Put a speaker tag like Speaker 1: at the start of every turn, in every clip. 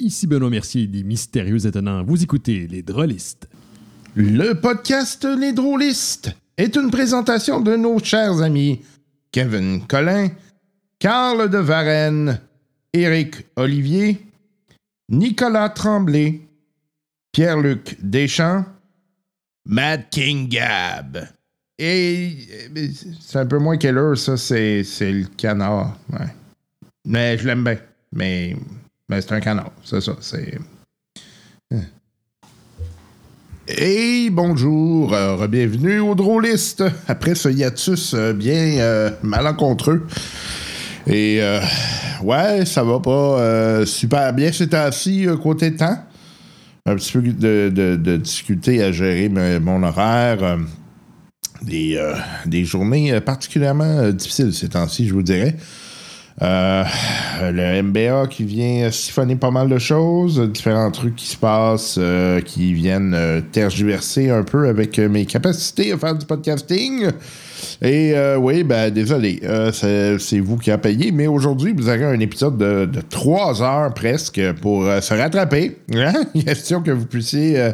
Speaker 1: Ici Benoît Mercier des Mystérieux Étonnants. Vous écoutez Les Drôlistes.
Speaker 2: Le podcast Les Drôlistes est une présentation de nos chers amis Kevin Collin, Carl de Varenne, Éric Olivier, Nicolas Tremblay, Pierre-Luc Deschamps, Mad King Gab. Et c'est un peu moins quelle heure, ça, c'est, le canard. Mais je l'aime bien. Mais, mais c'est un canard, c'est ça. C'est. Hein. Et bonjour, euh, bienvenue au Drôliste. Après ce hiatus euh, bien euh, malencontreux. Et ouais, ça va pas super bien c'est temps-ci, côté temps. Un petit peu de, difficulté à gérer mon horaire. des, des journées particulièrement difficiles ces temps-ci, je vous dirais. Euh, le MBA qui vient siphonner pas mal de choses, différents trucs qui se passent, euh, qui viennent euh, tergiverser un peu avec mes capacités à faire du podcasting. Et euh, oui, ben désolé, euh, c'est vous qui a payé, mais aujourd'hui, vous aurez un épisode de, de trois heures presque pour euh, se rattraper. Hein? Question que vous puissiez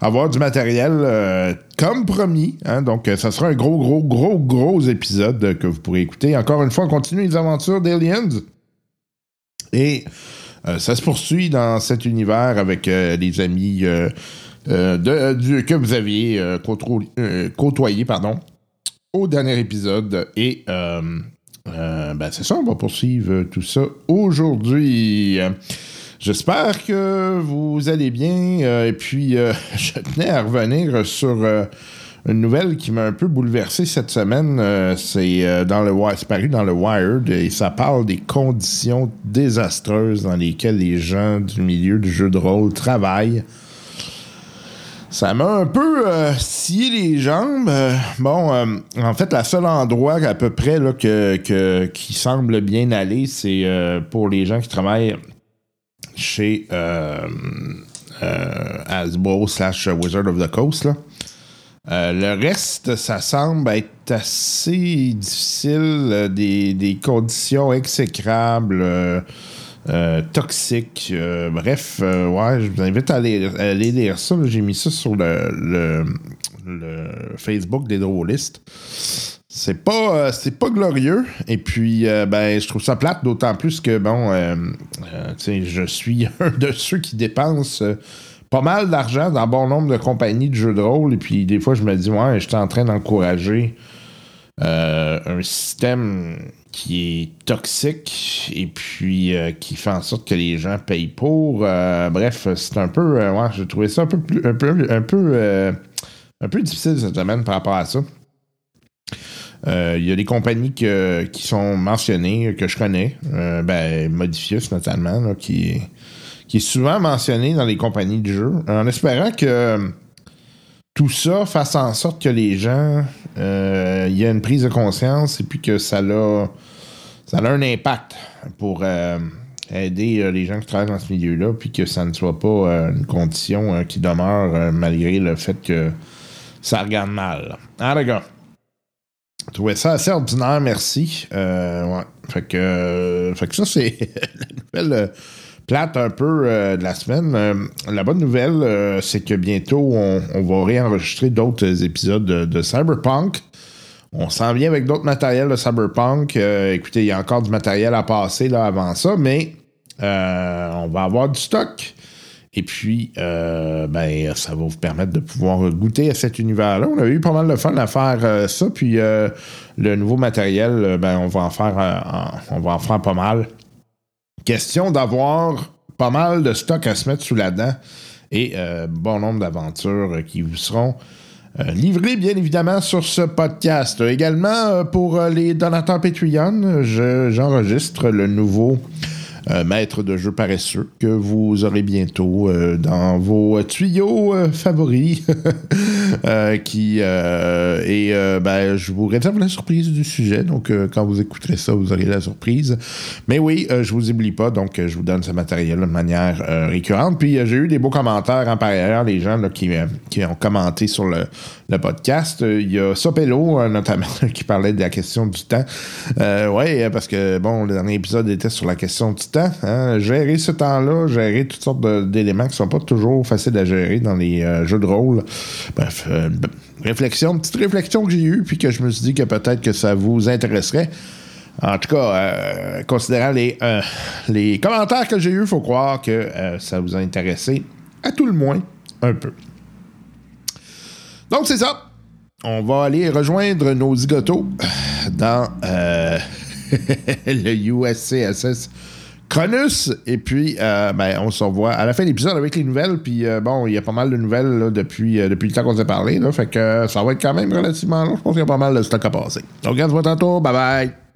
Speaker 2: avoir du matériel comme promis. Hein? Donc, ça sera un gros, gros, gros, gros épisode que vous pourrez écouter. Encore une fois, on continue les aventures d'Aliens. Et ça se poursuit dans cet univers avec les amis que vous aviez côtoyé, pardon, au dernier épisode. Et euh, euh, ben, c'est ça, on va poursuivre tout ça aujourd'hui. J'espère que vous allez bien. euh, et puis, je tenais à revenir sur une nouvelle qui m'a un peu bouleversé cette semaine. C'est dans le c'est paru dans le Wired et ça parle des conditions désastreuses dans lesquelles les gens du milieu du jeu de rôle travaillent. Ça m'a un peu euh, scié les jambes. Euh, bon, euh, en fait, la seule endroit à peu près que, qui semble bien aller, c'est pour les gens qui travaillent chez Hasbro slash Wizard of the Coast. le reste, ça semble être assez difficile, des conditions exécrables, euh, toxiques. euh, bref, euh, ouais, je vous invite à aller, lire ça. J'ai mis ça sur le, Facebook des drôlistes. C'est pas, pas glorieux. Et puis, ben, je trouve ça plate, d'autant plus que, bon, je suis un de ceux qui dépensent pas mal d'argent dans bon nombre de compagnies de jeux de rôle. Et puis, des fois, je me dis, ouais, j'étais en train d'encourager un système qui est toxique et puis euh, qui fait en sorte que les gens payent pour. Euh, bref, c'est un peu, euh, ouais, j'ai trouvé ça un peu, plus, un peu, un peu, euh, un peu difficile cette semaine par rapport à ça. Il y a des compagnies que- qui sont mentionnées, que je connais, ben, Modifius notamment, là, qui, qui est souvent mentionné dans les compagnies de jeux, en espérant que tout ça fasse en sorte que les gens, euh, il y a une prise de conscience et puis que ça a, ça a un impact pour euh, aider euh, les gens qui travaillent dans ce milieu-là, puis que ça ne soit pas euh, une condition euh, qui demeure euh, malgré le fait que ça regarde mal. Ah, les gars. Je trouvais ça assez ordinaire, merci. Euh, ouais. Fait que, euh, fait que ça, c'est la nouvelle euh, plate un peu euh, de la semaine. Euh, la bonne nouvelle, euh, c'est que bientôt, on, va réenregistrer d'autres épisodes de, Cyberpunk. On s'en vient avec d'autres matériels de Cyberpunk. Écoutez, il y a encore du matériel à passer là, avant ça, mais on va avoir du stock. Et puis, ben, ça va vous permettre de pouvoir goûter à cet univers-là. On a eu pas mal de fun à faire ça. Puis, le nouveau matériel, ben, on va en faire, on va en faire pas mal. Question d'avoir pas mal de stock à se mettre sous la dent et euh, bon nombre d'aventures qui vous seront euh, livrées, bien évidemment, sur ce podcast. Également, euh, pour les donateurs Patreon, je- j'enregistre le nouveau maître de jeu paresseux que vous aurez bientôt dans vos tuyaux favoris. euh, qui euh, et euh, ben, je vous réserve la surprise du sujet. Donc, euh, quand vous écouterez ça, vous aurez la surprise. Mais oui, je vous oublie pas. Donc, je vous donne ce matériel de manière récurrente. Puis, j'ai eu des beaux commentaires en par ailleurs, les gens là, qui, qui ont commenté sur le, le podcast. Euh, Il y a Sopello, euh, notamment, qui parlait de la question du temps. Euh, oui, parce que, bon, le dernier épisode était sur la question du temps. hein. Gérer ce temps-là, gérer toutes sortes d'éléments qui sont pas toujours faciles à gérer dans les jeux de rôle. Bref, réflexion, petite réflexion que j'ai eue, puis que je me suis dit que peut-être que ça vous intéresserait. En tout cas, considérant les, les commentaires que j'ai eus, il faut croire que ça vous a intéressé, à tout le moins, un peu. Donc, c'est ça. On va aller rejoindre nos zigotos dans euh, le USCSS Cronus. Et puis, euh, ben, on se revoit à la fin de l'épisode avec les nouvelles. Puis, euh, bon, il y a pas mal de nouvelles depuis, depuis le temps qu'on s'est parlé. Fait que ça va être quand même relativement long. Je pense qu'il y a pas mal de stock à passer. Donc, on se tantôt. Bye bye.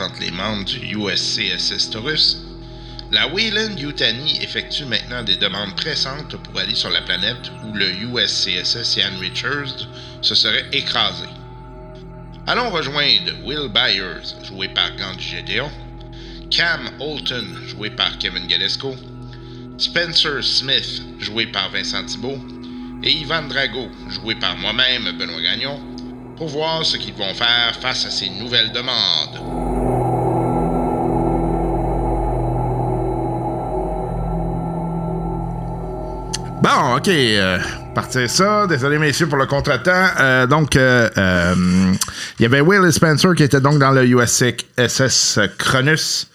Speaker 3: Entre les membres du USCSS Taurus, la Wayland Yutani effectue maintenant des demandes pressantes pour aller sur la planète où le USCSS Ian Richards se serait écrasé. Allons rejoindre Will Byers, joué par Gandhi Gédéon, Cam Holton, joué par Kevin Galesco, Spencer Smith, joué par Vincent Thibault, et Ivan Drago, joué par moi-même, Benoît Gagnon, pour voir ce qu'ils vont faire face à ces nouvelles demandes.
Speaker 2: Bon, OK. euh, partir ça. Désolé, messieurs, pour le contretemps. Euh, donc, euh, euh, il y avait Will Spencer qui étaient donc dans le USS Cronus.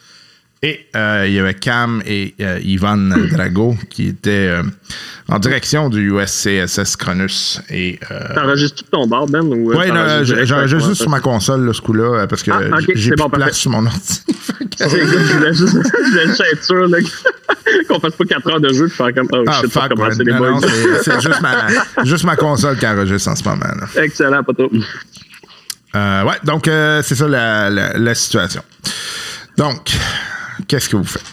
Speaker 2: Et euh, il y avait Cam et euh, Ivan Drago qui étaient euh, en direction du USCSS Cronus. Et,
Speaker 4: T'enregistres tout ton bord, Ben? Ou
Speaker 2: ouais, non,
Speaker 4: t'enregistres direct
Speaker 2: j'enregistre juste sur ma console, là, ce coup-là, parce que
Speaker 4: Ah, ok,
Speaker 2: j'ai plus
Speaker 4: bon,
Speaker 2: de place sur mon ordi.
Speaker 4: C'est je voulais juste, être sûr qu'on fasse pas 4 heures de jeu et faire comme oh
Speaker 2: Ah,
Speaker 4: recommencer
Speaker 2: man.
Speaker 4: les boys.
Speaker 2: c'est juste ma, juste ma console qui enregistre en ce moment. là.
Speaker 4: Excellent, poteau.
Speaker 2: Euh, ouais, donc c'est ça la, la- la situation. Donc, qu'est-ce que vous faites?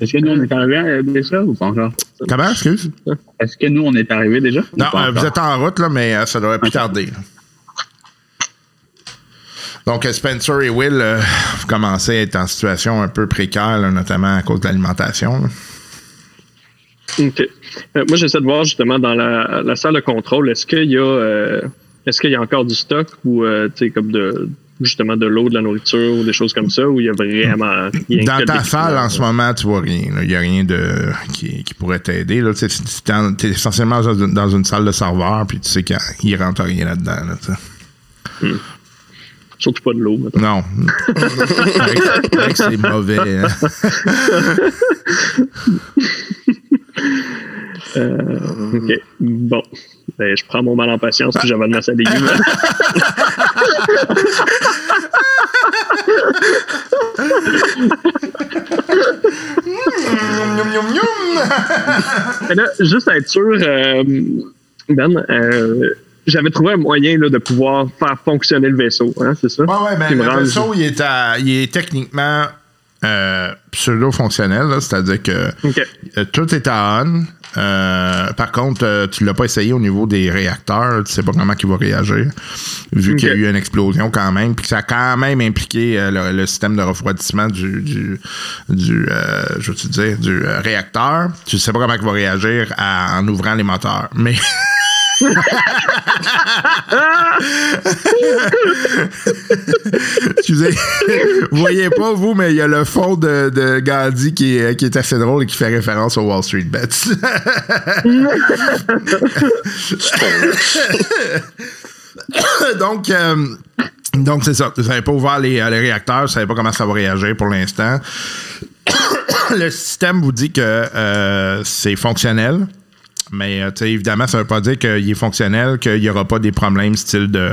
Speaker 5: Est-ce que nous, on est arrivé à déjà ou pas encore?
Speaker 2: Comment, excuse?
Speaker 5: Est-ce que nous, on est arrivé déjà?
Speaker 2: Non, euh, vous êtes en route, là, mais euh, ça devrait plus tarder. là. Donc, euh, Spencer et Will, euh, vous commencez à être en situation un peu précaire, là, notamment à cause de l'alimentation.
Speaker 4: OK. Moi, j'essaie de voir justement dans la, la salle de contrôle, est-ce qu'il y a est-ce qu'il y a encore du stock ou tu sais, comme de justement de l'eau, de la nourriture ou des choses comme ça, ou il y a vraiment rien
Speaker 2: Dans ta salle, en ce moment, tu vois rien. Il n'y a rien de qui, qui pourrait t'aider. Tu es essentiellement dans une, salle de serveur, puis tu sais qu'il rentre rien là-dedans. là, sais.
Speaker 4: Surtout pas de l'eau.
Speaker 2: Non. C'est mauvais. hein.
Speaker 4: OK. Bon. Ben, je prends mon mal en patience puis j'avale ma salle. Mais là, juste à être sûr, euh, Ben, euh, j'avais trouvé un moyen là, de pouvoir faire fonctionner le vaisseau, hein, c'est ça?
Speaker 2: Ouais, ben, le
Speaker 4: rend-
Speaker 2: vaisseau, il est, à- il est techniquement euh, pseudo-fonctionnel, c'est-à-dire que euh, tout est à on. Euh, par contre, tu l'as pas essayé au niveau des réacteurs, tu sais pas comment il va réagir, vu qu'il y a eu une explosion quand même, puis que ça a quand même impliqué le, le système de refroidissement du, du, du je veux dire, du réacteur. Tu sais pas comment il va réagir à- en ouvrant les moteurs, mais Excusez. vous voyez pas, vous, mais il y a le fond de, de Gandhi qui est, qui est assez drôle et qui fait référence au Wall Street Bets. Donc, euh, Donc, c'est ça. Vous n'avez pas ouvert les, euh, les réacteurs, vous ne savez pas comment ça va réagir pour l'instant. le système vous dit que euh, c'est fonctionnel. Mais euh, évidemment, ça ne veut pas dire qu'il est fonctionnel, qu'il n'y aura pas des problèmes style de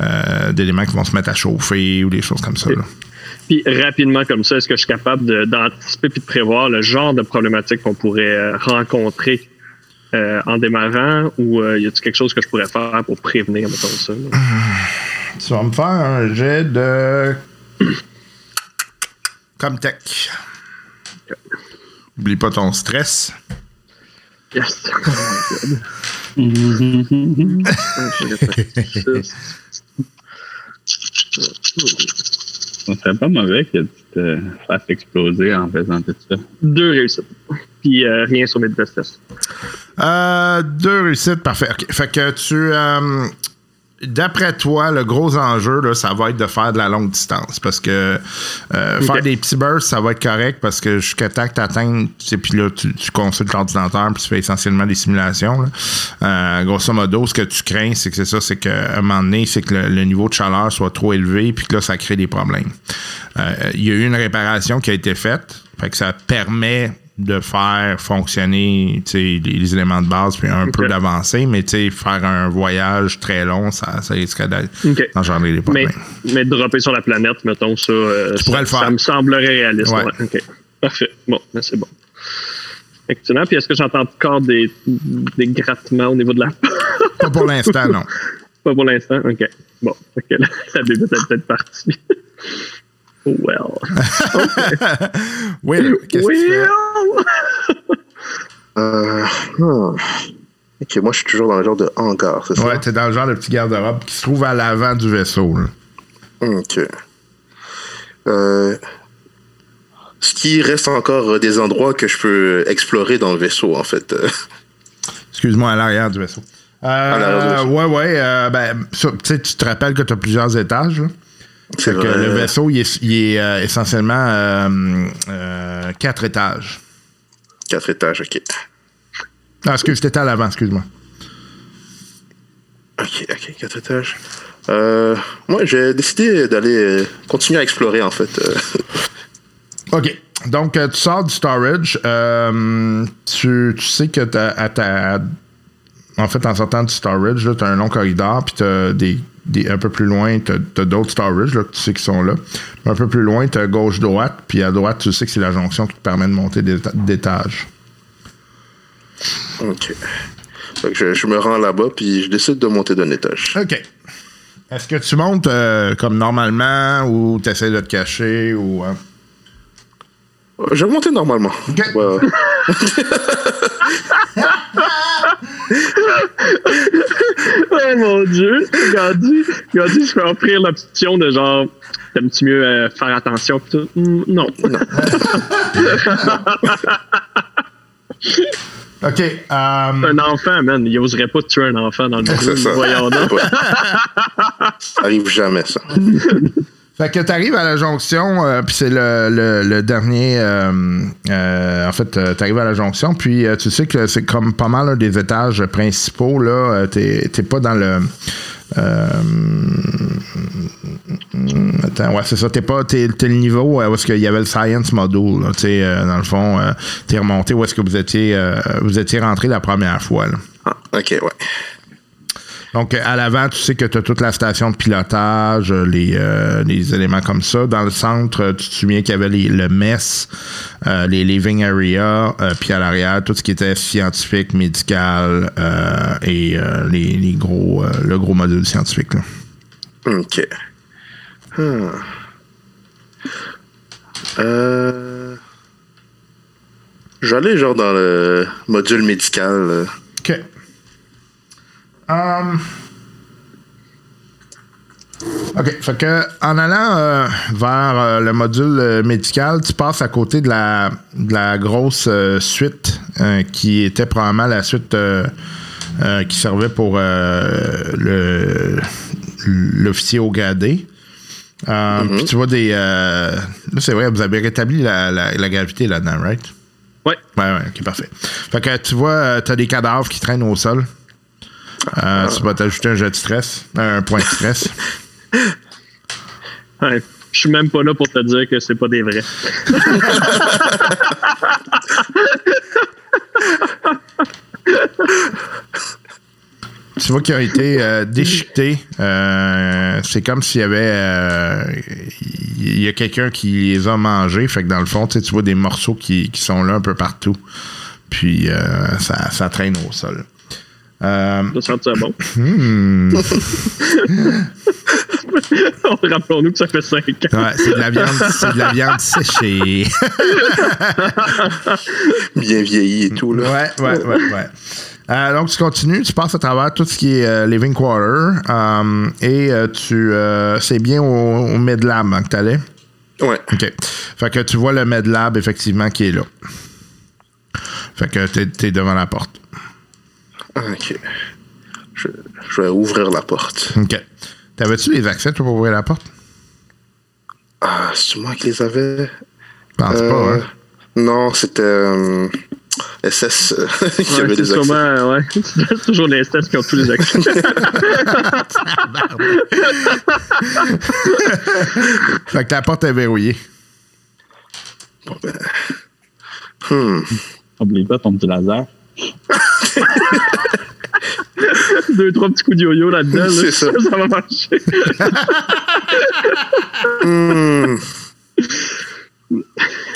Speaker 2: euh, d'éléments qui vont se mettre à chauffer ou des choses comme ça. là.
Speaker 4: Puis rapidement comme ça, est-ce que je suis capable d'anticiper puis de prévoir le genre de problématique qu'on pourrait euh, rencontrer euh, en démarrant ou euh, y a-t-il quelque chose que je pourrais faire pour prévenir, mettons ça? là?
Speaker 2: Tu vas me faire un jet de. Comtech. Oublie pas ton stress.
Speaker 5: Ça serait pas mauvais que tu te fasses exploser en faisant tout ça.
Speaker 4: Deux réussites. Puis euh, rien sur mes tests.
Speaker 2: Euh, deux réussites, parfait. Fait que tu. euh, D'après toi, le gros enjeu, là, ça va être de faire de la longue distance. Parce que euh, faire des petits bursts, ça va être correct parce que jusqu'à temps que tu atteignes, puis là, tu, tu consultes l'ordinateur, puis tu fais essentiellement des simulations. là. Euh, grosso modo, ce que tu crains, c'est que c'est ça, c'est qu'à un moment donné, c'est que le, le niveau de chaleur soit trop élevé, puis que là, ça crée des problèmes. Euh, Il y a eu une réparation qui a été faite, fait que ça permet de faire fonctionner les, les éléments de base puis un peu d'avancer, mais faire un voyage très long, ça, ça
Speaker 4: OK.
Speaker 2: d'engendrer des
Speaker 4: Mais,
Speaker 2: problèmes.
Speaker 4: mais dropper sur la planète, mettons ça, euh, ça,
Speaker 2: le faire.
Speaker 4: ça me semblerait réaliste.
Speaker 2: Ouais.
Speaker 4: ouais. Parfait. Bon, ben, c'est bon. Excellent. Puis est-ce que j'entends encore des, des grattements au niveau de la
Speaker 2: Pas pour l'instant, non.
Speaker 4: Pas pour l'instant? OK. Bon, OK. La, la bébête est peut-être partie. Well.
Speaker 2: Oui, qu'est-ce que tu fais?
Speaker 4: Well!
Speaker 6: Euh, hmm. Ok, moi je suis toujours dans le genre de hangar, c'est
Speaker 2: Ouais, t'es dans le genre de petit garde-robe qui se trouve à l'avant du vaisseau. là.
Speaker 6: ça? Ok. Euh, Est-ce qu'il reste encore euh, des endroits que je peux explorer dans le vaisseau, en fait? euh?
Speaker 2: Excuse-moi, à l'arrière du vaisseau. Euh,
Speaker 6: l'arrière du vaisseau.
Speaker 2: ouais, ouais. euh, ben, ça, tu te rappelles que tu as plusieurs étages. là?
Speaker 6: C'est
Speaker 2: que le vaisseau, il est, il est, euh, essentiellement euh, euh, quatre étages.
Speaker 6: Quatre étages, ok.
Speaker 2: Ah, excuse, t'étais à l'avant, excuse-moi.
Speaker 6: Ok, ok, quatre étages. Moi, j'ai décidé d'aller continuer à explorer, en fait.
Speaker 2: OK. Donc, tu sors du storage. tu, tu sais que t'as, à ta. En fait, en sortant du storage, tu as un long corridor, puis tu as des, des- un peu plus loin, tu as, d'autres storage là, que tu sais qui sont là. Un peu plus loin, tu as gauche-droite, puis à droite, tu sais que c'est la jonction qui te permet de monter d'éta- d'étage.
Speaker 6: Ok. Fait que je, je me rends là-bas, puis je décide de monter d'un étage.
Speaker 2: OK. Est-ce que tu montes euh, comme normalement ou tu essaies de te cacher ou. hein?
Speaker 6: Je vais monter normalement.
Speaker 4: Oh mon dieu! Gandhi, Gandhi se fait offrir l'option de genre, t'aimes-tu mieux euh, faire attention tout? Hmm, non.
Speaker 2: OK. euh,
Speaker 4: Un enfant, man, il oserait pas tuer un enfant dans le
Speaker 6: C'est
Speaker 4: monde.
Speaker 6: ça.
Speaker 4: Voyons donc.
Speaker 6: Ouais. ça arrive jamais, ça.
Speaker 2: Fait que tu arrives à la jonction, euh, puis c'est le, dernier. euh, euh, en fait, tu arrives à la jonction, puis tu sais que c'est comme pas mal un des étages principaux. là. T'es pas dans le. attends, ouais, c'est ça. T'es pas. T'es le niveau où est-ce qu'il y avait le science module. tu dans le fond, t'es remonté où est-ce que vous étiez, vous étiez rentré la première fois. Là.
Speaker 6: Ah, ok, ouais.
Speaker 2: Donc, à l'avant, tu sais que tu as toute la station de pilotage, euh, les, euh, les éléments comme ça. Dans le centre, euh, tu te souviens qu'il y avait les- le mess, euh, les living area, euh, puis à l'arrière, tout ce qui était scientifique, médical euh, et euh, les, les gros, euh, le gros module scientifique. là.
Speaker 6: Ok. Hmm. Euh... J'allais genre dans le module médical. euh.
Speaker 2: OK. Um, OK. Fait que, en allant euh, vers euh, le module euh, médical, tu passes à côté de la, de la grosse suite qui était probablement la suite qui servait pour le l'officier au gradé. Euh, Puis tu vois des. là, c'est vrai, vous avez rétabli la, la- la gravité là-dedans, right?
Speaker 4: Ouais.
Speaker 2: Ouais, ouais, ok, parfait. Fait que tu vois, tu as des cadavres qui traînent au sol. Euh, Tu vas t'ajouter un jet de stress, un point de stress.
Speaker 4: Ouais. Je suis même pas là pour te dire que c'est pas des vrais.
Speaker 2: Tu vois qu'ils ont été euh, déchiquetés. Euh, c'est comme s'il y avait. euh, Il y a quelqu'un qui les a mangés. Fait que dans le fond, tu vois des morceaux qui, qui sont là un peu partout. Puis euh, ça, ça traîne au sol. Euh,
Speaker 4: Ça sent ça bon.
Speaker 2: hmm,
Speaker 4: Rappelons-nous que ça fait 5 ans.
Speaker 2: ouais, c'est de la viande, c'est de la viande séchée.
Speaker 6: Bien vieilli et tout, là.
Speaker 2: Ouais, ouais, ouais, ouais. Euh, donc, tu continues, tu passes à travers tout ce qui est euh, Living Quarter euh, et euh, tu. euh, c'est bien au, au Medlab hein, que tu allais.
Speaker 6: Ouais.
Speaker 2: OK. Fait que tu vois le Medlab, effectivement, qui est là. Fait que t'es, t'es devant la porte.
Speaker 6: Ok. Je, je vais ouvrir la porte.
Speaker 2: OK. T'avais-tu les accès, toi, pour ouvrir la porte?
Speaker 6: Ah, c'est moi qui les avais?
Speaker 2: Je pense
Speaker 6: Euh,
Speaker 2: pas, hein?
Speaker 6: Non, c'était euh, SS euh, qui
Speaker 4: Ouais,
Speaker 6: avait des accès.
Speaker 4: ouais. C'est toujours les SS qui ont tous les accès.
Speaker 2: Fait que la porte est verrouillée.
Speaker 6: Hmm.
Speaker 5: Oublie pas ton petit laser.
Speaker 4: Deux, trois petits coups de yo-yo là-dedans. là.
Speaker 6: Ça.
Speaker 4: ça va marcher.
Speaker 6: Hmm. Bon,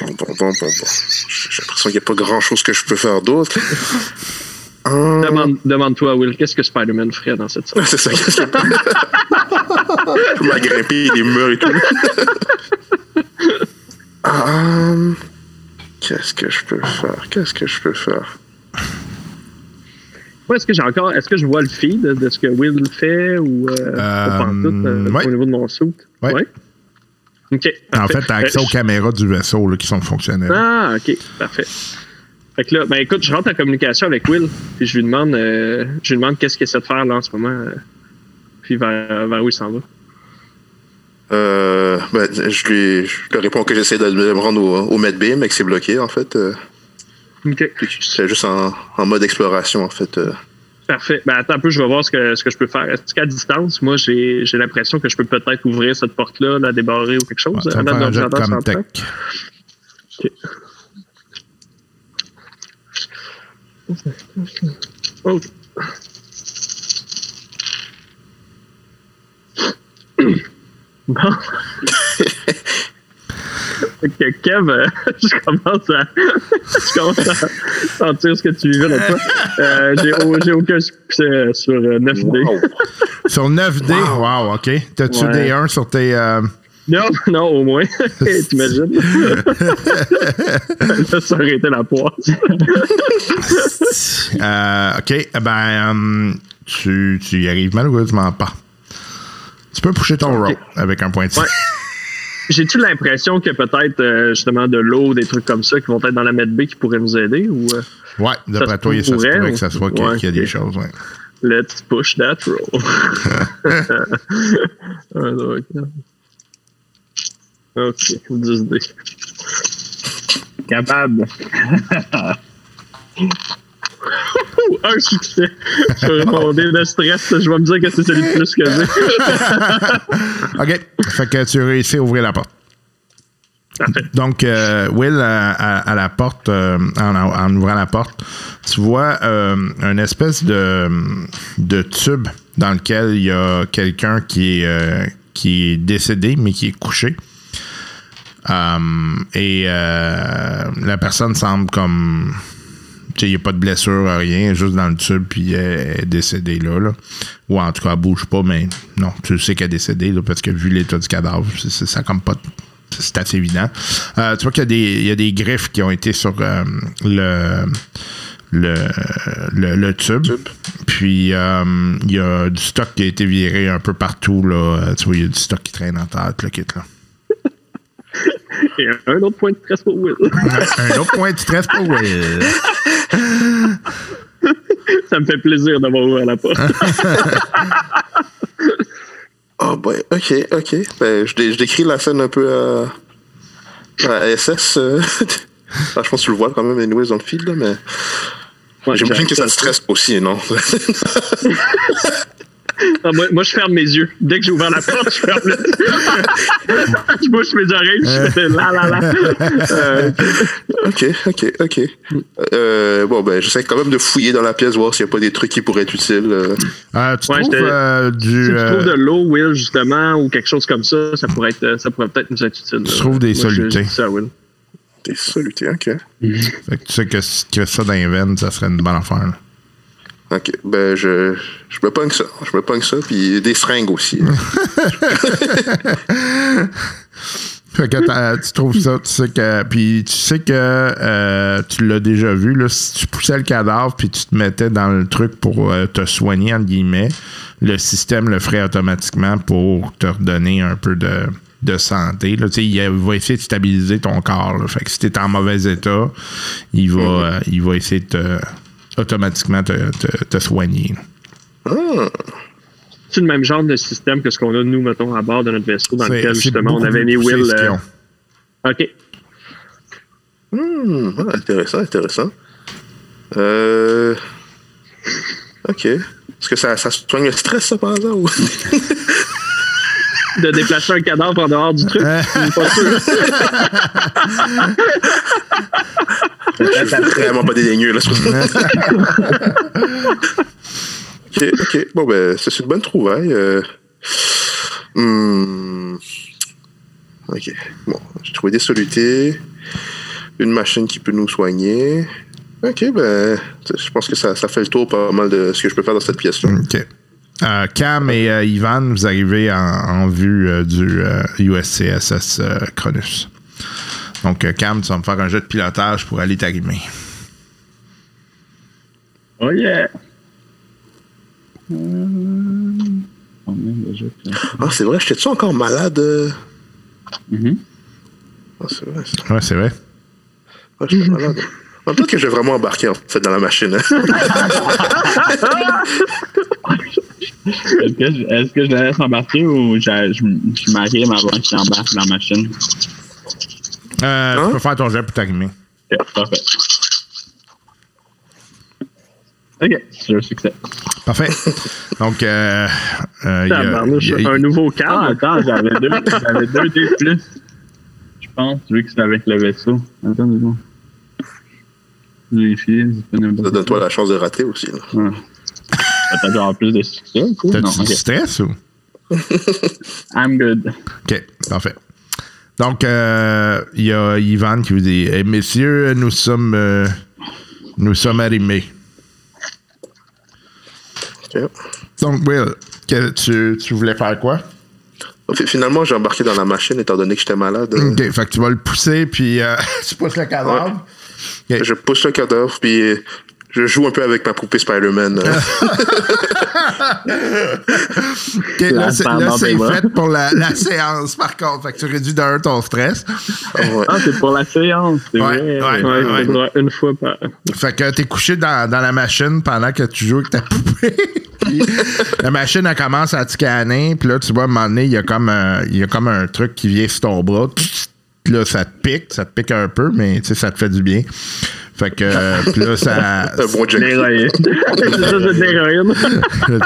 Speaker 6: bon, bon, bon, bon. J'ai l'impression qu'il n'y a pas grand chose que je peux faire d'autre. Hum,
Speaker 4: Demande- Demande-toi, Will, qu'est-ce que Spider-Man ferait dans cette salle?
Speaker 6: C'est ça. qu'est-ce que- Je peux m'agrimper les murs et tout. Hum, Qu'est-ce que je peux faire? Qu'est-ce que je peux faire?
Speaker 4: Moi, est-ce que j'ai encore. Est-ce que je vois le feed de, ce que Will fait ou euh, pas pantoute, euh,
Speaker 2: ouais.
Speaker 4: au niveau de mon suit?
Speaker 2: Ouais.
Speaker 4: OK.
Speaker 2: En
Speaker 4: parfait.
Speaker 2: fait, t'as accès
Speaker 4: Euh,
Speaker 2: aux caméras du vaisseau là, qui sont fonctionnelles.
Speaker 4: Ah, OK, parfait. Fait que là, ben écoute, je rentre en communication avec Will, puis je lui demande, euh, je lui demande qu'est-ce qu'il essaie de faire là en ce moment, euh, puis vers, vers où il s'en va.
Speaker 6: Euh, ben, je, lui, je lui réponds que j'essaie de me rendre au, au Medbeam, mais que c'est bloqué, en fait. C'est juste en, en mode exploration, en fait. euh.
Speaker 4: Parfait. Ben attends un peu, je vais voir ce que, ce que je peux faire. Est-ce qu'à distance, moi, j'ai j'ai l'impression que je peux peut-être ouvrir cette porte-là, la débarrer ou quelque chose?
Speaker 2: Ouais,
Speaker 4: avant
Speaker 2: faire un jet.
Speaker 4: Oh. Bon. Que Kev, euh, je commence à je commence à sentir ce que tu vivais là-dessus. Euh, j'ai, au- j'ai aucun succès sur euh, 9D.
Speaker 6: Wow.
Speaker 2: Sur 9D, wow, OK. T'as-tu
Speaker 4: Ouais.
Speaker 2: des 1 sur tes. euh,
Speaker 4: Non, non, au moins. T'imagines? ça aurait été la poisse.
Speaker 2: euh, OK, ben, hum, tu, tu y arrives malheureusement pas. Tu peux pusher ton roll avec un point de.
Speaker 4: Ouais. J'ai-tu l'impression que peut-être euh, justement de l'eau, des trucs comme ça qui vont être dans la med B qui pourraient nous aider ou euh,
Speaker 2: Ouais, d'après
Speaker 4: Ça
Speaker 2: toi, ça se
Speaker 4: pourrait,
Speaker 2: pourrait
Speaker 4: ou-
Speaker 2: que ça soit qu'il y a-
Speaker 4: Ouais,
Speaker 2: qu'il y a des choses, ouais.
Speaker 4: let's push that roll? Ok, 10D.
Speaker 5: Capable.
Speaker 4: Un succès sur mon dé de stress. Je vais me dire que c'est celui de plus que j'ai.
Speaker 2: OK. Fait que tu réussis à ouvrir la porte. Donc, euh, Will, à, à- à la porte, euh, en, en ouvrant la porte, tu vois euh, une espèce de, de tube dans lequel il y a quelqu'un qui, est, euh, qui est décédé, mais qui est couché. Euh, et la personne semble comme. Il n'y a pas de blessure, rien, juste dans le tube, puis elle est décédée là, là. Ou en tout cas, elle bouge pas, mais non, tu sais qu'elle est décédée, là, parce que vu l'état du cadavre, ça comme pas. C'est assez évident. Euh, tu vois qu'il y, a des- il y a des griffes qui ont été sur euh, le, le, le, le tube. Puis euh, il y a du stock qui a été viré un peu partout. Là. Euh, Tu vois, il y a du stock qui traîne en tout le kit. Là.
Speaker 4: Et un autre point de stress pour Will.
Speaker 2: un autre point de stress pour Will.
Speaker 4: Ça me fait plaisir d'avoir ouvert la porte.
Speaker 6: Ah, ben, ok, ok. Ben, je, dé- je décris la scène un peu à, à SS. euh. Je pense que tu le vois quand même, anyways, dans le là, mais
Speaker 4: Ouais,
Speaker 6: j'imagine que ça te stresse aussi, non?
Speaker 4: Ah, moi, moi, je ferme mes yeux. Dès que j'ai ouvert la porte, je ferme les Je bouche mes oreilles, je fais là, là, là. Euh,
Speaker 6: Ok, ok, ok. Euh, bon, ben, j'essaie quand même de fouiller dans la pièce, voir s'il n'y a pas des trucs qui pourraient être utiles. euh.
Speaker 2: Euh, tu
Speaker 4: Ouais,
Speaker 2: trouves euh,
Speaker 4: si
Speaker 2: du.
Speaker 4: tu
Speaker 2: euh,
Speaker 4: trouves de l'eau, Will, justement, ou quelque chose comme ça, ça pourrait, être, ça pourrait peut-être nous être utile.
Speaker 2: Tu trouves des
Speaker 4: Moi,
Speaker 2: solutés.
Speaker 4: je ça, Will.
Speaker 6: Des solutés, ok.
Speaker 2: fait que tu sais que si tu as ça dans les veines, ça serait une bonne affaire. là.
Speaker 6: Ok, ben, je, je me pogne ça. Je me pogne ça, puis des seringues aussi.
Speaker 2: Fait que tu trouves ça, tu sais que. Puis tu sais que euh, tu l'as déjà vu, là, si tu poussais le cadavre puis tu te mettais dans le truc pour euh, te soigner, entre guillemets, le système le ferait automatiquement pour te redonner un peu de, de santé. Là. Il va essayer de stabiliser ton corps. là. Fait que si tu es en mauvais état, il va, euh, il va essayer de te- automatiquement te, te- te soigner. là.
Speaker 4: C'est le même genre de système que ce qu'on a, nous, mettons, à bord de notre vaisseau, dans lequel, justement, on avait
Speaker 2: ce qu'ils
Speaker 4: euh. OK.
Speaker 6: Hmm, ah, intéressant, intéressant. Euh... Ok. Est-ce que ça, ça soigne le stress, ça, par hasard? Ou...
Speaker 4: De déplacer un cadavre en dehors du truc. je suis pas sûr.
Speaker 6: C'est vraiment pas dédaigneux, là. ok, ok. Bon, ben, c'est une bonne trouvaille. euh. Hmm. Ok. Bon, j'ai trouvé des solutés. Une machine qui peut nous soigner. Ok, ben, je pense que ça, ça fait le tour pas mal de ce que je peux faire dans cette pièce-là.
Speaker 2: OK. Euh, Cam et euh, Ivan, vous arrivez en, en vue euh, du euh, USCSS euh, Cronus. Donc, euh, Cam, tu vas me faire un jeu de pilotage pour aller t'arrimer.
Speaker 5: Oh yeah! Déjà?
Speaker 6: Ah, c'est vrai, j'étais-tu encore malade? euh?
Speaker 5: Mhm.
Speaker 6: Ah, c'est vrai, ça.
Speaker 2: Ouais, c'est vrai.
Speaker 6: Ah, j'étais malade. Ah, Peut-être que je vais vraiment embarquer, en fait, dans la machine. hein.
Speaker 5: Est-ce que, je- est-ce que je la laisse embarquer ou je, je, je m'arrive avant qu'il embarque dans la machine?
Speaker 2: Euh,
Speaker 6: Hein?
Speaker 2: Tu peux faire ton jeu pour t'arrimer.
Speaker 5: Ok, parfait. Ok, c'est un succès.
Speaker 2: Parfait. Donc, euh, euh, y a- y a-
Speaker 4: un nouveau
Speaker 5: Ah,
Speaker 4: cadre.
Speaker 5: attends, j'avais deux, j'avais deux dés plus. Je pense, vu que c'est avec le vaisseau. Attends deux secondes. Vérifier.
Speaker 6: Ça donne-toi la chance de rater aussi. là.
Speaker 5: Ouais. T'as genre plus de succès ou quoi? Non,
Speaker 2: T'as-tu
Speaker 5: ok.
Speaker 2: du stress ou?
Speaker 5: I'm good.
Speaker 2: OK, parfait. Donc, euh, il y a Ivan qui vous dit Eh, Messieurs, nous sommes, euh, nous sommes arrimés. Donc, Will, que- tu, tu voulais faire quoi?
Speaker 6: Fi- Finalement, j'ai embarqué dans la machine étant donné que j'étais malade. euh,
Speaker 2: OK, fait que tu vas le pousser, puis euh, tu pousses le cadavre.
Speaker 6: Je pousse le cadavre, puis je joue un peu avec ma poupée Spider-Man.
Speaker 2: là, c'est, fait pour la, la séance, par contre. Fait que tu réduis d'un ton stress.
Speaker 6: Ouais.
Speaker 5: Ah, c'est pour la séance, c'est
Speaker 2: Ouais,
Speaker 5: vrai.
Speaker 2: ouais.
Speaker 4: Ouais,
Speaker 2: ouais.
Speaker 4: faudra une fois par.
Speaker 2: Fait que t'es couché dans, dans la machine pendant que tu joues avec ta poupée. Puis la machine, elle commence à te scanner. Puis là, tu vois, à un moment donné, il y a comme un, il y a comme un truc qui vient sur ton bras. Là, ça te pique. Ça te pique un peu, mais tu sais, ça te fait du bien. Fait que, euh, puis là, ça...
Speaker 6: Un bon
Speaker 4: c'est ça, c'est de l'héroïne.
Speaker 2: Euh,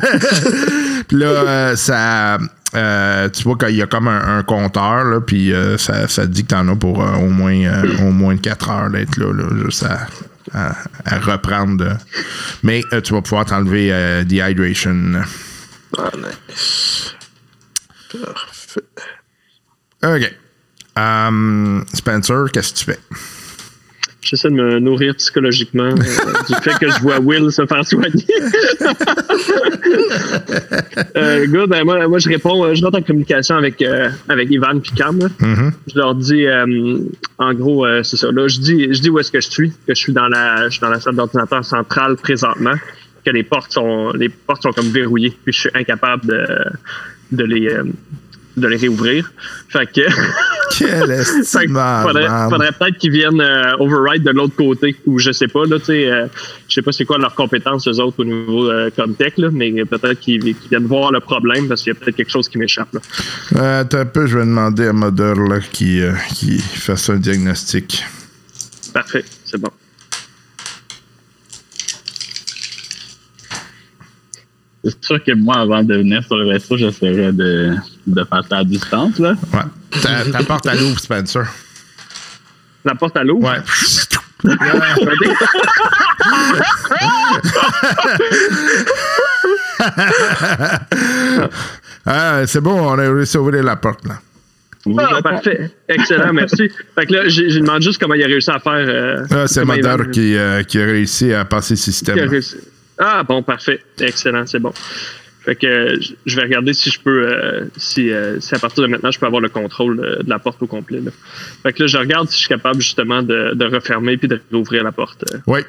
Speaker 2: puis là, euh, ça. euh, tu vois qu'il y a comme un, un compteur, là, puis euh, ça, ça dit que t'en as pour euh, au moins euh, au moins 4 heures d'être là, là, juste à, à- à reprendre. Mais euh, tu vas pouvoir t'enlever euh, Dehydration.
Speaker 6: Ah, nice. Parfait.
Speaker 2: OK. Um, Spencer, qu'est-ce que tu fais?
Speaker 4: J'essaie de me nourrir psychologiquement euh, du fait que je vois Will se faire soigner. euh, good, ben, moi, moi, je réponds, euh, je rentre en communication avec, euh, avec Ivan et Cam. là. Je leur dis, en gros, c'est ça. Là, je dis, je dis où est-ce que je suis, que je suis dans la, je suis dans la salle d'ordinateur centrale présentement, que les portes sont, les portes sont comme verrouillées, puis je suis incapable de, de les, de les réouvrir. Fait que.
Speaker 2: Quel
Speaker 4: Fait que faudrait, faudrait peut-être qu'ils viennent euh, override de l'autre côté ou je sais pas là tu sais euh, je sais pas c'est quoi leurs compétences eux autres au niveau euh, comme tech là mais peut-être qu'ils viennent voir le problème parce qu'il y a peut-être quelque chose qui m'échappe là.
Speaker 2: Euh, attends un peu, je vais demander à Mother là, qui, qui fasse un diagnostic.
Speaker 4: parfait c'est bon
Speaker 5: C'est sûr que moi, avant de venir sur le vaisseau, j'essaierais de, de faire ça à distance, là.
Speaker 2: Ouais. Ta, ta porte à l'ouvre, Spencer.
Speaker 4: La porte à l'eau.
Speaker 2: Ouais. ah, c'est bon, on a réussi à ouvrir la porte, là.
Speaker 4: Ah, parfait. Excellent, merci. Fait que là, j'ai demandé juste comment il a réussi à faire. euh,
Speaker 2: Ah, c'est Madar qui, euh, qui a réussi à passer le
Speaker 4: qui a
Speaker 2: système.
Speaker 4: réussi. Ah, bon, parfait. Excellent, c'est bon. Fait que je- vais regarder si je peux, euh, si, euh, si à partir de maintenant, je peux avoir le contrôle de, de la porte au complet. Là. Fait que là, je regarde si je suis capable justement de, de refermer puis de rouvrir la porte.
Speaker 2: Oui,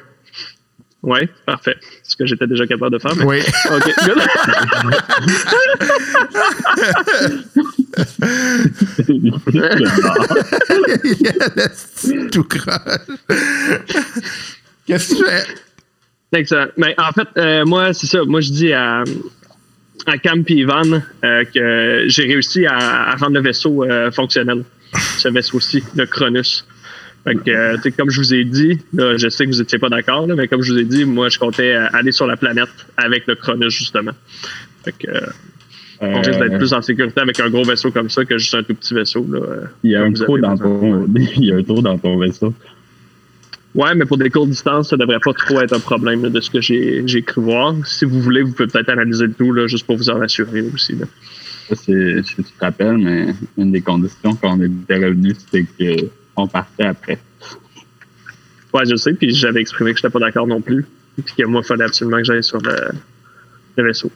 Speaker 4: Ouais, parfait. Ce que j'étais déjà capable de faire. Mais...
Speaker 2: oui.
Speaker 4: OK, good.
Speaker 2: Tout croche. Qu'est-ce que tu fais?
Speaker 4: Excellent. Mais en fait, euh, moi, c'est ça. Moi, je dis à, à Cam et Ivan euh, que j'ai réussi à, à rendre le vaisseau euh, fonctionnel. Ce vaisseau-ci, le Cronus. Fait que, comme je vous ai dit, là, je sais que vous n'étiez pas d'accord, mais comme je vous ai dit, moi, je comptais aller sur la planète avec le Cronus, justement. Fait que, on risque d'être plus en sécurité avec un gros vaisseau comme ça que juste un tout petit vaisseau. Là.
Speaker 5: Il y a un trou dans ton, il y a un trou dans ton vaisseau.
Speaker 4: Ouais, mais pour des courtes distances, ça devrait pas trop être un problème là, de ce que j'ai cru voir. Si vous voulez, vous pouvez peut-être analyser le tout, là, juste pour vous en assurer aussi. Là.
Speaker 5: Ça, c'est, si tu te rappelles, mais une des conditions quand on était revenu, c'était qu'on partait après.
Speaker 4: Ouais, je sais, puis j'avais exprimé que j'étais pas d'accord non plus. Puis que moi, il fallait absolument que j'aille sur le, le vaisseau.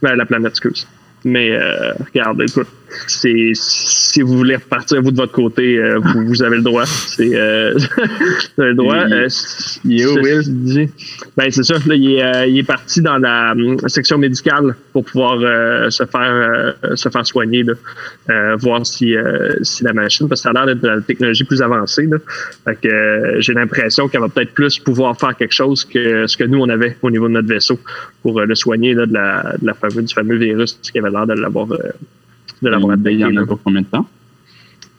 Speaker 4: Ben, la planète, excuse. Mais euh, regarde, écoute, c'est, si vous voulez repartir vous de votre côté, euh, vous, vous avez le droit. C'est, euh, vous avez le droit.
Speaker 5: Il-
Speaker 4: Euh,
Speaker 5: il est où, Will?
Speaker 4: Ben, c'est ça. Là, il, est, euh, il est parti dans la section médicale pour pouvoir euh, se faire euh, se faire soigner, là. Euh, voir si, euh, si la machine, parce que ça a l'air d'être de la technologie plus avancée. Là. Fait que euh, j'ai l'impression qu'elle va peut-être plus pouvoir faire quelque chose que ce que nous on avait au niveau de notre vaisseau pour euh, le soigner là, de la, de la fameux, du fameux virus qui avait l'air de l'avoir euh, de l'avoir
Speaker 5: Il y
Speaker 4: attaqué.
Speaker 5: en a pour combien de temps?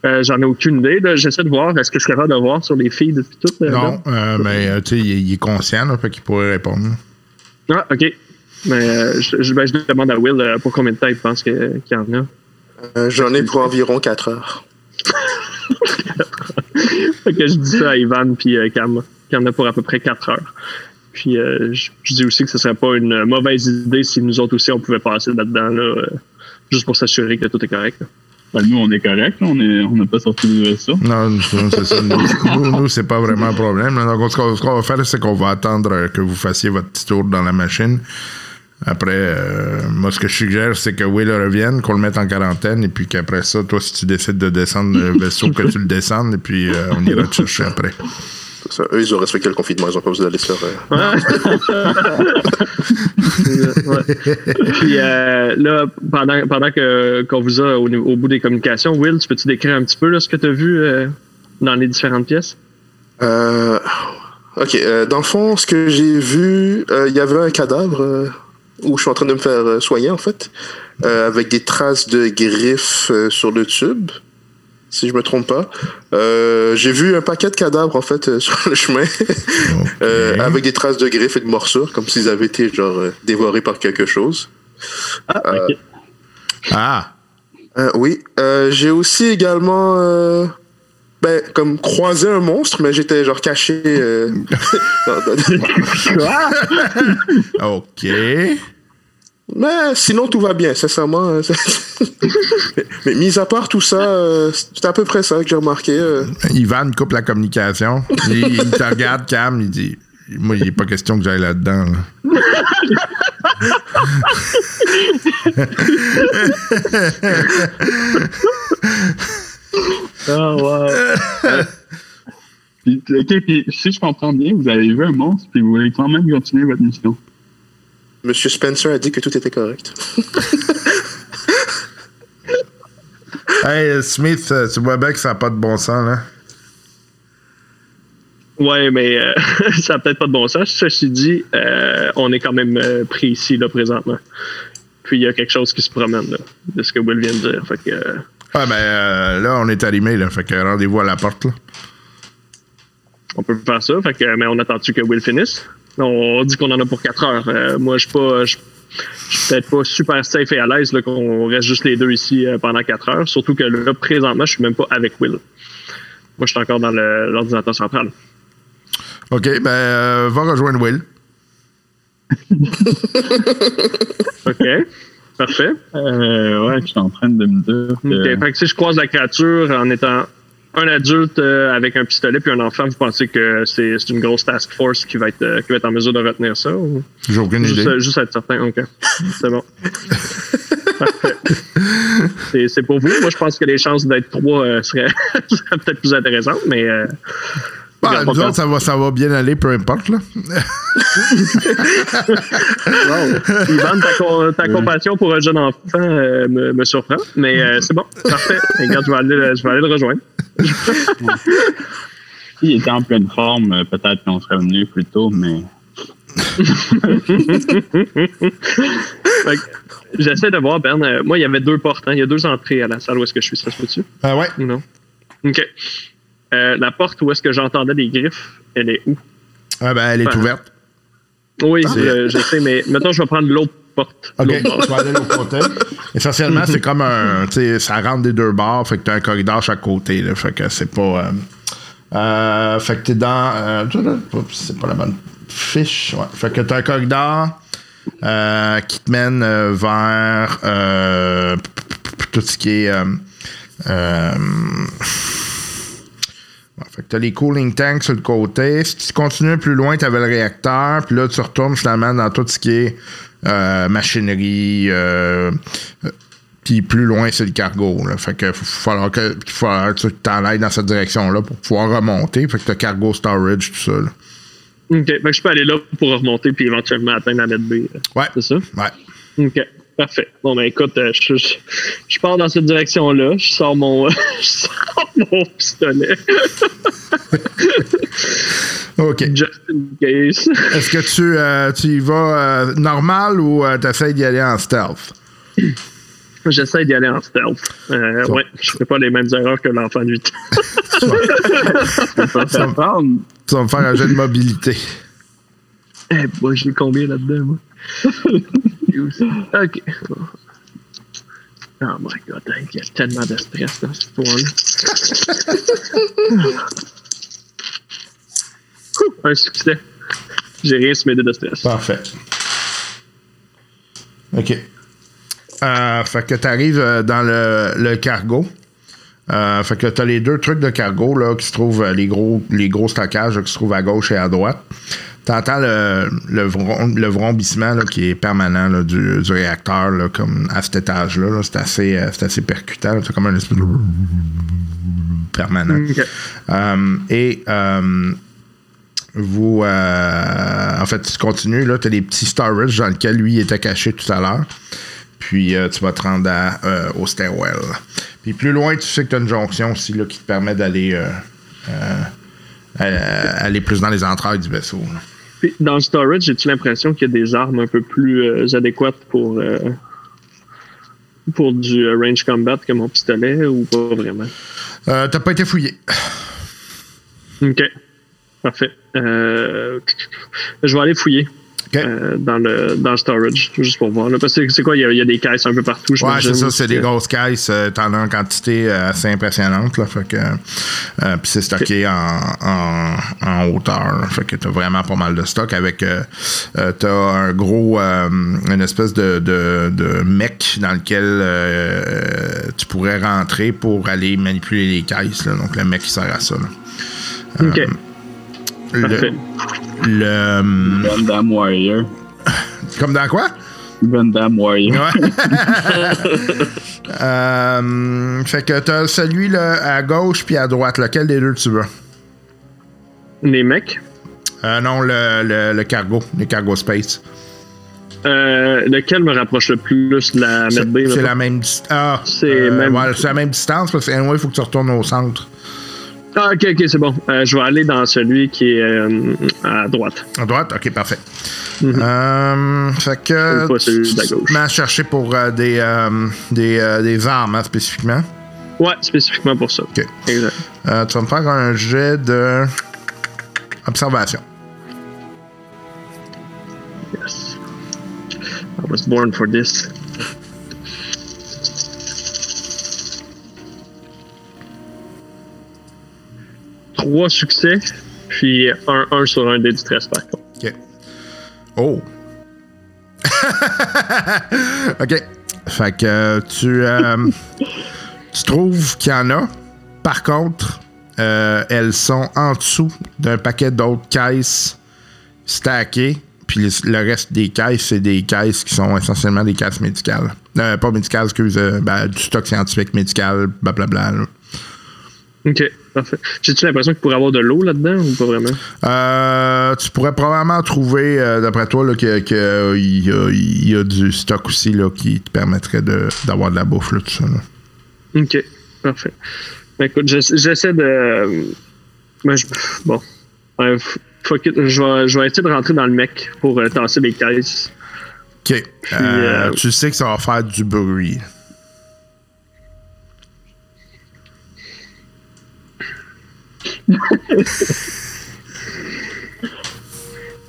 Speaker 4: Euh, J'en ai aucune idée. J'essaie de voir. Est-ce que je suis capable de voir sur les feeds et tout? euh,
Speaker 2: Non, euh, mais euh, tu sais, il, est- il est conscient, là, fait qu'il pourrait répondre.
Speaker 4: Ah, OK. Mais euh, je, je, ben, je demande à Will euh, pour combien de temps il pense qu'il y en a.
Speaker 6: Euh, J'en ai pour environ 4 heures.
Speaker 4: Fait que je dis ça à Ivan puis euh, Cam, qu'il y en a pour à peu près 4 heures. Puis euh, je, je dis aussi que ce serait pas une mauvaise idée si nous autres aussi on pouvait passer là-dedans là, euh, juste pour s'assurer que tout est correct.
Speaker 5: Ben, nous, on est correct, là, on est- on n'a pas sorti du vaisseau.
Speaker 2: Non, c'est ça. Nous, nous, nous, c'est pas vraiment un problème. là. Donc, ce qu'on va faire, c'est qu'on va attendre que vous fassiez votre petit tour dans la machine. Après, euh, moi, ce que je suggère, c'est que Will revienne, qu'on le mette en quarantaine, et puis qu'après ça, toi, si tu décides de descendre le vaisseau, que tu le descendes, et puis euh, on ira te chercher après.
Speaker 6: Ça. Eux, ils ont respecté le confinement, ils ont pas besoin d'aller se faire. euh,
Speaker 4: Ouais. Puis euh, là, pendant, pendant que qu'on vous a au, bout des communications, Will, tu peux-tu décrire un petit peu là, ce que tu as vu euh, dans les différentes pièces?
Speaker 6: Euh, ok, euh, dans le fond, ce que j'ai vu, il y avait un cadavre où je suis en train de me faire soigner, en fait, avec des traces de griffes sur le tube, si je me trompe pas. Euh, j'ai vu un paquet de cadavres, en fait, euh, sur le chemin, euh, avec des traces de griffes et de morsures, comme s'ils avaient été, genre, euh, dévorés par quelque chose.
Speaker 4: Ah,
Speaker 6: Euh,
Speaker 4: ok.
Speaker 2: Ah!
Speaker 6: Euh, oui. Euh, j'ai aussi également euh, ben, comme croisé un monstre, mais j'étais genre caché. euh, dans- dans-
Speaker 2: OK.
Speaker 6: Mais sinon, tout va bien, sincèrement. c'est- mais mis à part tout ça, euh, c'est à peu près ça que j'ai remarqué. euh.
Speaker 2: Ivan coupe la communication. Il, il te regarde, Cam, il dit Moi, il n'est pas question que j'aille là-dedans. là.
Speaker 4: Ah, wow.
Speaker 5: Puis, ok, puis si je comprends bien, vous avez vu un monstre, puis vous voulez quand même continuer votre mission.
Speaker 6: Monsieur Spencer a dit que tout était correct.
Speaker 2: Hey, Smith, euh, tu vois bien que ça n'a pas de bon sens, là.
Speaker 4: Ouais, mais euh, ça n'a peut-être pas de bon sens. Ceci dit, euh, on est quand même pris ici, là, présentement. Puis il y a quelque chose qui se promène, là, de ce que Will vient de dire. Fait que, euh,
Speaker 2: Ah, ben euh, là, on est allumé, là. Fait que rendez-vous à la porte, là.
Speaker 4: on peut faire ça. Fait que, mais on attend-tu que Will finisse? On dit qu'on en a pour 4 heures. Euh, moi, je suis pas. Je je suis peut-être pas super safe et à l'aise là, qu'on reste juste les deux ici euh, pendant 4 heures. Surtout que là, présentement, je suis même pas avec Will. Moi, je suis encore dans le- l'ordinateur central.
Speaker 2: OK, ben, euh, va rejoindre Will.
Speaker 4: OK. Parfait.
Speaker 5: Euh, ouais, je suis en train de me dire
Speaker 4: OK.
Speaker 5: que...
Speaker 4: Fait que si je croise la créature en étant un adulte euh, avec un pistolet puis un enfant, vous pensez que c'est une grosse task force qui va être, euh, qui va être en mesure de retenir ça? Ou?
Speaker 2: J'ai aucune idée.
Speaker 4: Juste, juste être certain. OK. C'est bon. Parfait. C'est- pour vous. Moi, je pense que les chances d'être trois euh, seraient, seraient peut-être plus intéressantes, mais. euh,
Speaker 2: Bah, nous autres, ça va, ça va bien aller, peu importe. Là.
Speaker 4: Wow. Yvan, ta, co- ta compassion pour un jeune enfant euh, me, me surprend, mais euh, c'est bon, parfait. Regarde, je vais aller, je vais aller le rejoindre.
Speaker 5: S'il était en pleine forme, euh, peut-être qu'on serait venu plus tôt, mais...
Speaker 4: J'essaie de voir, Ben. euh, moi, il y avait deux portes. hein. Il y a deux entrées à la salle où est-ce que je suis. Ça se peut-tu?
Speaker 2: Ah ouais.
Speaker 4: Ou non? OK. Euh, la porte où est-ce que j'entendais des griffes, elle est où?
Speaker 2: Ah ben, elle est
Speaker 4: Ben,
Speaker 2: ouverte.
Speaker 4: Oui,
Speaker 2: Ah.
Speaker 4: je, je sais, mais mettons, je vais prendre l'autre porte.
Speaker 2: OK, tu vas aller de l'autre côté. Essentiellement, c'est comme un. Tu sais, ça rentre des deux bords, fait que t'as un corridor à chaque côté, là. Fait que c'est pas. Euh, euh, fait que t'es dans. Euh, c'est pas la bonne fiche. Ouais. Fait que t'as un corridor qui te mène vers tout ce qui est. Fait que t'as les cooling tanks sur le côté. Si tu continues plus loin, t'avais le réacteur. Puis là, tu retournes finalement dans tout ce qui est machinerie. euh, euh, puis plus loin, c'est le cargo. Là. Fait que faut falloir que, falloir tu t'en ailles dans cette direction-là pour pouvoir remonter. Fait que t'as cargo storage, tout ça. là.
Speaker 4: OK. Fait que je peux aller là pour remonter puis éventuellement atteindre la net B. euh,
Speaker 2: Ouais.
Speaker 4: C'est ça?
Speaker 2: Ouais.
Speaker 4: OK. Parfait. Bon, ben écoute, euh, je, je, je pars dans cette direction-là. Je sors mon, je sors mon pistolet.
Speaker 2: OK.
Speaker 4: Just in case.
Speaker 2: Est-ce que tu, euh, tu y vas euh, normal ou euh, t'essayes d'y aller en stealth?
Speaker 4: J'essaie d'y aller en stealth. Euh,
Speaker 2: Ça-
Speaker 4: ouais, je fais pas les mêmes erreurs que l'enfant de 8 ans.
Speaker 5: Ça va prendre...
Speaker 2: Tu vas me faire un jeu de mobilité.
Speaker 4: Eh, moi, j'ai combien là-dedans, moi? OK. Oh my god, il y a tellement de stress dans histoire-là. Ouh, Un succès. J'ai rien sur mes dés de stress.
Speaker 2: Parfait. OK. Euh, fait que tu arrives dans le, cargo. Euh, fait que tu as les deux trucs de cargo là, qui se trouvent, euh, les gros, les gros stockages qui se trouvent à gauche et à droite. Tu entends le, le, vrom- le vrombissement là, qui est permanent là, du, du réacteur là, comme à cet étage-là. là. C'est assez, euh, c'est assez percutant. C'est comme un espèce de permanent. Euh, et euh, vous, euh, en fait, tu continues, tu as des petits storage dans lesquels lui était caché tout à l'heure. Puis euh, tu vas te rendre à, au stairwell. Puis plus loin, tu sais que tu as une jonction aussi là, qui te permet d'aller euh, aller plus dans les entrailles du vaisseau. là.
Speaker 4: Puis, dans le storage, j'ai-tu l'impression qu'il y a des armes un peu plus euh, adéquates pour, euh, pour du euh, range combat que mon pistolet ou pas vraiment?
Speaker 2: T'as pas été fouillé.
Speaker 4: OK. Parfait. Je vais aller fouiller Euh, dans, le, dans le storage, juste pour voir. là. Parce que c'est quoi, il y, a, il y a des caisses un peu partout.
Speaker 2: Ouais, c'est ça, c'est des grosses caisses. euh, T'en as en quantité euh, assez impressionnante. Là, fait que, euh, puis c'est stocké en, en, en hauteur. là. fait que t'as vraiment pas mal de stock avec. T'as un gros. une espèce de, de, de mec dans lequel tu pourrais rentrer pour aller manipuler les caisses. là. donc le mec qui sert à ça. là.
Speaker 4: OK.
Speaker 2: Le, le-
Speaker 5: Gundam Warrior.
Speaker 2: Comme dans quoi?
Speaker 5: Gundam Warrior.
Speaker 2: Ouais. Euh, fait que t'as celui là, à gauche puis à droite. Lequel des deux tu veux?
Speaker 4: Les mecs?
Speaker 2: Euh, non, le, le, le cargo, le cargo space.
Speaker 4: Euh, lequel me rapproche le plus de la
Speaker 2: C'est la même distance. Ah,
Speaker 4: C'est même-
Speaker 2: ouais, c'est la même distance parce que il faut que tu retournes au centre.
Speaker 4: Ah, ok, ok, c'est bon. Euh, je vais aller dans celui qui est euh, à droite.
Speaker 2: À droite? Ok, parfait. Mm -hmm. fait que.
Speaker 4: Pas celui
Speaker 2: chercher pour des, des, des, armes, hein, spécifiquement?
Speaker 4: Ouais, spécifiquement pour ça.
Speaker 2: Ok.
Speaker 4: Exact.
Speaker 2: tu vas me faire un jet de. Observation. Yes.
Speaker 4: I was born for this. Trois succès, puis un, un sur un dé du stress par contre.
Speaker 2: OK. Oh. OK. Fait que tu, euh, tu trouves qu'il y en a. Par contre, euh, elles sont en dessous d'un paquet d'autres caisses stackées. Puis le, le reste des caisses, c'est des caisses qui sont essentiellement des caisses médicales. Euh, pas médicales, excuse, euh, ben, du stock scientifique médical, blablabla. là.
Speaker 4: Ok, parfait. J'ai-tu l'impression qu'il pourrait y avoir de l'eau là-dedans ou pas vraiment?
Speaker 2: Euh, tu pourrais probablement trouver, euh, d'après toi, là, que, euh, il y, a, il y a du stock aussi là, qui te permettrait de- d'avoir de, la bouffe, là, tout ça. là.
Speaker 4: Ok, parfait. Ben, écoute, j'essa- j'essaie de. Ben, je- Bon. Ouais, f- fuck it. Je vais, je vais essayer de rentrer dans le mec pour euh, tasser les caisses.
Speaker 2: OK. Euh,
Speaker 4: euh,
Speaker 2: Tu sais que ça va faire du bruit.
Speaker 4: Le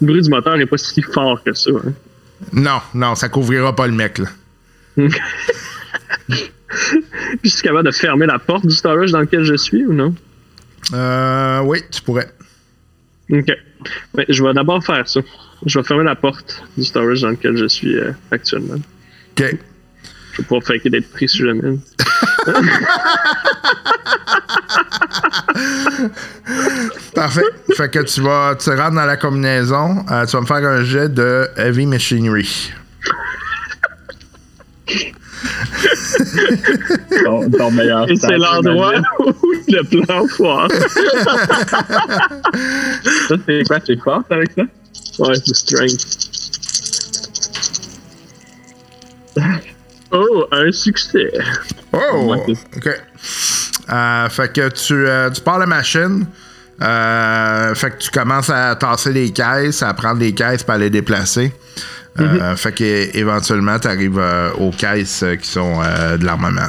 Speaker 4: bruit du moteur n'est pas si fort que ça. hein.
Speaker 2: Non, non, ça couvrira pas le mec, là.
Speaker 4: Je suis capable de fermer la porte du storage dans lequel je suis ou non?
Speaker 2: Euh, oui, tu pourrais.
Speaker 4: Ok. Ben, je vais d'abord faire ça. Je vais fermer la porte du storage dans lequel je suis euh, actuellement.
Speaker 2: OK.
Speaker 4: Je vais pouvoir faker d'être pris si jamais.
Speaker 2: Parfait. fait que tu vas tu rentres dans la combinaison. euh, tu vas me faire un jet de Heavy Machinery.
Speaker 5: Ton, ton meilleur
Speaker 4: Et c'est l'endroit où le plan foire.
Speaker 5: Ça, c'est quoi? C'est fort avec ça?
Speaker 4: Ouais, c'est strength. Oh, un succès.
Speaker 2: Oh! OK. Euh, fait que tu, euh, tu pars la machine. Euh, fait que tu commences à tasser les caisses, à prendre les caisses pour les déplacer. Euh, Fait que éventuellement, tu arrives aux caisses qui sont de l'armement.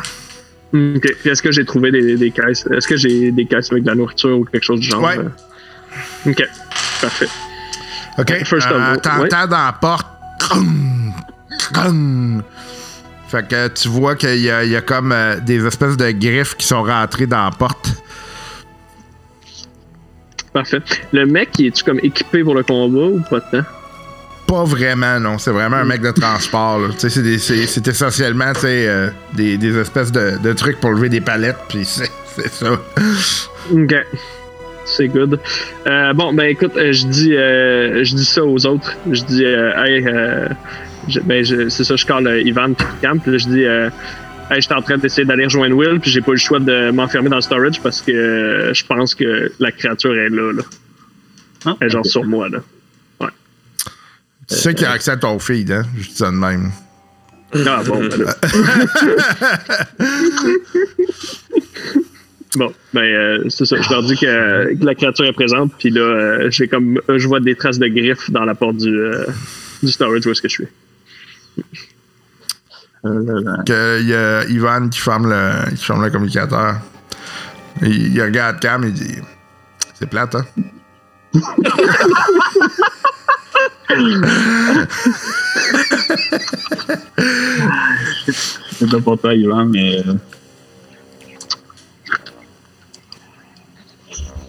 Speaker 4: Ok. Puis Est-ce que j'ai trouvé des, des caisses? Est-ce que j'ai des caisses avec de la nourriture ou quelque chose du genre?
Speaker 2: Ouais.
Speaker 4: Ok. Parfait.
Speaker 2: OK. T'entends
Speaker 4: ouais.
Speaker 2: dans la porte. Fait que tu vois qu'il y, a- il y a comme euh, des espèces de griffes qui sont rentrées dans la porte.
Speaker 4: Parfait. Le mec, il est-tu comme équipé pour le combat ou pas tant?
Speaker 2: Pas vraiment, non. C'est vraiment un mec de transport. c'est essentiellement euh, des, des espèces de, de trucs pour lever des palettes, puis c'est ça.
Speaker 4: Ok. C'est good. Euh, bon, ben écoute, je dis je dis ça aux autres. Je dis hey, euh, je- ben je- c'est ça, je call euh, Ivan puis Cam, puis là je dis euh, hey, j'étais en train d'essayer d'aller rejoindre Will, puis j'ai pas eu le choix de m'enfermer dans le storage parce que euh, je pense que la créature est là, là.
Speaker 5: Ah,
Speaker 4: Elle est genre sur moi, là.
Speaker 2: Tu sais qu'il a accès à ton feed, hein? Je dis ça de même.
Speaker 4: Ah bon, ben là. Bon, ben euh, c'est ça. Je leur dis que, que la créature est présente, puis là, euh, j'ai comme euh, je vois des traces de griffes dans la porte du, euh, du storage où est-ce que je suis.
Speaker 5: Euh,
Speaker 2: Que il y a Ivan qui ferme le, qui ferme le communicateur. Il, il regarde Cam, il dit C'est plate, hein?
Speaker 5: c'est pas pour toi, Yvan, mais.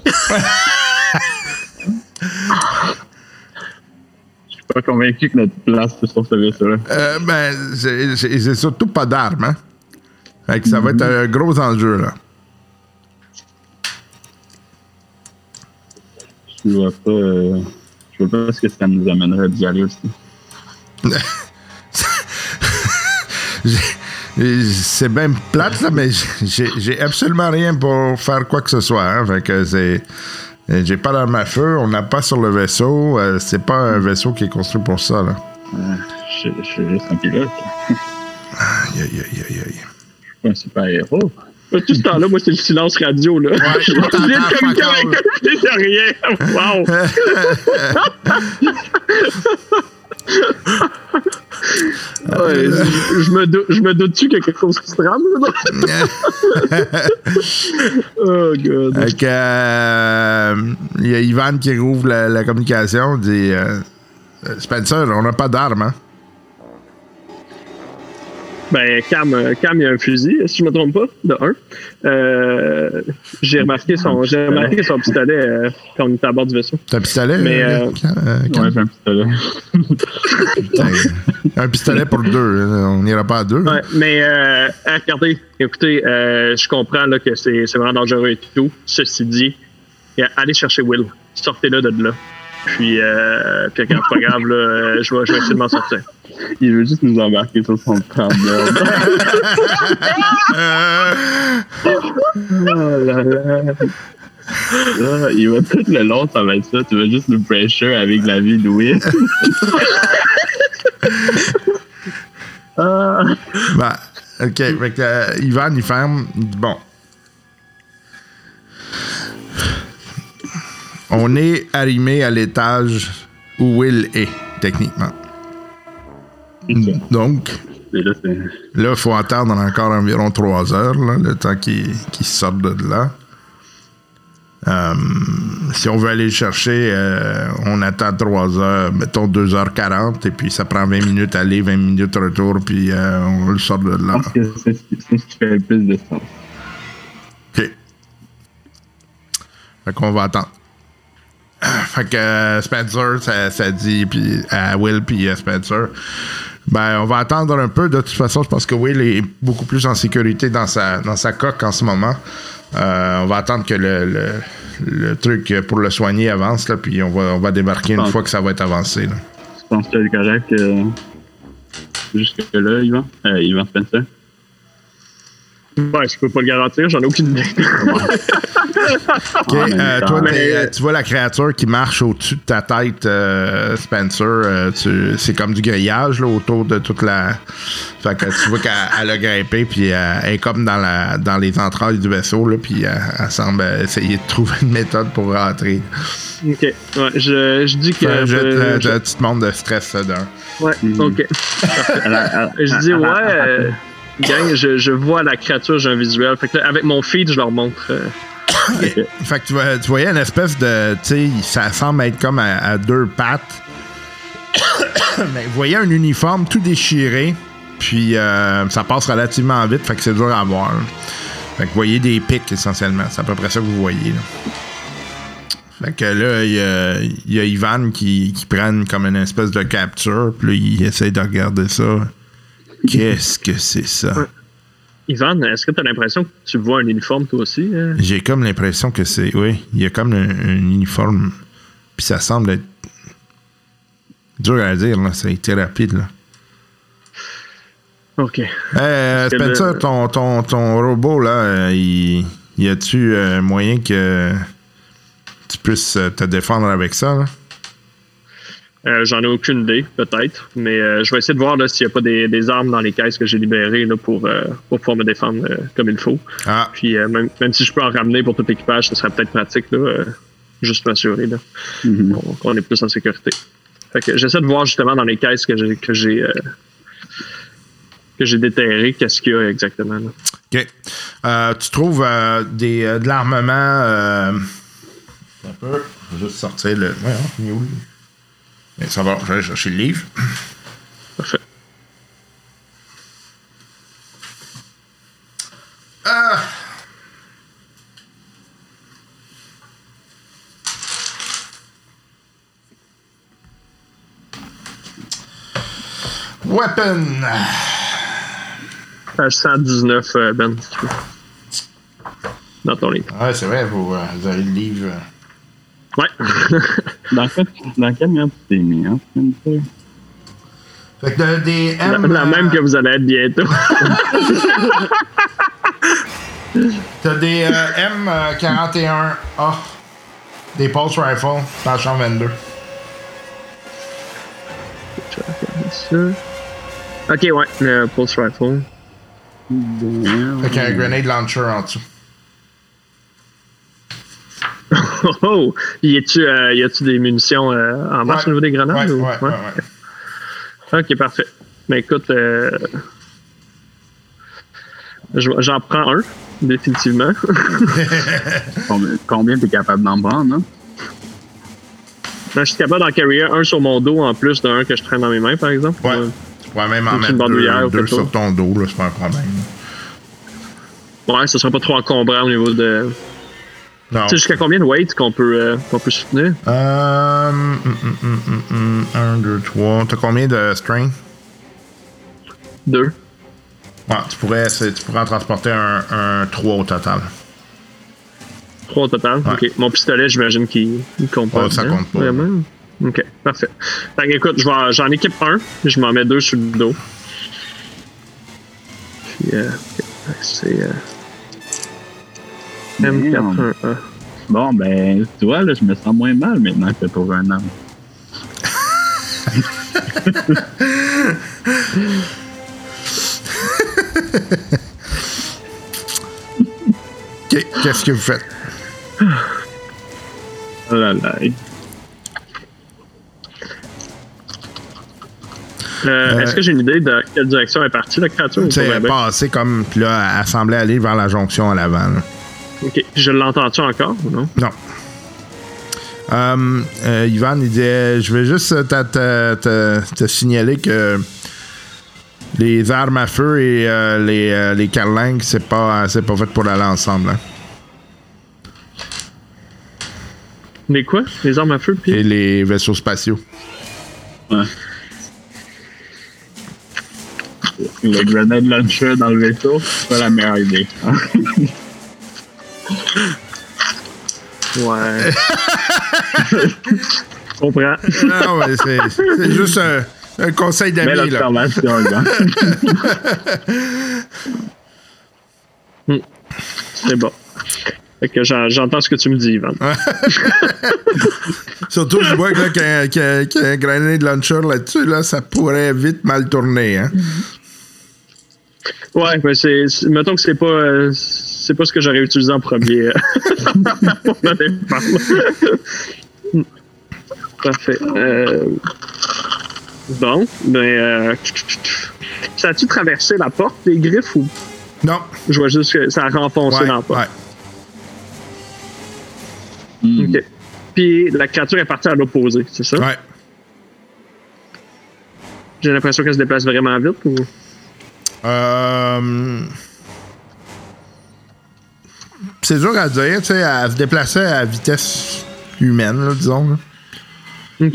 Speaker 5: Je suis pas convaincu que notre place sur ce vaisseau-là.
Speaker 2: Euh, ben, c'est- surtout pas d'armes, hein? Fait que ça va être un gros enjeu, là.
Speaker 5: Je vois pas. euh, Je vois pas ce que ça nous amènerait d'y aller aussi.
Speaker 2: C'est bien plate, là, mais j'ai j'ai absolument rien pour faire quoi que ce soit. Hein, fait que c'est. J'ai pas d'arme à feu, on n'a pas sur le vaisseau. euh, c'est pas un vaisseau qui est construit pour ça, là.
Speaker 5: Euh, je, je suis juste un pilote.
Speaker 2: Aïe, aïe, aïe, aïe, aïe.
Speaker 5: Je suis pas un super héros.
Speaker 4: Euh, Tout ce temps-là, moi, c'est le silence radio, là. je viens
Speaker 2: t'entends
Speaker 4: de communiquer avec eux, j'ai rien. Wow! Ouais, je, je me dou- je me doute-tu qu'il y a quelque chose qui se trame? Oh, God.
Speaker 2: Euh, Il y a Ivan qui rouvre la, la communication, dit euh, Spencer, on n'a pas d'armes, hein?
Speaker 4: Ben, Cam, euh, Cam, il a un fusil, si je me trompe pas, de un. Euh, j'ai remarqué son, j'ai remarqué son pistolet euh, quand on était à bord du vaisseau.
Speaker 2: T'as un pistolet?
Speaker 4: Mais,
Speaker 2: euh,
Speaker 4: euh,
Speaker 2: Cam- euh?
Speaker 5: Ouais, j'ai un pistolet.
Speaker 2: Putain. un pistolet pour deux. On n'ira pas à deux.
Speaker 4: Ouais, mais euh, regardez, écoutez, euh, je comprends là, que c'est c'est vraiment dangereux et tout. Ceci dit, allez chercher Will. Sortez-le de là. Puis, euh, puis c'est pas grave, là, euh, je vais, je vais essayer de m'en sortir.
Speaker 5: Il veut juste nous embarquer sur son.
Speaker 2: Euh,
Speaker 5: Oh là là. Ah, il va tout le long, ça va être ça. Tu vas juste nous pressure avec la vie de Will. ah.
Speaker 2: ben, OK. Fait que, euh, Ivan, il ferme. Bon. On est arrimé à l'étage où Will est, techniquement. Donc,
Speaker 5: là,
Speaker 2: il faut attendre encore environ trois heures, là, le temps qu'il qu'il sorte de là. Euh, si on veut aller le chercher, euh, on attend trois heures, mettons 2h40, et puis ça prend 20 minutes aller, 20 minutes retour, puis euh, on le sort de
Speaker 5: Je
Speaker 2: là.
Speaker 5: pense que c'est ce qui- c'est ce qui fait le plus de sens.
Speaker 2: OK. Fait qu'on va attendre. Fait que euh, Spencer, ça, ça dit puis à Will puis à Spencer. Ben, on va attendre un peu. De toute façon, je pense que Will est beaucoup plus en sécurité dans sa, dans sa coque en ce moment. Euh, on va attendre que le, le, le truc pour le soigner avance, là, puis on va, on va débarquer une fois que ça va être avancé. Là.
Speaker 5: Je pense que c'est correct. Euh, Jusque-là, Yvan. Euh, Yvan Spencer.
Speaker 4: Ouais, je peux pas le garantir, j'en ai aucune idée.
Speaker 2: OK,
Speaker 5: même
Speaker 2: euh, toi,
Speaker 4: Mais-
Speaker 2: euh, tu vois la créature qui marche au-dessus de ta tête, euh, Spencer. euh, c'est comme du grillage là, autour de toute la. Fait que tu vois qu'elle elle a grimpé, puis euh, elle est comme dans, la, dans les entrailles du vaisseau, là, puis euh, elle semble essayer de trouver une méthode pour rentrer.
Speaker 4: ok, ouais, je, je dis que.
Speaker 2: Fait, je,
Speaker 4: je-
Speaker 2: te- te- tu te montres de stress ça, d'un.
Speaker 4: Ouais,
Speaker 2: Mhm.
Speaker 4: ok. Je dis, ouais, euh, gang, je, je vois la créature, j'ai un visuel. Fait que là, avec mon feed, je leur montre. euh,
Speaker 2: Fait que tu, vois- tu voyais une espèce de. Tu sais, ça semble être comme à, à deux pattes. Mais vous voyez un uniforme tout déchiré. Puis euh, ça passe relativement vite, fait que c'est dur à voir. là. Fait que vous voyez des pics essentiellement. C'est à peu près ça que vous voyez. Là. Fait que là, il y a, il y a Ivan qui, qui prend comme une espèce de capture. Puis là, il essaie de regarder ça. Qu'est-ce que c'est ça?
Speaker 4: Ivan, est-ce que tu as l'impression que tu vois un uniforme toi aussi? euh?
Speaker 2: J'ai comme l'impression que c'est. Oui, il y a comme un, un uniforme. Puis ça semble être. dur à dire, là. Ça a été rapide, là.
Speaker 4: Ok.
Speaker 2: Euh, Spencer,
Speaker 4: le-
Speaker 2: ton, ton, ton robot, là, euh, il, y a-tu euh, moyen que tu puisses euh, te défendre avec ça, là?
Speaker 4: Euh, J'en ai aucune idée, peut-être. Mais euh, je vais essayer de voir là, s'il n'y a pas des, des armes dans les caisses que j'ai libérées là, pour, euh, pour pouvoir me défendre euh, comme il faut.
Speaker 2: Ah,
Speaker 4: Puis euh, même, même si je peux en ramener pour tout l'équipage, ce serait peut-être pratique. Là, euh, juste m'assurer là,
Speaker 5: Mhm.
Speaker 4: qu'on est plus en sécurité. Fait que j'essaie de voir justement dans les caisses que j'ai que j'ai euh, que j'ai déterré, qu'est-ce qu'il y a exactement. Là.
Speaker 2: OK. Euh, tu trouves euh, des, euh, de l'armement. euh, un peu. Je vais juste sortir le. Ouais, hein, il est où, lui? Mais ça va, je vais aller chercher le livre.
Speaker 4: Parfait.
Speaker 2: Ah! Weapon!
Speaker 4: Page 119, euh, Ben. Dans ton livre.
Speaker 2: Ouais, c'est vrai, vous, euh, vous avez le livre. Euh.
Speaker 4: Ouais.
Speaker 5: Dans quel, dans quel merde tu t'es mis, hein?
Speaker 2: Fait que de- des
Speaker 4: la,
Speaker 2: M.
Speaker 4: la
Speaker 2: euh,
Speaker 4: même que vous allez être bientôt.
Speaker 2: T'as des euh, M41A. Des Pulse Rifle, page 122.
Speaker 4: Ça. Ok, ouais, le Pulse Rifle.
Speaker 2: Avec un grenade launcher en dessous.
Speaker 4: Oh, oh! Y a-tu euh, y a-tu des munitions euh, en marche
Speaker 2: Ouais.
Speaker 4: au niveau des grenades?
Speaker 2: Ouais,
Speaker 4: ou-
Speaker 2: ouais, ouais, ouais.
Speaker 4: Ok, parfait. Mais écoute, euh, je- j'en prends un, définitivement.
Speaker 5: Combien, t'es capable d'en prendre, hein?
Speaker 4: Ben, je suis capable d'en carry un sur mon dos en plus d'un que je traîne dans mes mains, par exemple.
Speaker 2: Ouais. pourrais même en mettre deux, deux sur ton dos, là, c'est pas un problème.
Speaker 4: Ouais, ça sera pas trop encombrant au niveau de.
Speaker 2: Non.
Speaker 4: Tu sais, jusqu'à combien de weight qu'on peut, euh, qu'on peut soutenir?
Speaker 2: Euh, hum, hum, hum, hum, hum, un, deux, trois. T'as combien de strength?
Speaker 4: Deux.
Speaker 2: Ouais, tu pourrais, tu pourrais en transporter un, un 3 au total.
Speaker 4: Trois au total?
Speaker 2: Ouais.
Speaker 4: Ok. Mon pistolet, j'imagine qu'il il compte pas.
Speaker 2: Ouais, ça compte pas.
Speaker 4: Vraiment? Ok, parfait. Fait que, écoute, j'en équipe un, puis je m'en mets deux sur le dos. Puis, euh, c'est. Euh, M41A.
Speaker 5: Bon, ben, tu vois, là, je me sens moins mal maintenant que pour un homme.
Speaker 2: Qu'est-ce que vous faites?
Speaker 5: Oh là là.
Speaker 4: Euh, Est-ce que j'ai une idée de quelle direction est partie la créature? ou
Speaker 2: Tu sais,
Speaker 4: pas?
Speaker 2: Elle est
Speaker 4: bien?
Speaker 2: passée comme. Là, elle semblait aller vers la jonction à l'avant.
Speaker 4: Ok. Je l'entends-tu encore ou non?
Speaker 2: Non. Euh, euh, Ivan, il disait Je vais juste te, te- te- te signaler que les armes à feu et euh, les, euh, les carlingues, c'est pas, c'est pas fait pour aller ensemble. hein.
Speaker 4: Les quoi? Les armes à feu? Puis...
Speaker 2: Et les vaisseaux spatiaux.
Speaker 5: Ouais. Le grenade launcher dans le vaisseau, c'est pas la meilleure idée.
Speaker 4: Ouais. Je comprends.
Speaker 2: non, mais c'est, c'est juste un, un conseil
Speaker 5: Belle
Speaker 2: d'amis. là.
Speaker 5: gars.
Speaker 4: C'est bon. Fait que j'en- j'entends ce que tu me dis, Ivan.
Speaker 2: Surtout, je vois que là, qu'il y a- qu'il y a- qu'il y a un grenade launcher là-dessus, là, ça pourrait vite mal tourner. Hein?
Speaker 4: Ouais, mais c'est. Mettons que c'est pas. euh, c'est pas ce que j'aurais utilisé en premier. euh. Parfait. Euh, Bon, ben. Euh... Ça a-tu traversé la porte des griffes ou?
Speaker 2: Non.
Speaker 4: je vois juste que ça a renfoncé
Speaker 2: Ouais,
Speaker 4: dans la porte?
Speaker 2: ouais.
Speaker 5: Hmm.
Speaker 4: Ok. Puis la créature est partie à l'opposé, c'est ça?
Speaker 2: ouais.
Speaker 4: J'ai l'impression qu'elle se déplace vraiment vite ou?
Speaker 2: Euh, C'est dur à dire, tu sais, elle se déplaçait à vitesse humaine, là, disons. là.
Speaker 5: Une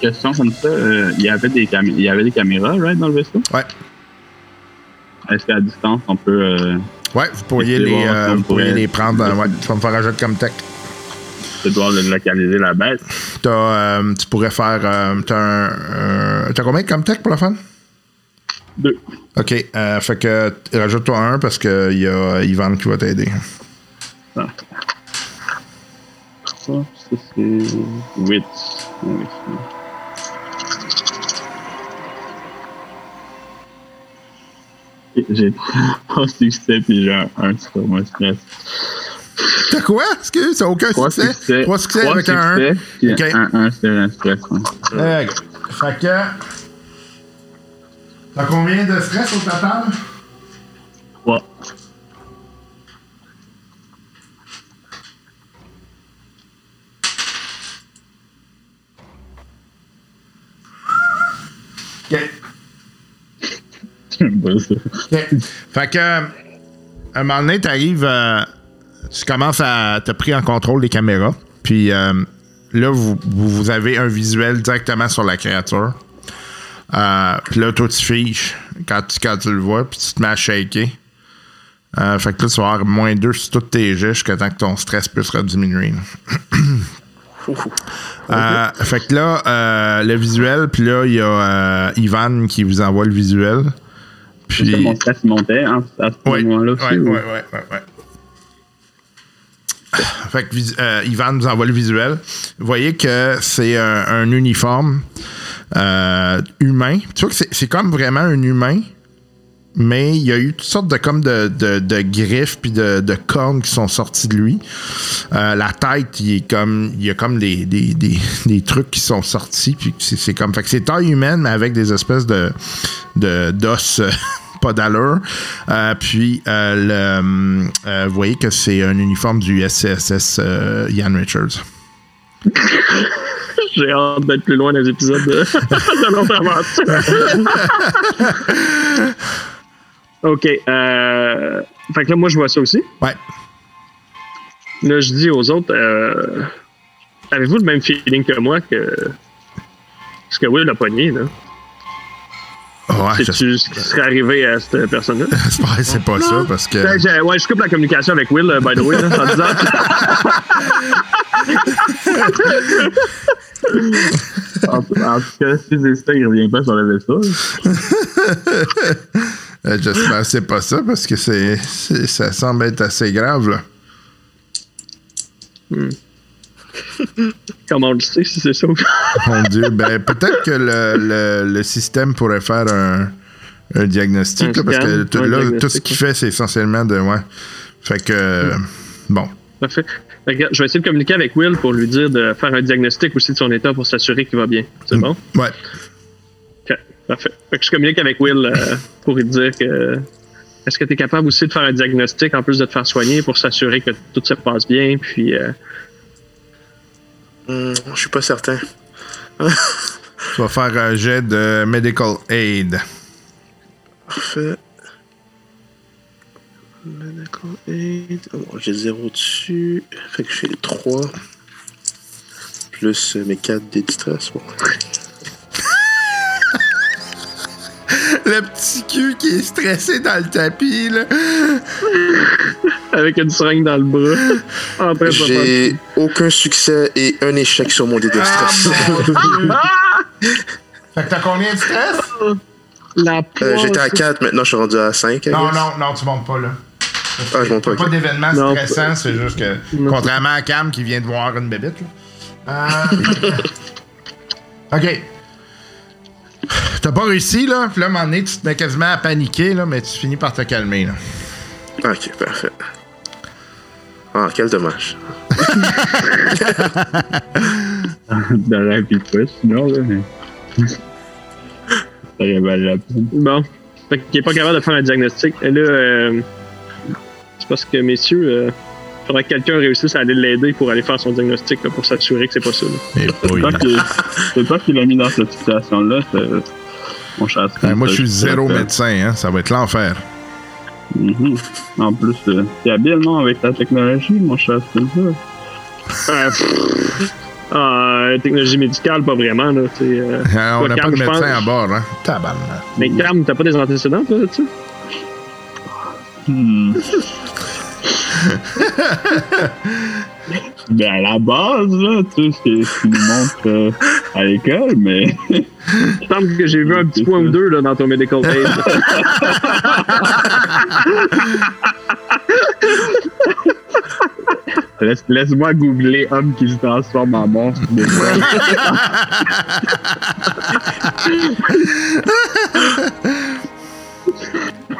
Speaker 5: question comme ça, euh, il, y avait des cam- il y avait des caméras, right, dans le vaisseau?
Speaker 2: Ouais.
Speaker 5: Est-ce qu'à distance, on peut... euh,
Speaker 2: Ouais, vous pourriez,
Speaker 5: de
Speaker 2: les,
Speaker 5: voir
Speaker 2: euh, vous pourriez les prendre. euh, ouais, tu vas me faire ajouter comme tech.
Speaker 5: devoir le- localiser la bête?
Speaker 2: T'as, euh, tu pourrais faire. euh, t'as, un, euh, t'as combien comme tech pour le fun?
Speaker 4: Deux.
Speaker 2: Ok, euh, fait que rajoute-toi un parce qu'il y a Ivan qui va t'aider.
Speaker 5: Ça, ça c'est 8. Oui. J'ai trois succès puis j'ai un, un sur mon stress.
Speaker 2: T'as quoi? Excuse, t'as aucun
Speaker 5: Trois
Speaker 2: succès?
Speaker 5: succès.
Speaker 2: Trois succès
Speaker 5: trois
Speaker 2: avec un 1.
Speaker 5: succès, un? 1 sur un stress. ouais.
Speaker 2: Euh, fait que. T'as combien de stress au total?
Speaker 5: Trois.
Speaker 2: Ok.
Speaker 5: J'aime pas ça.
Speaker 2: Ok. Fait que, euh, à un moment donné, t'arrives, euh, tu commences à te pris en contrôle des caméras. Puis euh, là, vous vous avez un visuel directement sur la créature. Euh, puis là, toi, tu fiches quand tu, quand tu le vois, puis tu te mets à shaker. Euh, fait que là, tu vas avoir moins 2 sur tous tes jets jusqu'à temps que ton stress puisse rediminuer. là. Euh, fait que là, euh, le visuel, puis là, il y a euh, Ivan qui vous envoie le visuel. Puis.
Speaker 5: mon stress montait hein, à ce moment-là
Speaker 2: ouais,
Speaker 5: ou-
Speaker 2: ouais, ouais, ouais, ouais. Fait que Ivan nous envoie le visuel. Vous voyez que c'est un, un uniforme euh, humain. Tu vois que c'est- comme vraiment un humain, mais il y a eu toutes sortes de comme de, griffes puis de, cornes qui sont sorties de lui. Euh, la tête, il est comme y a comme des, trucs qui sont sortis puis c'est comme fait c'est taille humaine mais avec des espèces de d'os euh, pas d'allure. Euh, puis le, vous voyez que c'est un uniforme du SCSS Ian Richards.
Speaker 4: J'ai hâte d'être plus loin dans les épisodes de, de notre aventure. OK. Euh, fait que là, moi, je vois ça aussi.
Speaker 2: Ouais.
Speaker 4: Là, je dis aux autres, euh, avez-vous le même feeling que moi que ce que Will a pogné, là?
Speaker 2: Ouais, je-
Speaker 4: C'est-tu ce qui serait arrivé à cette personne-là?
Speaker 2: c'est pas ça parce que.
Speaker 4: Ouais, je- ouais, je coupe la communication avec Will, euh, by the way, là, disant
Speaker 5: En, en tout cas, si c'est ça, il revient pas sur le vaisseau.
Speaker 2: J'espère que c'est pas ça parce que c'est, c'est- ça semble être assez grave là.
Speaker 4: comment on le sait si c'est ça.
Speaker 2: Mon Dieu, ben peut-être que le, le- le système pourrait faire un, un diagnostic
Speaker 4: Un
Speaker 2: là, parce que tout,
Speaker 4: un
Speaker 2: là, tout ce qu'il fait, c'est essentiellement de ouais. Fait que euh, bon.
Speaker 4: Parfait. Je vais essayer de communiquer avec Will pour lui dire de faire un diagnostic aussi de son état pour s'assurer qu'il va bien. C'est bon?
Speaker 2: Ouais.
Speaker 4: OK. Parfait. Fait que je communique avec Will euh, pour lui dire que. Est-ce que tu es capable aussi de faire un diagnostic en plus de te faire soigner pour s'assurer que tout se passe bien? Puis. euh,
Speaker 6: Hmm, je suis pas certain.
Speaker 2: Tu vas faire un jet de medical aid.
Speaker 6: Parfait. Oh, j'ai zéro dessus. Fait que j'ai 3. Plus euh, mes 4 des distress. Bon.
Speaker 2: Le petit cul qui est stressé dans le tapis là.
Speaker 4: avec une seringue dans le bras. En train de se faire-
Speaker 6: J'ai aucun succès et un échec sur mon dé de stress.
Speaker 2: Fait que t'as combien de stress?
Speaker 4: La
Speaker 6: Euh. J'étais à 4, maintenant je suis rendu à 5. I
Speaker 2: Non, non, non, tu montes pas là.
Speaker 6: Ah, je pas.
Speaker 2: D'événement
Speaker 4: Non,
Speaker 2: stressant, c'est juste que.
Speaker 4: Non.
Speaker 2: Contrairement à Cam qui vient de voir une bébête. Là. Euh, ok. T'as pas réussi, là. Puis là, à un moment donné, tu te mets quasiment à paniquer, là, mais tu finis par te calmer, là.
Speaker 6: Ok, parfait. Ah, quel dommage.
Speaker 5: Dans la vie pas, sinon, là, mais. Ça aurait valu la peine.
Speaker 4: Bon. Fait qu'il est pas capable de faire un diagnostic. Et là, euh, parce que, messieurs, euh, faudrait que quelqu'un réussisse à aller l'aider pour aller faire son diagnostic, là, pour s'assurer que c'est pas ça. là.
Speaker 2: Et
Speaker 5: C'est toi qui- C'est toi qui l'as mis dans cette situation-là, c'est- mon cher.
Speaker 2: Ben, moi, je suis
Speaker 5: Spencer.
Speaker 2: zéro
Speaker 5: Euh,
Speaker 2: médecin, hein. Ça va être l'enfer.
Speaker 5: mhm. En plus, euh, t'es habile, non, avec ta technologie, mon cher Spencer.
Speaker 4: Euh, ah, technologie médicale, pas vraiment, là. euh.
Speaker 2: Euh, on n'a pas de médecin
Speaker 4: pense-
Speaker 2: à bord, hein. Tabarnak.
Speaker 4: Mais Cam, t'as pas des antécédents, toi, là-dessus?
Speaker 5: Hmm. Ben, à la base, là, tu sais, c'est ce qu'ils nous montrent euh, à l'école, mais.
Speaker 4: Il semble que j'ai vu un petit point ou deux, là, dans ton medical aid.
Speaker 5: Laisse- Laisse-moi googler homme qui se transforme en monstre. des.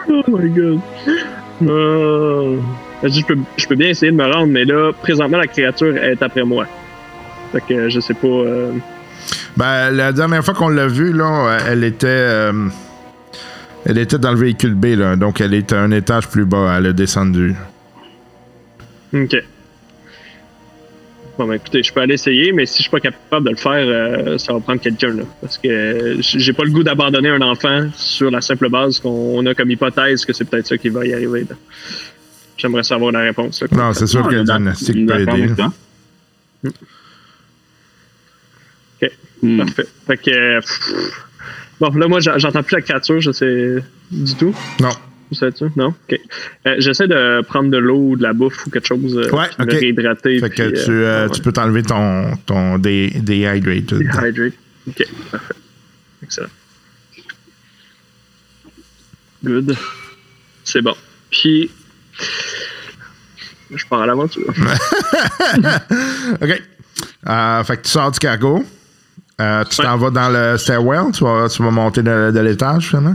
Speaker 4: Oh my god. Euh, je, peux, je peux bien essayer de me rendre, mais là, présentement, la créature est après moi. Fait que je sais pas. euh,
Speaker 2: Ben, la dernière fois qu'on l'a vue, là, euh, elle était. euh, elle était dans le véhicule B, là. Donc, elle était un étage plus bas. Elle a descendu.
Speaker 4: Ok. Bon, ben écoutez, je peux aller essayer, mais si je suis pas capable de le faire, euh, ça va prendre quelqu'un, là. Parce que j'ai pas le goût d'abandonner un enfant sur la simple base qu'on a comme hypothèse que c'est peut-être ça qui va y arriver, là. J'aimerais savoir la réponse, là.
Speaker 2: Non, c'est sûr que le diagnostic peut aider.
Speaker 4: Ok.
Speaker 5: Hmm.
Speaker 4: Parfait. Fait que. euh, pff, Bon, là, moi, j'en- j'entends plus la créature, je sais du tout.
Speaker 2: Non.
Speaker 4: Ça? Non? OK. Euh, J'essaie de prendre de l'eau ou de la bouffe ou quelque chose euh,
Speaker 2: Ouais,
Speaker 4: qui
Speaker 2: ok.
Speaker 4: me réhydrater.
Speaker 2: Fait que tu,
Speaker 4: euh,
Speaker 2: euh,
Speaker 4: ouais.
Speaker 2: tu peux t'enlever ton, ton dé- dehydrated.
Speaker 4: Dehydrate. OK, parfait. Excellent. Good. C'est bon. Puis, je pars à l'aventure.
Speaker 2: OK. Euh, fait que tu sors du cargo. Euh, tu
Speaker 4: Ouais.
Speaker 2: t'en vas dans le stairwell. Tu vas, tu vas monter de, de l'étage, finalement.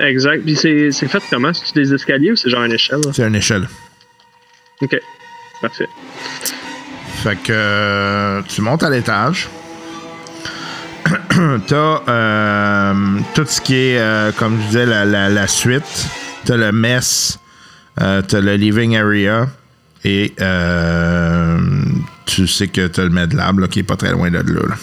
Speaker 4: exact. Puis, c'est c'est fait comment? C'est des escaliers ou c'est genre une échelle? là?
Speaker 2: C'est une échelle.
Speaker 4: OK. Parfait.
Speaker 2: Fait que euh, tu montes à l'étage. T'as euh, tout ce qui est, euh, comme je disais, la, la, la suite. T'as le mess. Euh, T'as le living area. Et euh, tu sais que tu as le Medlab là, qui est pas très loin de là. là.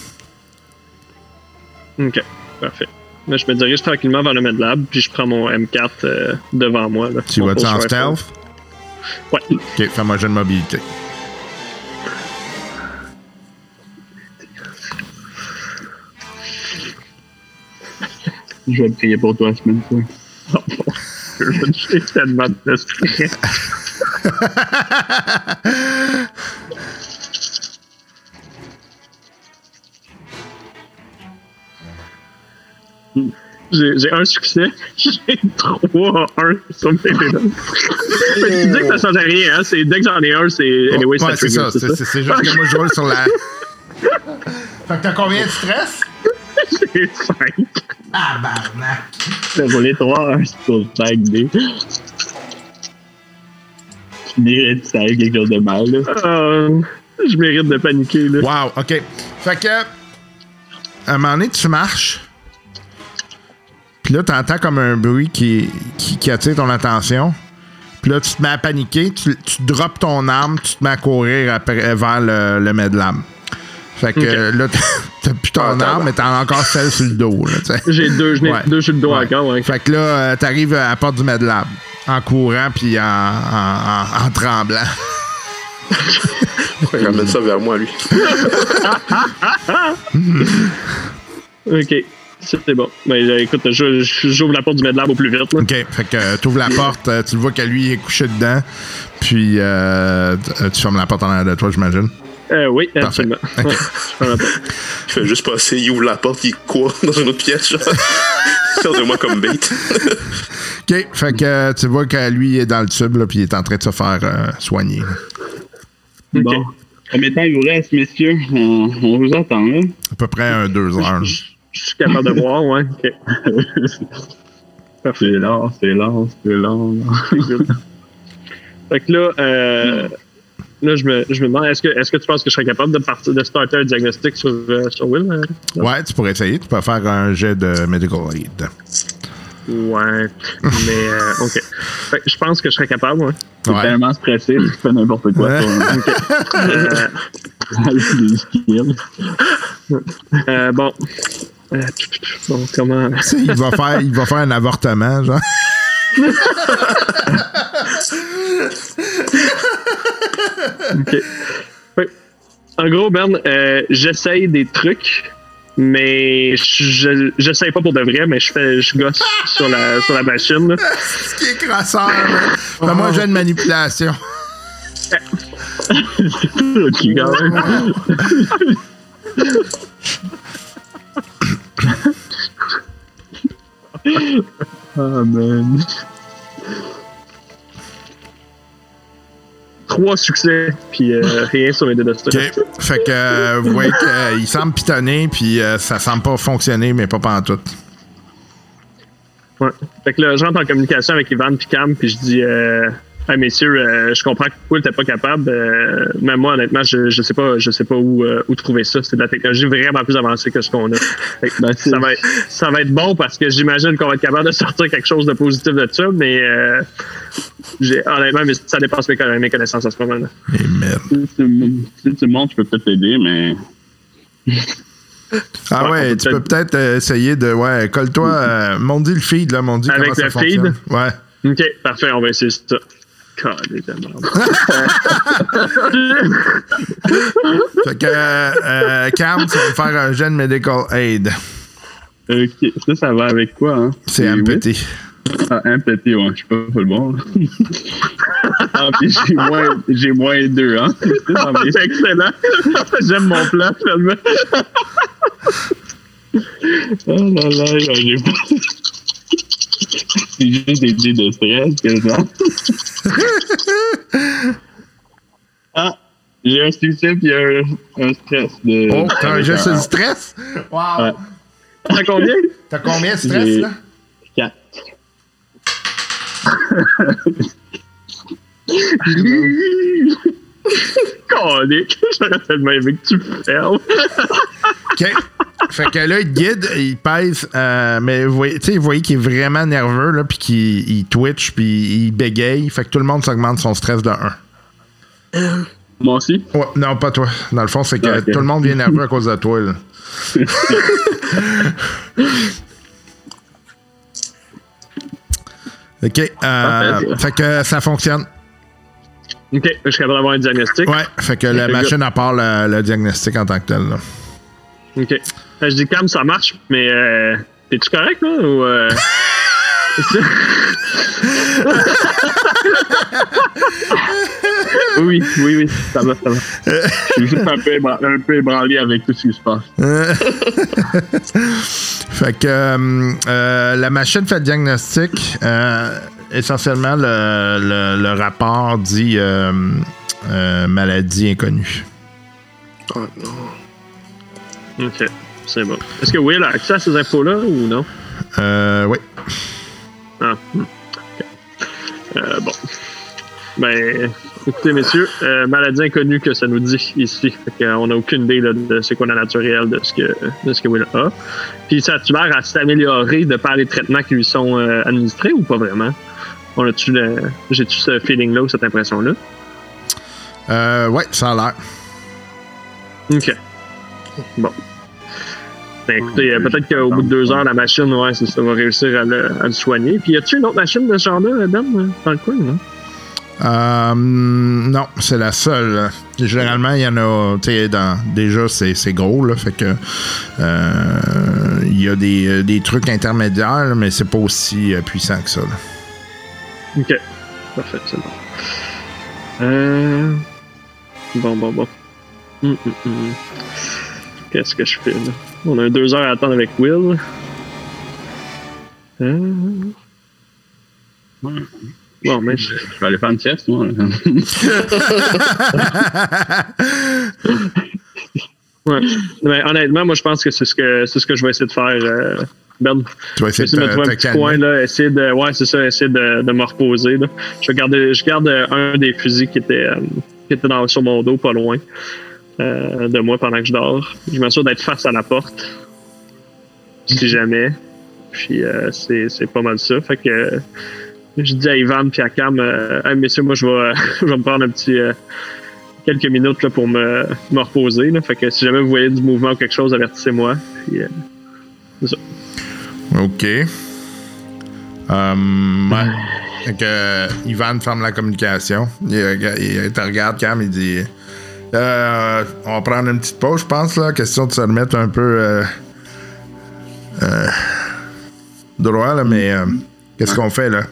Speaker 4: Ok, parfait. Là, je me dirige tranquillement vers le Medlab, puis je prends mon M4 euh, devant moi. Là,
Speaker 2: Tu vas-tu en stealth?
Speaker 4: Ouais.
Speaker 2: Ok, fais-moi un jeu de mobilité.
Speaker 5: Je vais prier pour toi, semaine
Speaker 4: J'ai tellement de stress. J'ai un succès, j'ai 3 1 sur mes dés. Mais tu dis que ça change rien, hein? c'est- Dès que j'en ai un, c'est. Anyway,
Speaker 2: ouais,
Speaker 4: ça
Speaker 2: c'est ça. C'est c'est- c'est juste que moi, je roule sur la. fait que t'as combien de stress?
Speaker 4: J'ai 5.
Speaker 2: Tabarnak!
Speaker 5: J'ai roulé 3 1 sur 5 dés. Tu mérites ça arrive quelque chose de mal, là.
Speaker 4: Euh, je mérite de paniquer, là.
Speaker 2: Wow, OK. Fait que, à un moment donné, tu marches. Puis là, t'entends comme un bruit qui, qui, qui attire ton attention. Puis là, tu te mets à paniquer, tu, tu drops ton arme, tu te mets à courir après, vers le, le Medlab. Fait que
Speaker 4: Ok.
Speaker 2: euh, là, t'as- plus ton
Speaker 6: Ah,
Speaker 2: arme, mais t'en as encore celle sur le dos.
Speaker 4: J'ai deux,
Speaker 2: Ouais.
Speaker 4: deux sur le dos
Speaker 2: Ouais.
Speaker 4: encore, ouais.
Speaker 2: Fait que là, euh, t'arrives à la porte du Medlab en courant puis en, en, en- en tremblant.
Speaker 6: Ramène ça vers moi, lui.
Speaker 4: Ok, c'est bon. Ben, euh, écoute, j'ouvre la porte du Medlab au plus vite. Là.
Speaker 2: OK. Fait que tu ouvres la porte, euh, tu le vois que lui est couché dedans. Puis euh, tu fermes la porte en arrière de toi, j'imagine.
Speaker 4: Euh, oui,
Speaker 2: Parfait.
Speaker 4: absolument.
Speaker 2: Ok.
Speaker 4: Ouais, je
Speaker 6: fait juste passer, il ouvre la porte, il court dans une autre pièce. Sert de moi comme bait.
Speaker 2: OK. Fait que euh, tu vois que lui est dans le tube, là, puis il est en train de se faire euh, soigner.
Speaker 5: Bon. Combien de temps il vous reste, messieurs? On, on vous attend, là.
Speaker 2: À peu près un deux heures.
Speaker 4: Je suis capable de voir, ouais. Ok.
Speaker 5: C'est long, c'est long, c'est long.
Speaker 4: Fait que là, euh, là je, me, je me demande, est-ce que, est-ce que tu penses que je serais capable de, partir, de starter un diagnostic sur, euh, sur Will? euh?
Speaker 2: Ouais, tu pourrais essayer. Tu peux faire un jet de medical aid.
Speaker 4: Ouais. Mais, euh, ok. Fait que je pense que je serais capable, ouais.
Speaker 5: T'es
Speaker 2: Ouais.
Speaker 5: tellement stressé, tu fais n'importe quoi.
Speaker 2: Ouais.
Speaker 5: un-
Speaker 4: Euh, euh, bon. Euh, bon, comment?
Speaker 2: Tu sais, il va faire, il va faire un avortement, genre.
Speaker 4: OK. En gros, Ben, euh, j'essaye des trucs, mais je j'essaye pas pour de vrai, mais je fais je gosse sur la sur la machine. là.
Speaker 2: Ce qui est crasseur, là. Fais-moi un jet de manipulation.
Speaker 5: Ok, quand même. Ah, man.
Speaker 4: Trois succès, puis euh, rien sur mes dés de.
Speaker 2: Fait que euh, vous voyez qu'il semble pitonner, puis euh, ça semble pas fonctionner, mais pas pantoute.
Speaker 4: Ouais. Fait que là, je rentre en communication avec Ivan puis Cam, puis je dis euh, Hey, messieurs, euh, je comprends que Will n'était pas capable. euh, mais moi, honnêtement, je, je sais pas, je sais pas où, euh, où trouver ça. C'est de la technologie vraiment plus avancée que ce qu'on a. Fait
Speaker 5: Ben,
Speaker 4: ça, va être, ça va être bon parce que j'imagine qu'on va être capable de sortir quelque chose de positif de ça, mais euh, j'ai, honnêtement, mais ça dépasse mes, mes connaissances à ce moment-là.
Speaker 5: Si tu, si tu montes, je peux peut-être t'aider, mais.
Speaker 2: Ah
Speaker 4: Ouais, on
Speaker 2: ouais,
Speaker 4: peut
Speaker 2: tu peux
Speaker 4: peut-être-
Speaker 2: euh, essayer de. Ouais, colle-toi. Euh, Mondi le feed, là. Mondi
Speaker 4: Avec
Speaker 2: comment ça
Speaker 4: le
Speaker 2: fonctionne.
Speaker 4: feed?
Speaker 2: Ouais.
Speaker 4: Ok, parfait, on va essayer ça. Calé de merde.
Speaker 2: Fait que, euh, Cam, tu vas me faire un jet de medical aid.
Speaker 5: Ok, ça, ça va avec quoi, hein?
Speaker 2: C'est? MPT.
Speaker 5: Ah, un petit, ouais, je suis pas full bon. ah, puis j'ai moins, j'ai moins deux, hein? C'est
Speaker 4: excellent. J'aime mon plan, finalement.
Speaker 5: Oh là là, j'ai pas. C'est juste des dés de stress, quasiment. ah, j'ai un succès puis un, un stress de.
Speaker 2: Oh, t'as un jet sur le stress? Wow.
Speaker 5: Ouais.
Speaker 4: T'as combien?
Speaker 2: T'as combien de stress, là?
Speaker 5: Quatre.
Speaker 4: Calique. J'aurais tellement aimé que tu fermes.
Speaker 2: OK. Fait que là, il te guide, il pèse, euh, mais vous voyez, tu sais, vous voyez qu'il est vraiment nerveux, là, puis qu'il il twitch, puis il bégaye. Fait que tout le monde s'augmente son stress de 1.
Speaker 5: Moi aussi?
Speaker 2: Ouais, non, pas toi. Dans le fond, c'est que
Speaker 5: Ah,
Speaker 2: tout le monde vient nerveux à cause de toi. là. OK. euh, fait que ça fonctionne.
Speaker 4: OK, je suis capable d'avoir un diagnostic.
Speaker 2: Ouais, fait que la machine à part le, le diagnostic en tant que tel. là.
Speaker 4: OK. Je dis Cam, ça marche, mais euh, t'es-tu correct, là? Ou, euh...
Speaker 5: Oui, oui, oui, ça va, ça va. Je suis juste un peu, ébra- un peu ébranlé avec tout ce qui se passe.
Speaker 2: Fait que euh, euh, la machine fait le diagnostic. euh, essentiellement, le, le- le rapport dit euh, euh, maladie inconnue.
Speaker 6: Oh non.
Speaker 4: OK, c'est bon. Est-ce que Will a accès à ces infos-là ou non?
Speaker 2: Euh, oui.
Speaker 4: Ah. hmm. Euh, bon. Ben, écoutez, messieurs, euh, maladie inconnue que ça nous dit ici. Fait qu'on n'a aucune idée là, de c'est quoi la nature réelle de ce que, de ce que Will a. Puis ça a-tu l'air à s'améliorer de par les traitements qui lui sont euh, administrés ou pas vraiment? On a-tu le... J'ai-tu ce feeling-là ou cette impression-là?
Speaker 2: Euh, ouais, ça a l'air.
Speaker 4: OK. Bon. Ben, écoutez, euh, peut-être qu'au bout de deux heures, la machine, ouais, ça, va réussir à le, à le soigner. Puis, y a-tu une autre machine de ce genre-là, Ben, euh, dans le coin, non?
Speaker 2: Euh, non, c'est la seule. Généralement, il y en a. Dans- déjà, c'est gros, là. Fait que. euh, Il y a des, euh, des trucs intermédiaires, là, mais c'est pas aussi euh, puissant que ça. là.
Speaker 4: OK. Parfait, c'est bon. Euh... Bon, bon, bon. Hum, hum, hum. Qu'est-ce que je fais, là? On a deux heures à attendre avec Will. Euh... Bon, mais je-
Speaker 5: Je vais aller faire une sieste, moi.
Speaker 4: Ouais. Mais honnêtement, moi, je pense que c'est ce que c'est ce que je vais essayer de faire, euh, Ben.
Speaker 2: Tu vas
Speaker 4: Je vais
Speaker 2: essayer
Speaker 4: essayer de me
Speaker 2: de
Speaker 4: trouver
Speaker 2: te,
Speaker 4: un petit
Speaker 2: calmer.
Speaker 4: coin, là, essayer de. Ouais, c'est ça, essayer de, de me reposer. Là. Je, vais garder, je garde un des fusils qui était, euh, qui était dans, sur mon dos, pas loin euh, de moi pendant que je dors. Je m'assure d'être face à la porte, si jamais. Puis euh, c'est c'est pas mal ça. Fait que euh, je dis à Ivan puis à Cam, Hey, messieurs, moi je vais, me prendre un petit quelques minutes là, pour me, me reposer. Fait que si jamais vous voyez du mouvement ou quelque chose, avertissez-moi. Euh,
Speaker 2: OK. Euh, ouais. Fait que, Ivan ferme la communication. Il, il te regarde, Cam, il dit euh, On va prendre une petite pause, je pense, là. Question de se remettre un peu euh, euh, droit, là, mais euh, qu'est-ce qu'on fait, là?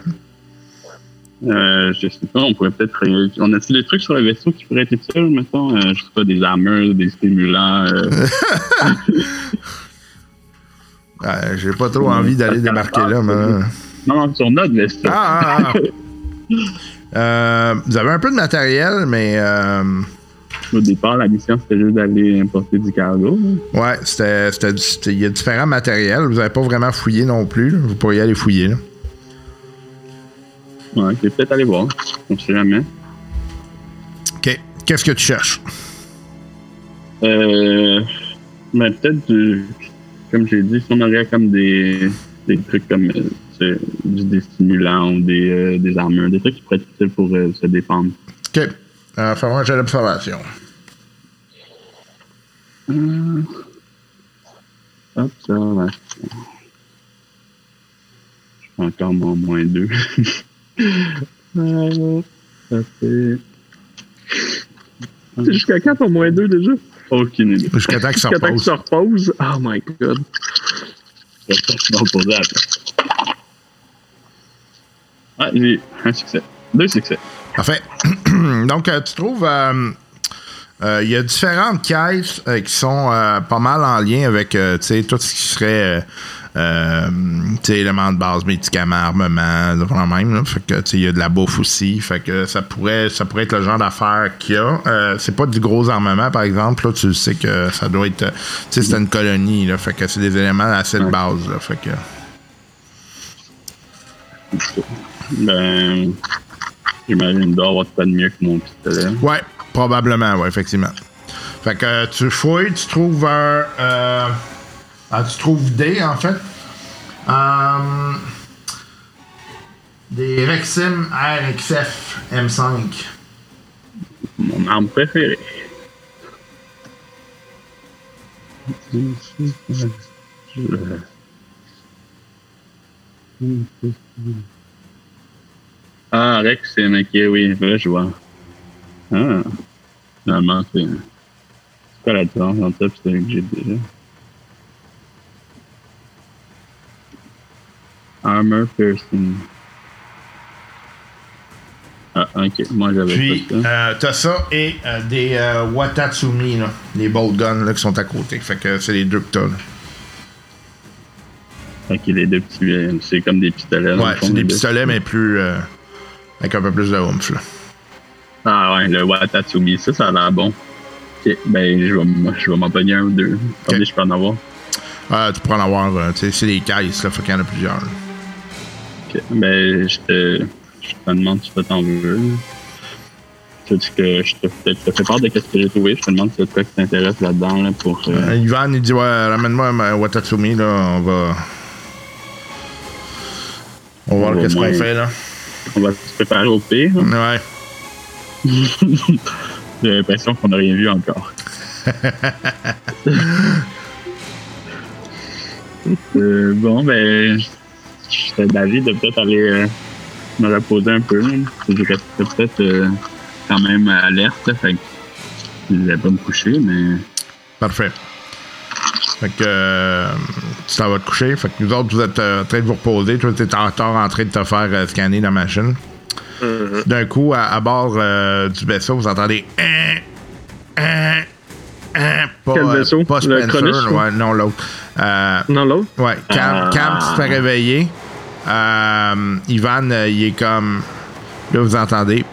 Speaker 5: Euh, je sais pas, on pourrait peut-être. On a-t-il des trucs sur le vaisseau qui pourraient être utiles, mettons? Je sais pas, des armures, des stimulants. Euh,
Speaker 2: J'ai pas trop envie d'aller débarquer là, mais.
Speaker 5: Non, non, sur notre vaisseau.
Speaker 2: Ah, ah, ah. Vous avez un peu de matériel, mais
Speaker 5: Au départ, la mission, c'était juste d'aller importer du cargo.
Speaker 2: ouais, c'était, il y a différents matériels. Vous n'avez pas vraiment fouillé non plus. là. Vous pourriez aller fouiller. Là.
Speaker 5: Ouais, je vais peut-être aller voir. On sait jamais.
Speaker 2: OK. Qu'est-ce que tu cherches?
Speaker 5: Euh, mais peut-être, du- comme j'ai dit, si on aurait comme des, des trucs comme euh, des stimulants ou des, euh, des armures, des trucs qui pourraient être utiles pour euh, se défendre.
Speaker 2: OK. Euh, Fais-moi un jet d'observation.
Speaker 5: Euh, hop, ça, là. Je fais encore mon moins 2. euh, ça fait.
Speaker 4: C'est jusqu'à quand ton moins 2 déjà?
Speaker 5: Aucune idée.
Speaker 2: Jusqu'à temps que ça
Speaker 4: Jusqu'à temps que
Speaker 2: repose.
Speaker 4: ça repose. Oh my god.
Speaker 5: Je vais. Ah, j'ai un succès. Deux succès.
Speaker 2: Parfait. Donc, euh, tu trouves. euh, Il y a différentes caisses euh, qui sont euh, pas mal en lien avec euh, tu sais, tout ce qui serait. euh, euh, tu sais, éléments de base, médicaments, armement, quand même. Là. Fait que, tu sais, il y a de la bouffe aussi. Fait que ça pourrait, ça pourrait être le genre d'affaires qu'il y a. Euh, c'est pas du gros armement, par exemple. Là, tu sais que ça doit être. euh, Tu sais, c'est une colonie. Là, fait que c'est des éléments assez de base. Là, fait que.
Speaker 5: Ben. J'imagine qu'il doit avoir pas de mieux que mon pistolet.
Speaker 2: Ouais, probablement, ouais, effectivement. Fait que euh, tu fouilles, tu trouves un. euh, ah, tu trouves des, en fait. Euh, des Rexim RXF M5.
Speaker 5: Mon arme préférée. Ah, Rex, c'est ok, oui, je vois. Ah, finalement, c'est. C'est quoi la différence entre ça et celui que j'ai déjà? Armor piercing. Ah, ok, moi j'avais
Speaker 2: Puis,
Speaker 5: pas ça.
Speaker 2: euh, t'as ça et euh, des euh, Watatsumi, là, les bolt guns là, qui sont à côté. Fait que c'est les deux que t'as. là.
Speaker 5: Ok, les deux petits, euh, c'est comme des pistolets.
Speaker 2: Ouais, c'est des pistolets, mais plus. avec un peu plus de oomph. Là.
Speaker 5: Ah ouais, le Watatsumi, ça, ça a l'air bon. Ok, ben je vais, je vais m'en pogner un ou deux. Combien je peux en avoir?
Speaker 2: Euh, tu pourras en avoir. euh, tu sais, c'est des caisses, là, fait qu'il y en a plusieurs. là.
Speaker 5: Ok, ben je te, je te demande si tu t'en veux. Tu dis que je te, je te fais part de ce que j'ai trouvé. Je te demande si tu quoi qui t'intéresse là-dedans là, pour. euh,
Speaker 2: Euh, Ivan, il dit Ouais, ramène-moi un Watatsumi, là, on va. On va voir
Speaker 5: On
Speaker 2: qu'est-ce qu'on fait, là.
Speaker 5: On va se préparer au pire.
Speaker 2: Ouais.
Speaker 5: J'ai l'impression qu'on n'a rien vu encore. Euh, bon, ben, je serais d'avis de peut-être aller euh, me reposer un peu. Je peut-être euh, quand même alerte. Fait que je vais pas me coucher, mais.
Speaker 2: Parfait. Fait que euh, tu t'en vas te coucher. Fait que nous autres, vous êtes en train de vous reposer. Toi, t'es encore en train de te faire scanner la machine. D'un coup, à, à bord euh, du vaisseau, vous entendez. Hein, hein, hein, pas,
Speaker 4: Quel vaisseau?
Speaker 2: Pas
Speaker 4: Le
Speaker 2: Spencer,
Speaker 4: Cronus, ou?
Speaker 2: ouais, non, l'autre. Euh,
Speaker 4: Non, l'autre?
Speaker 2: Ouais, Cam,
Speaker 5: Ah.
Speaker 2: Cam tu te fais réveiller. Euh, Ivan, il est comme. Là, vous entendez.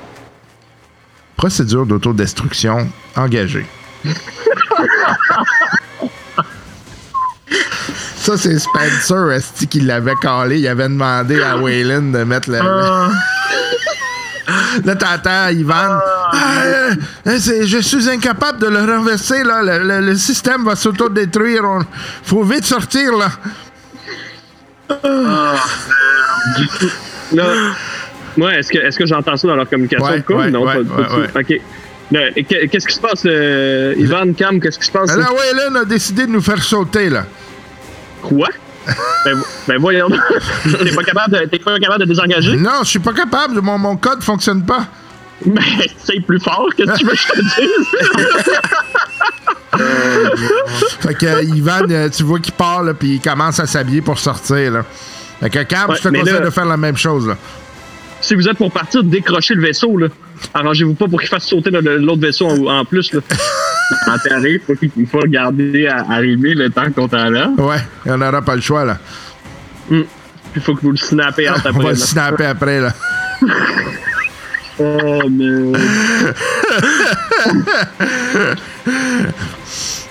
Speaker 2: Procédure d'autodestruction engagée. Ça, c'est Spencer, esti, qui l'avait calé? Il avait demandé à Waylon de mettre le. Là, t'entends Ivan. Ah, euh, je suis incapable de le renverser, là. Le, le- le système va s'autodétruire. On... Faut vite sortir, là.
Speaker 4: Là, ouais, est-ce que, est-ce que j'entends ça dans leur communication?
Speaker 2: Ouais,
Speaker 4: ou quoi?
Speaker 2: ouais,
Speaker 4: non,
Speaker 2: ouais,
Speaker 4: pas, pas du
Speaker 2: ouais,
Speaker 4: tout. OK. Là, Qu'est-ce qui se passe, euh, Ivan, Cam? Qu'est-ce qui se passe?
Speaker 2: Alors, Waylon a décidé de nous faire sauter, là.
Speaker 4: Quoi? Ben, ben voyons. T'es pas, capable de- t'es pas capable de désengager?
Speaker 2: Non, je suis pas capable. Mon, mon code fonctionne pas.
Speaker 4: Ben, c'est plus fort. Qu'est-ce que tu veux que je te dise?
Speaker 2: Fait que euh, Ivan, euh, tu vois qu'il part, là, puis il commence à s'habiller pour sortir, là. Fait que Cam,
Speaker 4: Ouais,
Speaker 2: je te conseille
Speaker 4: là-
Speaker 2: de faire la même chose, là.
Speaker 4: si vous êtes pour partir, décrochez le vaisseau, là. Arrangez-vous pas pour qu'il fasse sauter l'autre vaisseau en, en plus, là.
Speaker 5: En théorie, il faut, qu'il- il faut regarder à arriver le temps qu'on est là.
Speaker 2: Ouais, on n'aura pas le choix, là.
Speaker 4: Puis il faut que vous le snappez entre
Speaker 2: On
Speaker 4: après.
Speaker 2: va le snapper après, là.
Speaker 5: Oh, mais.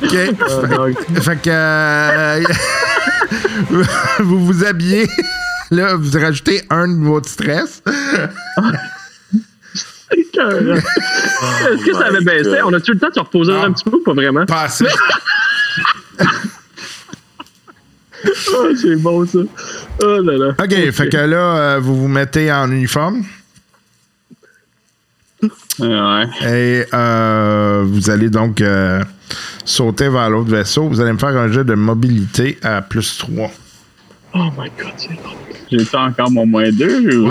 Speaker 2: OK. fait, fait que... euh, vous vous habillez. Là, vous rajoutez un niveau de stress.
Speaker 4: Est-ce que ça avait baissé? On a-tu le temps de se reposer un petit peu ou pas vraiment?
Speaker 2: Pas assez.
Speaker 4: Ah, c'est bon, ça. Oh là là.
Speaker 2: OK, fait que là, euh, vous vous mettez en uniforme?
Speaker 5: Ouais.
Speaker 2: Et euh, vous allez donc euh, sauter vers l'autre vaisseau. Vous allez me faire un jeu de mobilité à plus 3.
Speaker 4: Oh my god, c'est drôle.
Speaker 5: J'ai encore mon moins 2 ou?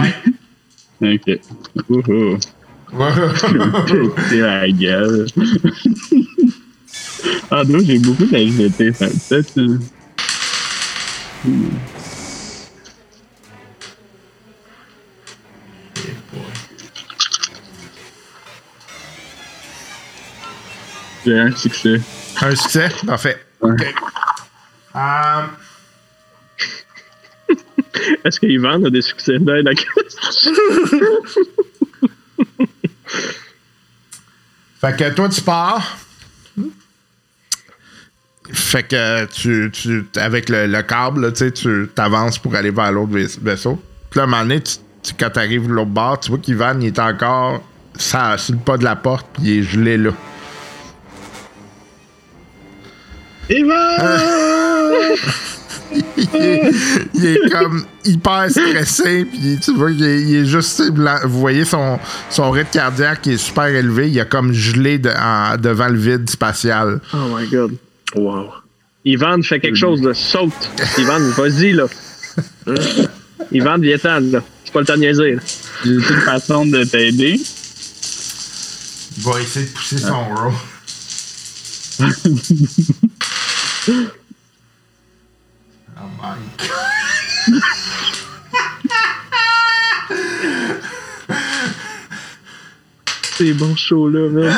Speaker 5: Ok. Ouhou. C'est la gueule. ah, donc j'ai beaucoup peut-être. euh, J'ai un succès.
Speaker 2: Un succès? Parfait.
Speaker 5: Ouais.
Speaker 2: OK. Euh,
Speaker 4: Est-ce que Ivan a des succès? Ben, d'accord.
Speaker 2: Fait que toi, tu pars. Fait que tu, tu avec le, le câble, là, tu sais, tu avances pour aller vers l'autre vais- vaisseau. Puis là, à un moment donné, tu- tu- quand tu arrives de l'autre bord, tu vois qu'Ivan, il est encore ça, sur le pas de la porte, puis il est gelé là. est, il est comme hyper stressé, puis tu vois qu'il est, il est juste blanc. Vous voyez son, son rythme cardiaque qui est super élevé. Il a comme gelé de- en- devant le vide spatial.
Speaker 4: Oh my god. Wow. Ivan fait quelque chose, là. Saute. Ivan, vas-y, là. Ivan, viens-t'en, là. C'est pas le temps de niaiser.
Speaker 5: J'ai une façon de t'aider.
Speaker 2: Il va essayer de pousser son roll. oh my god.
Speaker 4: C'est bon show, là, man.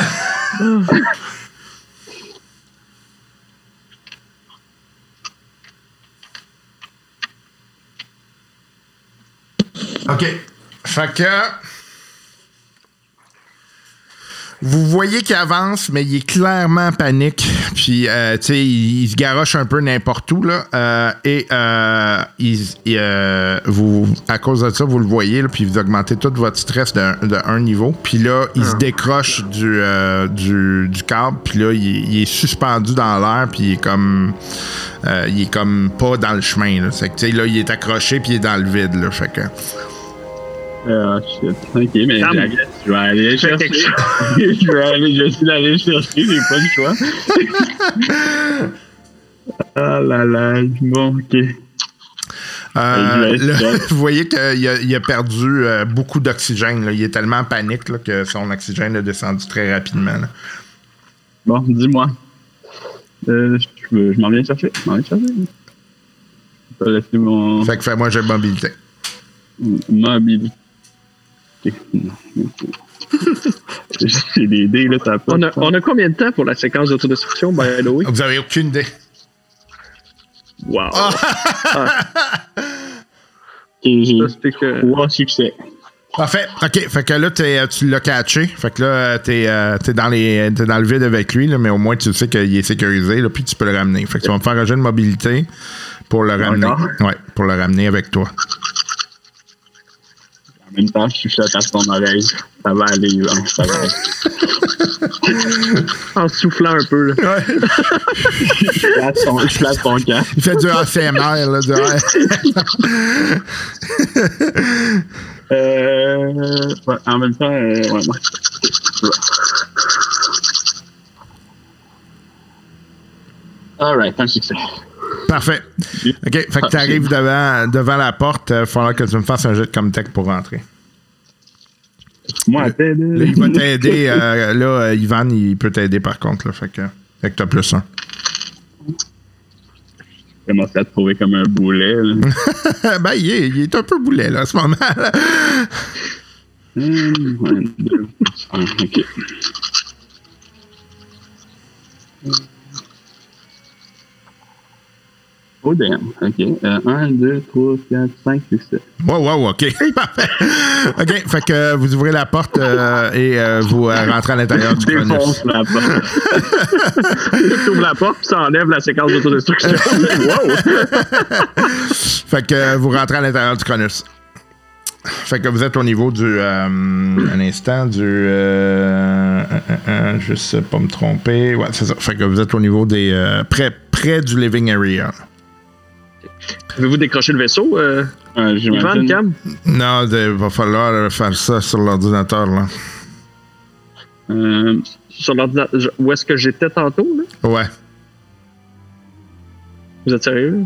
Speaker 2: OK. Fait que. Vous voyez qu'il avance, mais il est clairement en panique. Puis, euh, tu sais, il, il se garoche un peu n'importe où, là. Euh, et euh, il, il, euh, vous, à cause de ça, vous le voyez, là, puis vous augmentez tout votre stress de, de un niveau. Puis là, il se décroche du, euh, du, du câble. Puis là, il, est suspendu dans l'air. Puis il est comme. euh, il est comme pas dans le chemin, là. C'est que, tu sais, là, il est accroché, puis il est dans le vide, là. Fait que.
Speaker 5: Ah, shit. Ok, mais je vais aller chercher. je vais aller, je suis allé chercher, j'ai pas le choix. ah là là, bon, ok.
Speaker 2: Euh, vous voyez qu'il a, il a perdu euh, beaucoup d'oxygène. là. Il est tellement en panique là, que son oxygène a descendu très rapidement. là.
Speaker 5: Bon, dis-moi. Euh, je m'en viens chercher. Je m'en viens chercher. Je vais laisser mon
Speaker 2: Fait que fais-moi j'ai mobilité.
Speaker 5: mobilité. J'ai des dés, là, a pas
Speaker 4: On a,
Speaker 5: sens.
Speaker 4: on a combien de temps pour la séquence d'autodestruction, by the way?
Speaker 2: Vous avez aucune idée.
Speaker 4: Wow.
Speaker 5: J'ai
Speaker 4: Ça, c'est que...
Speaker 5: trois succès.
Speaker 2: Parfait. OK. Fait que là, t'es, euh, tu l'as catché. Fait que là, t'es, euh, t'es dans, les, t'es dans le vide avec lui, là, mais au moins, tu sais qu'il est sécurisé, là, puis tu peux le ramener. Fait que tu vas me faire un jeu de mobilité pour le ramener. Ouais, pour le ramener avec toi.
Speaker 5: En même temps, je chuchote à son oreille. Ça va aller, Yvan, ça va aller.
Speaker 4: En soufflant un peu, là.
Speaker 5: Flatte son, je flatte son camp.
Speaker 2: Il fait du ACMR, là. Du...
Speaker 5: Euh, ouais, en même temps, euh, ouais, ouais. Alright, un succès.
Speaker 2: Parfait. OK. Fait que
Speaker 5: Ah,
Speaker 2: tu arrives devant, devant la porte. Il va falloir que tu me fasses un jet de Comtech pour rentrer.
Speaker 5: Moi,
Speaker 2: Là, il va t'aider. euh, là, euh, Ivan, il peut t'aider par contre. Là, fait que, fait que t'as plus un.
Speaker 5: Commence à te trouver comme un boulet. là.
Speaker 2: ben, il est, il est un peu boulet, là, en ce moment. là.
Speaker 5: Hum, un, deux, un, ok. Oh damn, ok. Euh, un, deux, trois, quatre, cinq, succès.
Speaker 2: Wow, wow, OK. Parfait. OK. Fait que euh, vous ouvrez la porte euh, et euh, vous euh, rentrez à l'intérieur du Cronus.
Speaker 5: Défonce la porte.
Speaker 4: Tu ouvres la porte, puis ça enlève la séquence d'autodestruction. wow!
Speaker 2: Fait que vous rentrez à l'intérieur du Cronus. Fait que vous êtes au niveau du. un instant, du. Juste pas me tromper. Ouais, c'est ça. Fait que vous êtes au niveau des. près, près du living area.
Speaker 4: Pouvez-vous décrocher le vaisseau, euh,
Speaker 5: Euh,
Speaker 4: Ivan, Cam?
Speaker 2: Non, il va falloir faire ça sur l'ordinateur, là.
Speaker 5: Euh,
Speaker 4: Sur l'ordinateur. Où est-ce que j'étais tantôt, là?
Speaker 2: Ouais.
Speaker 4: Vous êtes sérieux?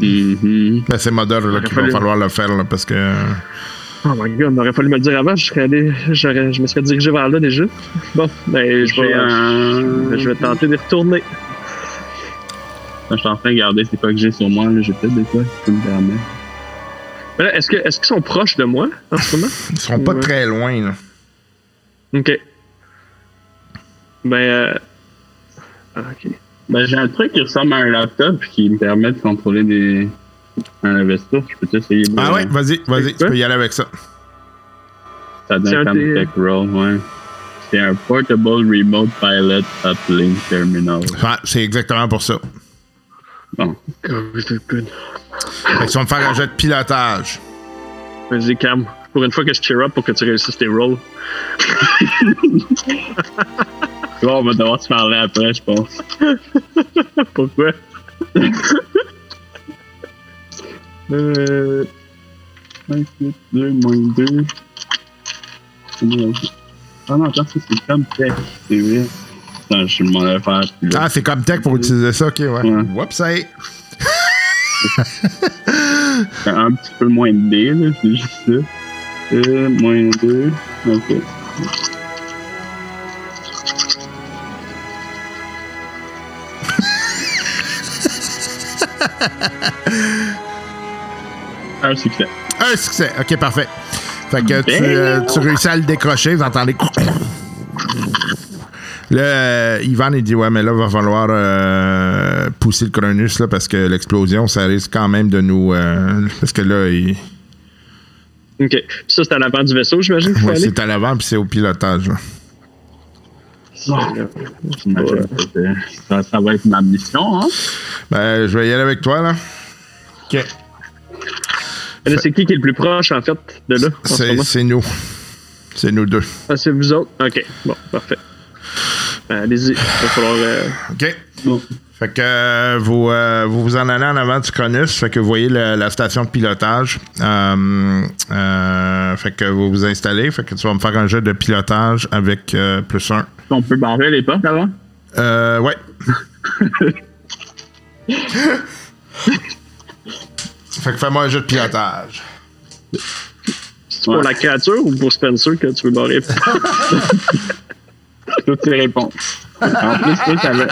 Speaker 2: Ben, c'est moderne là, qu'il va falloir le faire, là, parce que.
Speaker 4: Oh my god, on aurait fallu me le dire avant, je serais allé, je me serais dirigé vers là déjà. Bon, ben, je vais, je vais tenter d'y retourner.
Speaker 5: Je suis en train de regarder c'est quoi que j'ai sur moi. là. J'ai peut-être des quoi qui peux me permettre.
Speaker 4: Mais là, est-ce que, est-ce qu'ils sont proches de moi en ce moment?
Speaker 2: Ils seront pas
Speaker 4: Ouais.
Speaker 2: très loin, là.
Speaker 4: Ok. Ben, euh... ah, ok.
Speaker 5: Ben, j'ai un truc qui ressemble à un laptop qui me permet de contrôler des... un vaisseau. Je peux essayer de...
Speaker 2: Ah ouais, vas-y, vas-y, tu peux y aller avec ça.
Speaker 5: Ça
Speaker 4: C'est un
Speaker 5: donne comme tech roll, ouais. C'est un Portable Remote Pilot Uplink Terminal.
Speaker 2: Ouais, c'est exactement pour ça.
Speaker 5: Bon.
Speaker 2: Fait que tu vas me faire un jet de pilotage.
Speaker 4: Vas-y, Cam. Pour une fois que je cheer up pour que tu réussisses tes rolls.
Speaker 5: Bon, on va devoir se parler après, je pense.
Speaker 4: Pourquoi?
Speaker 5: Euh. 5, 8, 2, moins 2. Ah non, attends, c'est comme tech. C'est vrai. Je m'en faire.
Speaker 2: Ah, c'est comme tech pour utiliser ça, ok, ouais.
Speaker 5: Ouais.
Speaker 2: Hey.
Speaker 5: Un petit peu moins de D, là, c'est juste ça. Euh, moins 2. Ok. Un succès.
Speaker 2: Un succès. Ok, parfait. Fait que tu,
Speaker 5: Ben
Speaker 2: euh, tu réussis à le décrocher, vous entendez. Là, euh, Ivan, il dit Ouais, mais là, va falloir euh, pousser le Cronus là, parce que l'explosion, ça risque quand même de nous. euh, parce que là, il-
Speaker 4: OK. Puis ça, c'est à l'avant du vaisseau, j'imagine
Speaker 2: c'est à l'avant puis c'est au pilotage. là.
Speaker 5: Ça, ça va être ma mission, hein?
Speaker 2: Ben, je vais y aller avec toi, là. Ok.
Speaker 4: C'est qui qui est le plus proche, en fait, de là,
Speaker 2: c'est nous. C'est nous deux.
Speaker 4: Ah, c'est vous autres? OK. Bon, parfait. Ben, Allez-y. Il va falloir... euh,
Speaker 2: OK.
Speaker 5: Bon.
Speaker 2: Fait que euh, vous, euh, vous vous en allez en avant du Cronus, fait que vous voyez la station de pilotage. Euh, fait que vous vous installez, fait que tu vas me faire un jeu de pilotage avec plus un.
Speaker 5: On peut barrer les portes avant?
Speaker 2: Euh, ouais. fait que fais-moi un jeu de pilotage.
Speaker 4: C'est pour la créature ou pour Spencer que tu veux barrer?
Speaker 5: Toutes les réponses. En plus, moi, j'avais,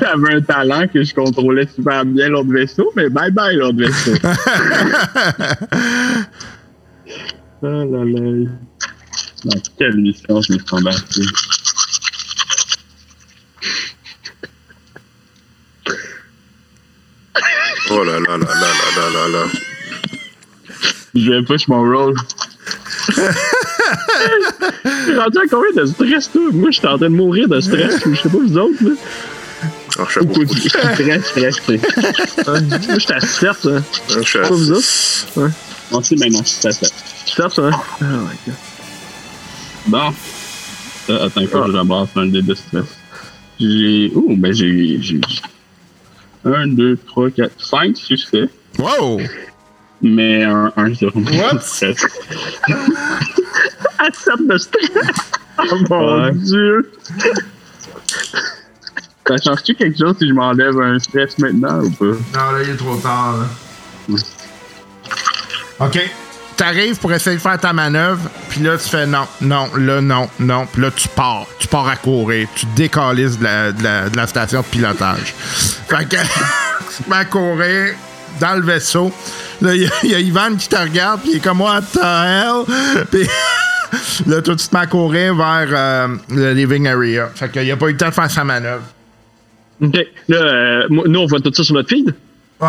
Speaker 5: j'avais un talent que je contrôlais super bien l'autre vaisseau, mais bye bye l'autre vaisseau. ah là là. Dans quelle mission je me suis embarqué?
Speaker 6: Oh là là là là là là là là.
Speaker 5: Je vais push mon rôle.
Speaker 4: Rendu à combien de stress, toi? Moi, j'étais en train de mourir de stress. ou Je sais pas, vous autres, là.
Speaker 6: Ah, je sais pas.
Speaker 5: Je suis très stressé.
Speaker 4: Ouais. Moi, j'étais à 7, hein.
Speaker 6: Je suis à
Speaker 4: Pas vous autres?
Speaker 6: six.
Speaker 5: On sait maintenant si ça fait.
Speaker 4: 7, hein? Ah, my God.
Speaker 5: Bon. Euh, attends, que je ramasse un dé de stress. J'ai. Ouh, ben j'ai. j'ai 1, 2, 3, 4, 5 succès.
Speaker 2: Wow!
Speaker 5: Mais un, un sur
Speaker 2: What?
Speaker 5: stress.
Speaker 4: À 7 de stress! Oh mon
Speaker 5: Ouais.
Speaker 4: Dieu!
Speaker 5: Ça change-tu quelque chose si je m'enlève un stress maintenant ou pas?
Speaker 2: Non, là, il est trop tard, là. OK. T'arrives pour essayer de faire ta manœuvre, puis là, tu fais non, non, là, non, non. Puis là, tu pars. Tu pars à courir. Tu te décalisses de la, de la, de la station de pilotage. Fait que tu à courir dans le vaisseau. Là, il y, a- il y a Ivan qui te regarde, puis il est comme What the hell? Puis là, toi, tu te mets à courir vers euh, le living area. Fait qu'il a pas eu le temps de faire sa manœuvre.
Speaker 4: OK. Là, euh, nous, on voit tout ça sur notre feed.
Speaker 2: Ouais.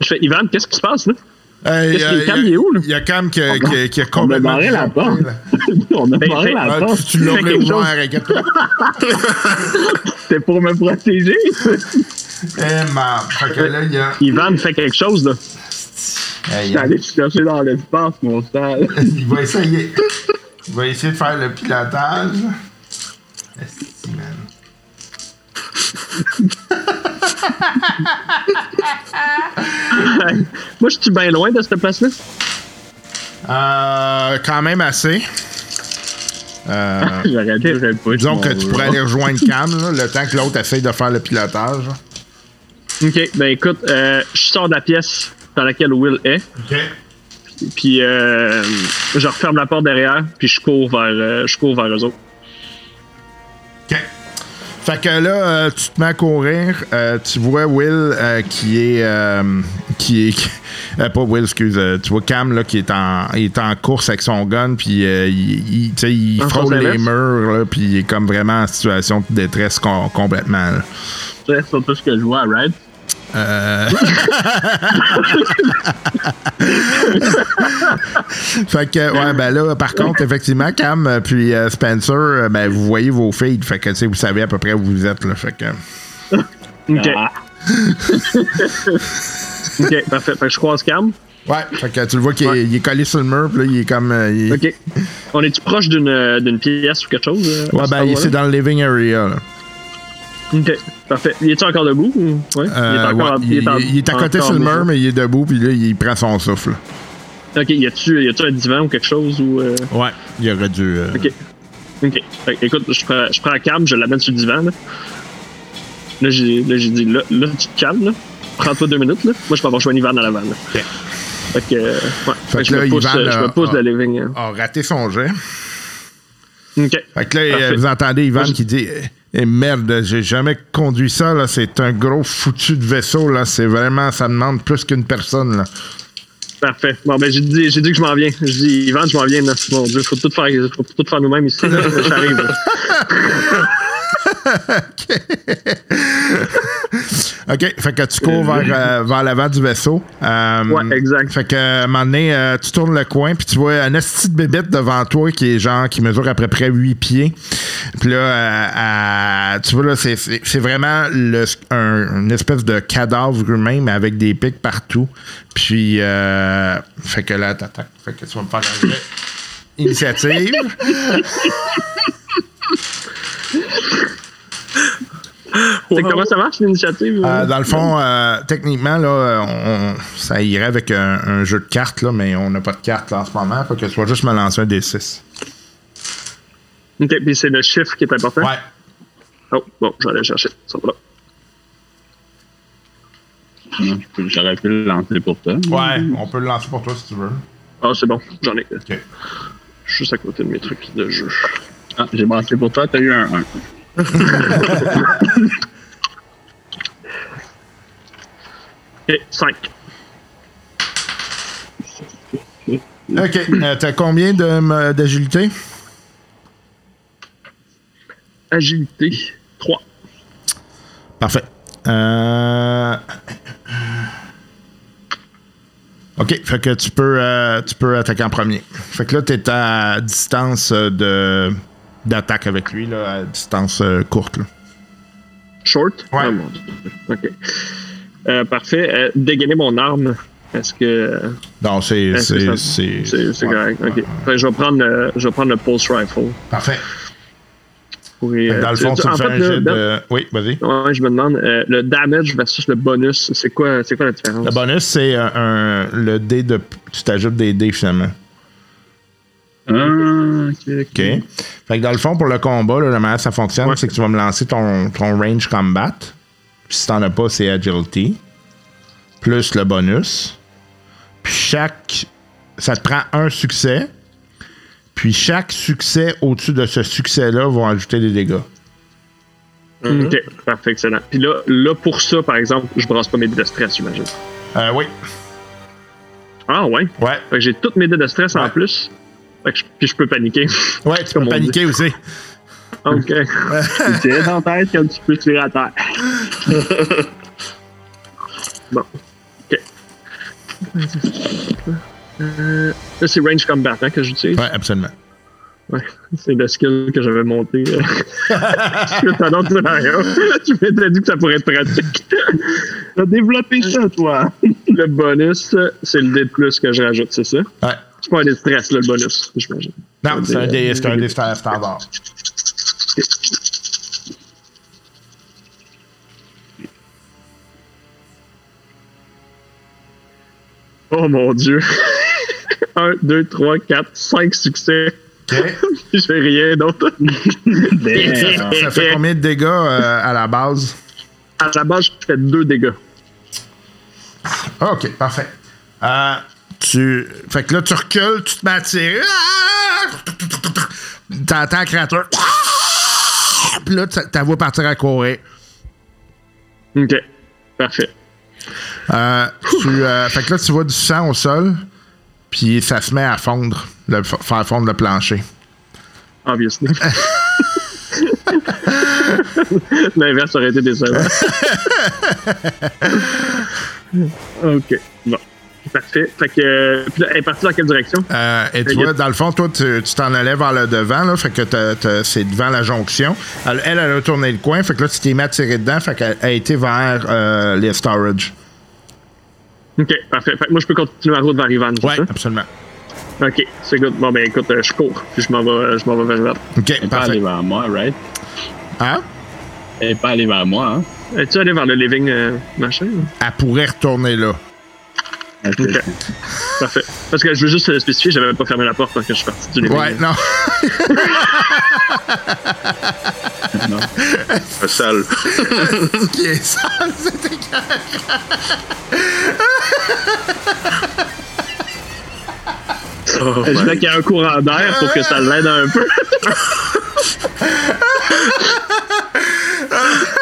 Speaker 4: Je fais, Ivan, qu'est-ce qui se passe, là?
Speaker 2: Euh,
Speaker 4: Qu'est-ce qu'il Cam, il est où, là?
Speaker 2: Il y a Cam qui, a- qui, a
Speaker 5: On a
Speaker 2: complètement.
Speaker 5: barré la porte. On a barré la
Speaker 2: Ah,
Speaker 5: porte.
Speaker 2: tu tu l'as ouvert, inquiète-toi.
Speaker 5: C'était pour me protéger.
Speaker 2: Eh, merde. Fait que là, il y a.
Speaker 4: Ivan fait quelque chose, là.
Speaker 2: Hey,
Speaker 5: J'allais chercher dans l'espace, mon sale.
Speaker 2: il va essayer. Il va essayer de faire le pilotage. Esti, man.
Speaker 4: Moi, je suis bien loin de cette place-là.
Speaker 2: Euh, quand même assez. Euh,
Speaker 5: J'aurais dû pas.
Speaker 2: disons que tu pourrais aller rejoindre Cam, là, le temps que l'autre essaye de faire le pilotage.
Speaker 4: OK. Ben, écoute, euh, je sors de la pièce dans laquelle Will est, puis euh, je referme la porte derrière, puis je cours vers, euh, je cours vers eux autres.
Speaker 2: OK. Fait que là, euh, tu te mets à courir. euh, tu vois Will euh, qui est. euh, qui est. euh, pas Will, excuse. euh, tu vois Cam là, qui est en, il est en course avec son gun. Puis euh, il, frôle les murs. Là, puis il est comme vraiment en situation de détresse com- complètement.
Speaker 5: C'est surtout ce que je vois, right?
Speaker 2: Euh, fait que, ouais, ben là, par contre, effectivement, Cam euh, puis euh, Spencer, euh, ben, vous voyez vos feeds. Fait que, tu sais, vous savez à peu près où vous êtes. Là, fait que.
Speaker 4: OK.
Speaker 5: Ah.
Speaker 4: OK, parfait. Fait que je croise Cam.
Speaker 2: Ouais, fait que tu le vois qu'il est,
Speaker 4: Ouais.
Speaker 2: il est collé sur le mur, puis là, il est comme. euh, il-
Speaker 4: OK. On est-tu proche d'une d'une pièce ou quelque chose?
Speaker 2: Ouais, ben, c'est dans le living area, là.
Speaker 4: Ok, parfait. Il est-tu encore debout ou? Ouais.
Speaker 2: Euh, ouais,
Speaker 4: en-
Speaker 2: il,
Speaker 4: en-
Speaker 2: il est à côté
Speaker 4: encore
Speaker 2: sur le mur, mais il est debout, puis là, il prend son souffle.
Speaker 4: Ok, y a-tu y a-tu un divan ou quelque chose ou. euh,
Speaker 2: Ouais, il aurait dû. euh,
Speaker 4: Ok. Ok. Fait écoute, je prends, je prends la cam, je l'amène sur le divan. Là, là j'ai là, j'ai dit, là, là, tu te calmes, là. Prends-toi deux minutes, là. Moi, je peux avoir rejoindre Ivan dans la vanne. Là.
Speaker 2: Ok.
Speaker 4: Fait que, euh, ouais. Fait que je
Speaker 2: que là,
Speaker 4: me pousse,
Speaker 2: Ivan,
Speaker 4: euh, je me pousse de
Speaker 2: a-
Speaker 4: la living. hein.
Speaker 2: a raté son jet.
Speaker 4: Ok.
Speaker 2: Fait que là, euh,
Speaker 4: Parfait.
Speaker 2: vous entendez Ivan
Speaker 4: Moi,
Speaker 2: qui dit Eh, Merde, j'ai jamais conduit ça, là. C'est un gros foutu de vaisseau, là. C'est vraiment, ça demande plus qu'une personne, là.
Speaker 4: Parfait. Bon, ben, j'ai dit, j'ai dit que je m'en viens. Je dis, Ivan, je m'en viens, là. Mon Dieu, faut tout faire, faut tout faire nous-mêmes ici, là. J'arrive.
Speaker 2: OK, fait que tu cours vers, euh, vers l'avant du vaisseau. Euh,
Speaker 4: Ouais, exact.
Speaker 2: Fait que, à un moment donné, euh, tu tournes le coin, puis tu vois un esti de bébête devant toi qui est genre, qui mesure à peu près 8 pieds. Puis là, euh, tu vois, là, c'est- vraiment le, un- une espèce de cadavre humain, mais avec des pics partout. Puis, euh, fait que là, t'attaques. Fait que tu vas me faire un. Initiative.
Speaker 4: Comment ça marche, l'initiative?
Speaker 2: Euh, dans le fond, euh, techniquement, là, euh, on, ça irait avec un, un jeu de cartes, là, mais on n'a pas de cartes là, en ce moment. Fait que tu vas juste me lancer un D6.
Speaker 4: Ok, puis c'est le chiffre qui est important?
Speaker 2: Ouais.
Speaker 4: Oh, bon, le chercher. Ça va là.
Speaker 5: J'aurais pu le lancer pour toi.
Speaker 2: Ouais, on peut le lancer pour toi si tu veux.
Speaker 4: Ah, c'est bon, j'en ai.
Speaker 2: OK.
Speaker 4: Juste à côté de mes trucs de jeu.
Speaker 5: Ah, j'ai brassé pour toi, t'as eu un 1.
Speaker 4: Et 5.
Speaker 2: OK. Euh, T'as combien de- d'agilité?
Speaker 4: Agilité, 3.
Speaker 2: Parfait. Euh... OK, fait que tu peux, euh, tu peux attaquer en premier. Fait que là, tu es à distance euh, de d'attaque avec lui, là, à distance euh, courte. Là.
Speaker 4: Short?
Speaker 2: Ouais.
Speaker 4: Ah, mon Dieu. OK. Euh, parfait. Euh, dégainer mon arme. Est-ce que.
Speaker 2: Non, c'est. C'est
Speaker 4: ça-
Speaker 2: ouais,
Speaker 4: correct. OK. je vais prendre le, je vais prendre le pulse rifle.
Speaker 2: Parfait.
Speaker 4: Euh,
Speaker 2: dans le fond,
Speaker 4: tu-
Speaker 2: tu me
Speaker 4: en
Speaker 2: fais
Speaker 4: fait,
Speaker 2: un jet de. Oui, vas-y.
Speaker 4: Ouais, je me demande, euh, le damage versus le bonus, c'est quoi, quoi la différence?
Speaker 2: Le bonus, c'est un, un- le dé de. Tu t'ajoutes des dés finalement.
Speaker 5: Ah, ok.
Speaker 2: Fait que dans le fond, pour le combat, là, la manière que ça fonctionne,
Speaker 4: Ouais.
Speaker 2: c'est que tu vas me lancer ton, ton range combat. Puis si t'en as pas, c'est agility. Plus le bonus. Puis chaque. Ça te prend un succès. Puis chaque succès au-dessus de ce succès-là va ajouter des dégâts.
Speaker 4: Ok, parfait, excellent. Puis là, là, pour ça, par exemple, je brasse pas mes dés de stress, j'imagine.
Speaker 2: Euh, oui.
Speaker 4: Ah ouais?
Speaker 2: Ouais.
Speaker 4: J'ai toutes mes dés de stress en plus. Fait que je, puis je peux paniquer.
Speaker 2: Ouais, tu peux paniquer aussi.
Speaker 4: ok.
Speaker 5: Tu tires dans ta tête comme tu peux tirer à terre.
Speaker 4: bon. Ok. Euh, là, c'est range combat hein, que j'utilise.
Speaker 2: Ouais, absolument.
Speaker 4: Ouais. C'est le skill que j'avais monté. euh, suite à l'autre scénario. Tu m'étais dit que ça pourrait être pratique.
Speaker 5: T'as développé ça, toi.
Speaker 4: le bonus, c'est le dé de plus que je rajoute, c'est ça?
Speaker 2: Ouais.
Speaker 4: C'est pas un stress, là, le bonus, j'imagine.
Speaker 2: Non, c'est un dé, c'est un standard.
Speaker 4: Oh mon dieu. 1, 2, 3, 4, 5 succès.
Speaker 2: OK.
Speaker 4: J'ai rien d'autre.
Speaker 5: Damn.
Speaker 2: Ça fait combien de dégâts euh, à la base?
Speaker 4: À la base, je fais 2 dégâts.
Speaker 2: OK, parfait. Euh, tu... Fait que là, tu recules, tu te mets à tirer. Ah! T'entends la créature. Ah! Puis là, tu la vois partir à courir.
Speaker 4: Ok. Parfait.
Speaker 2: Euh, tu, euh, fait que là, tu vois du sang au sol, puis ça se met à fondre, le, faire fondre le plancher.
Speaker 4: Obviously. L'inverse aurait été décevant. ok. Bon. Parfait. Fait que. euh, elle est partie dans quelle direction?
Speaker 2: Euh, et vois, dans le fond, toi, tu t'en allais vers le devant, là, fait que t'as- t'as- c'est devant la jonction. Elle, elle, elle a tourné le coin, fait que là, tu t'es mis à tirer dedans, fait qu'elle a été vers euh, les storage.
Speaker 4: Ok, parfait. Fait que moi, je peux continuer ma route vers Ivan. ça?
Speaker 2: absolument.
Speaker 4: Ok, c'est good. Bon, ben écoute, euh, je cours, puis je m'en vais, je m'en vais vers Ivan.
Speaker 2: OK,
Speaker 5: aller
Speaker 2: parfait.
Speaker 5: vers moi, right?
Speaker 2: Hein?
Speaker 5: Elle est pas allée vers moi, hein?
Speaker 4: Es-tu allé vers le living euh, machin?
Speaker 2: Elle pourrait retourner là.
Speaker 5: Fait-
Speaker 4: Parfait. Parce que je veux juste spécifier, j'avais même pas fermé la porte quand je suis parti du.
Speaker 2: Ouais, non.
Speaker 5: non.
Speaker 6: Un sale.
Speaker 2: Qui est sale, c'était
Speaker 6: Oh,
Speaker 4: Je voulais qu'il y ait un courant d'air pour que ça l'aide un peu.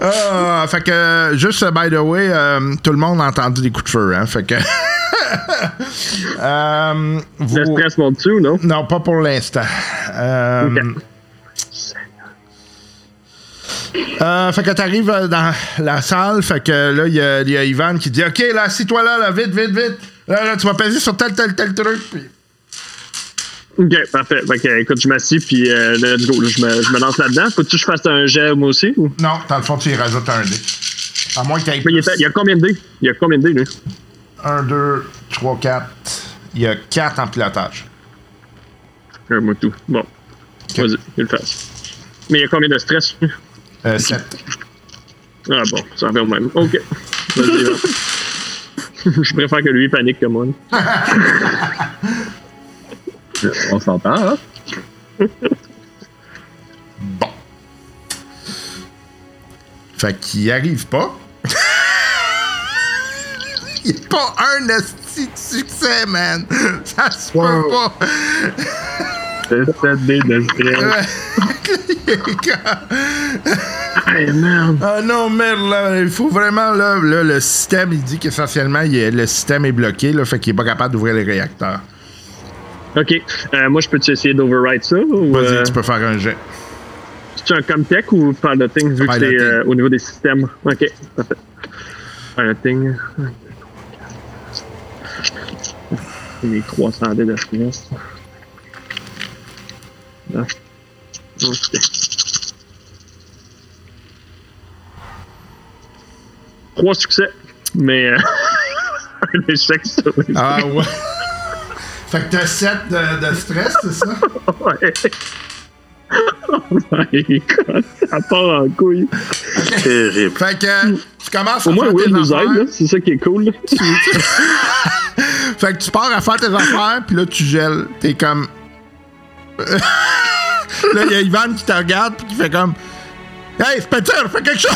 Speaker 2: Ah, fait que, juste by the way, euh, tout le monde a entendu des coups de feu, hein. Fait que. Euh, vous-
Speaker 4: Le stress ou non?
Speaker 2: Non, pas pour l'instant. Euh, euh, fait que t'arrives dans la salle, fait que là, il y, y a Ivan qui dit Ok, là, assis-toi là, là, vite, vite, vite. Là, là, tu vas peser sur tel, tel, tel truc. Puis...
Speaker 4: Ok, parfait. Fait que, écoute, je m'assis, puis euh, let's go. là, je, me, je me lance là-dedans. Faut-tu que je fasse un jet, moi aussi? Ou...
Speaker 2: Non, dans le fond, tu y rajoutes un dé. À moins que
Speaker 4: il, il y a combien de dés? Il y a combien de dés, lui?
Speaker 2: 1, 2, 3, 4. Il y a 4 en pilotage.
Speaker 4: Un moi tout. Bon. Vas-y, il le fasse. Mais il y a combien de stress? lui?
Speaker 2: Euh, 7.
Speaker 4: Ah bon, ça revient au même. Ok. Vas-y, va. Je préfère que lui panique que moi.
Speaker 5: On s'entend, hein?
Speaker 2: Bon. Fait qu'il arrive pas. Il est pas un esti de succès, man. Ça se peut pas.
Speaker 5: C'est 7 dés de
Speaker 4: Hey, merde.
Speaker 2: Ah non, merde, là, il faut vraiment, là, là, le système, il dit qu'essentiellement, le système est bloqué, là, fait qu'il est pas capable d'ouvrir les réacteurs.
Speaker 4: Ok. Euh, moi, je peux-tu essayer d'override ça? Ou,
Speaker 2: Vas-y,
Speaker 4: euh,
Speaker 2: tu peux faire un jet.
Speaker 4: C'est un Comtech ou piloting vu que c'est
Speaker 2: Piloting.
Speaker 4: euh, au niveau des systèmes? Ok, parfait. Piloting. Les 300 dés de stress. Là. Ok. Trois succès, mais euh, un échec sur les
Speaker 2: Ah ouais. Fait que t'as 7 de, de stress, c'est ça?
Speaker 4: Ouais. Oh my god, ça part en couille.
Speaker 6: Terrible.
Speaker 2: Fait que tu commences
Speaker 4: Au
Speaker 2: à
Speaker 4: moins,
Speaker 2: faire
Speaker 4: Will
Speaker 2: tes
Speaker 4: nous aide, c'est ça qui est cool.
Speaker 2: Fait que tu pars à faire tes affaires, puis là, tu gèles. T'es comme. là, il y a Ivan qui te regarde, puis qui fait comme. Hey, Spencer, fais quelque chose!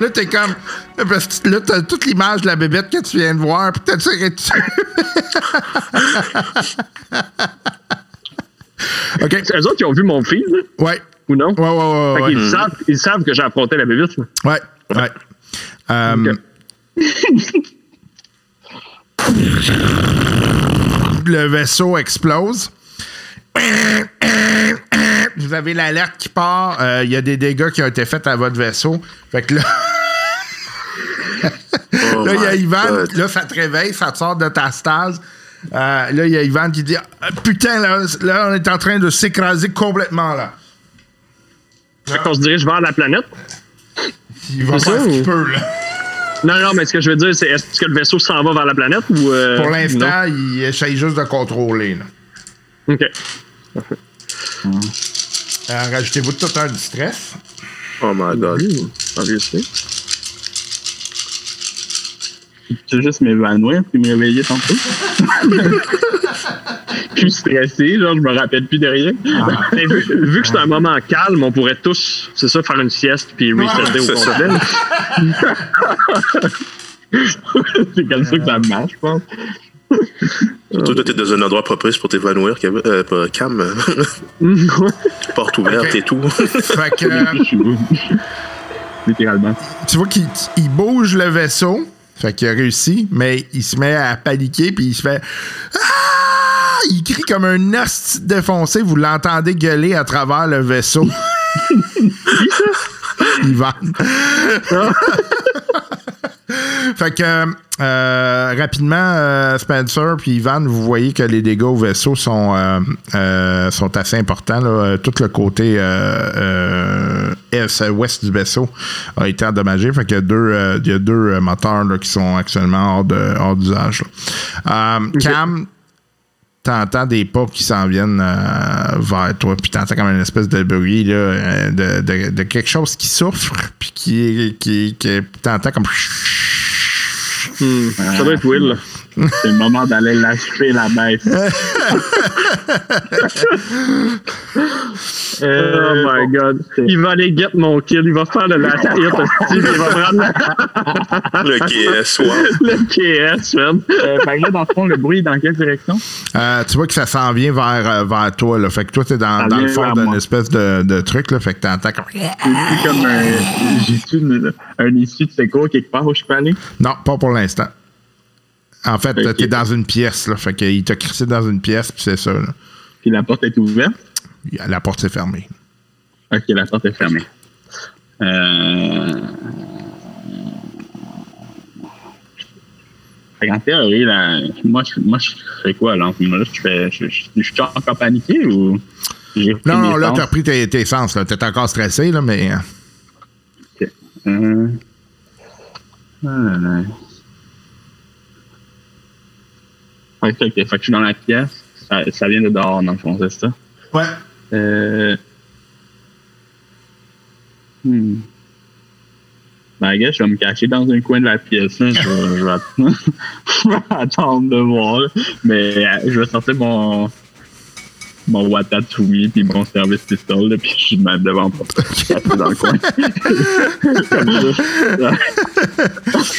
Speaker 2: Là, t'es comme. Parce que là, t'as toute l'image de la bébête que tu viens de voir, puis t'as tiré dessus. OK.
Speaker 4: C'est eux autres qui ont vu mon là,
Speaker 2: Ouais.
Speaker 4: ou non?
Speaker 2: Ouais, ouais, ouais. Ouais,
Speaker 4: qu'ils savent, ils savent que j'ai affronté la bébite. là.
Speaker 2: Ouais. ouais. Euh, le vaisseau explose. Vous avez l'alerte qui part. Euh, Il y a des dégâts qui ont été faits à votre vaisseau. Fait que là,
Speaker 6: Oh
Speaker 2: là il y a Ivan.
Speaker 6: God.
Speaker 2: Là, ça te réveille, ça te sort de ta stase. Euh, là, il y a Ivan qui dit Ah, Putain, là, là, on est en train de s'écraser complètement, là.
Speaker 4: Fait qu'on se dirige vers la planète.
Speaker 2: Il va faire
Speaker 4: ça,
Speaker 2: ce qu'il peut, là.
Speaker 4: Non, non, mais ce que je veux dire, c'est est-ce que le vaisseau s'en va vers la planète ou. euh,
Speaker 2: Pour l'instant, il essaye juste de contrôler, là.
Speaker 4: Ok.
Speaker 2: Euh, Rajoutez-vous tout un du stress.
Speaker 6: Oh my god.
Speaker 4: Obviously.
Speaker 5: Tu veux juste m'évanouir puis me réveiller tantôt?
Speaker 4: Je suis stressé, genre, je me rappelle plus de rien.
Speaker 2: Ah.
Speaker 4: Mais vu, vu que c'est un moment calme, on pourrait tous, c'est ça, faire une sieste puis resetter au
Speaker 6: c'est ça.
Speaker 4: complet.
Speaker 5: c'est comme ça que ça marche, je pense.
Speaker 6: Surtout que t'es dans un endroit propice pour t'évanouir, Cam. Euh, pas Cam. Porte ouverte et tout.
Speaker 2: Fait que, euh,
Speaker 5: Je suis où? Littéralement.
Speaker 2: tu vois qu'il il bouge le vaisseau. Fait qu'il a réussi, mais il se met à paniquer, puis il se fait. Ah! Il crie comme un hostie défoncé. Vous l'entendez gueuler à travers le vaisseau. Ivan. Fait que euh, rapidement, euh, Spencer puis Ivan, vous voyez que les dégâts au vaisseau sont, euh, sont assez importants. là. Tout le côté est, ouest du vaisseau a été endommagé. Fait qu'il y a deux, il y a deux moteurs là, qui sont actuellement hors de hors d'usage. Cam, t'entends des pas qui s'en viennent vers toi, puis t'entends comme une espèce de bruit là, de, de, de quelque chose qui souffre, puis qui, qui, qui t'entends comme.
Speaker 4: Hmm, Ça doit être Will.
Speaker 5: C'est le moment d'aller l'achever, la bête.
Speaker 4: Oh
Speaker 5: Euh,
Speaker 4: my
Speaker 5: bon,
Speaker 4: god. Il va aller get mon kill. Il va faire le last hit. hostie, Il va prendre
Speaker 6: Le KS, wow.
Speaker 4: le KS, man.
Speaker 5: Euh, fait que là, dans le fond, le bruit est dans quelle direction?
Speaker 2: Euh, tu vois que ça s'en vient vers, euh, vers toi, là. Fait que toi, t'es dans, le fond d'une espèce de, de truc, là. Fait que t'entends comme.
Speaker 5: C'est comme un. J'ai-tu une- un issue de secours quelque part où je peux aller?
Speaker 2: Non, pas pour l'instant. En fait, t'es dans une pièce, là. Fait qu'il t'a crissé dans une pièce, puis c'est ça, là.
Speaker 5: Puis la porte est ouverte?
Speaker 2: La porte s'est fermée.
Speaker 5: Ok, la porte est fermée. Euh... Qu'en théorie, là, moi, je, moi, je fais quoi, là, en ce moment-là? Je, fais, je, je, je suis encore paniqué ou...
Speaker 2: Non, non, là, t'as repris tes, tes sens, là. T'es encore stressé, là, mais. euh,
Speaker 5: Ok. Euh... Ah, là, là. Ok, ok. Fait que je suis dans la pièce. Ça, ça vient de dehors, dans le fond, c'est ça?
Speaker 2: Ouais.
Speaker 5: Euh... Hmm. Ben, gars, je vais me cacher dans un coin de la pièce. là. Je, vais, je vais att- je vais attendre de voir. là. Mais euh, je vais sortir mon mon Watatumi puis mon service pistol là, puis je me mets devant pour me cacher dans le coin. Comme ça.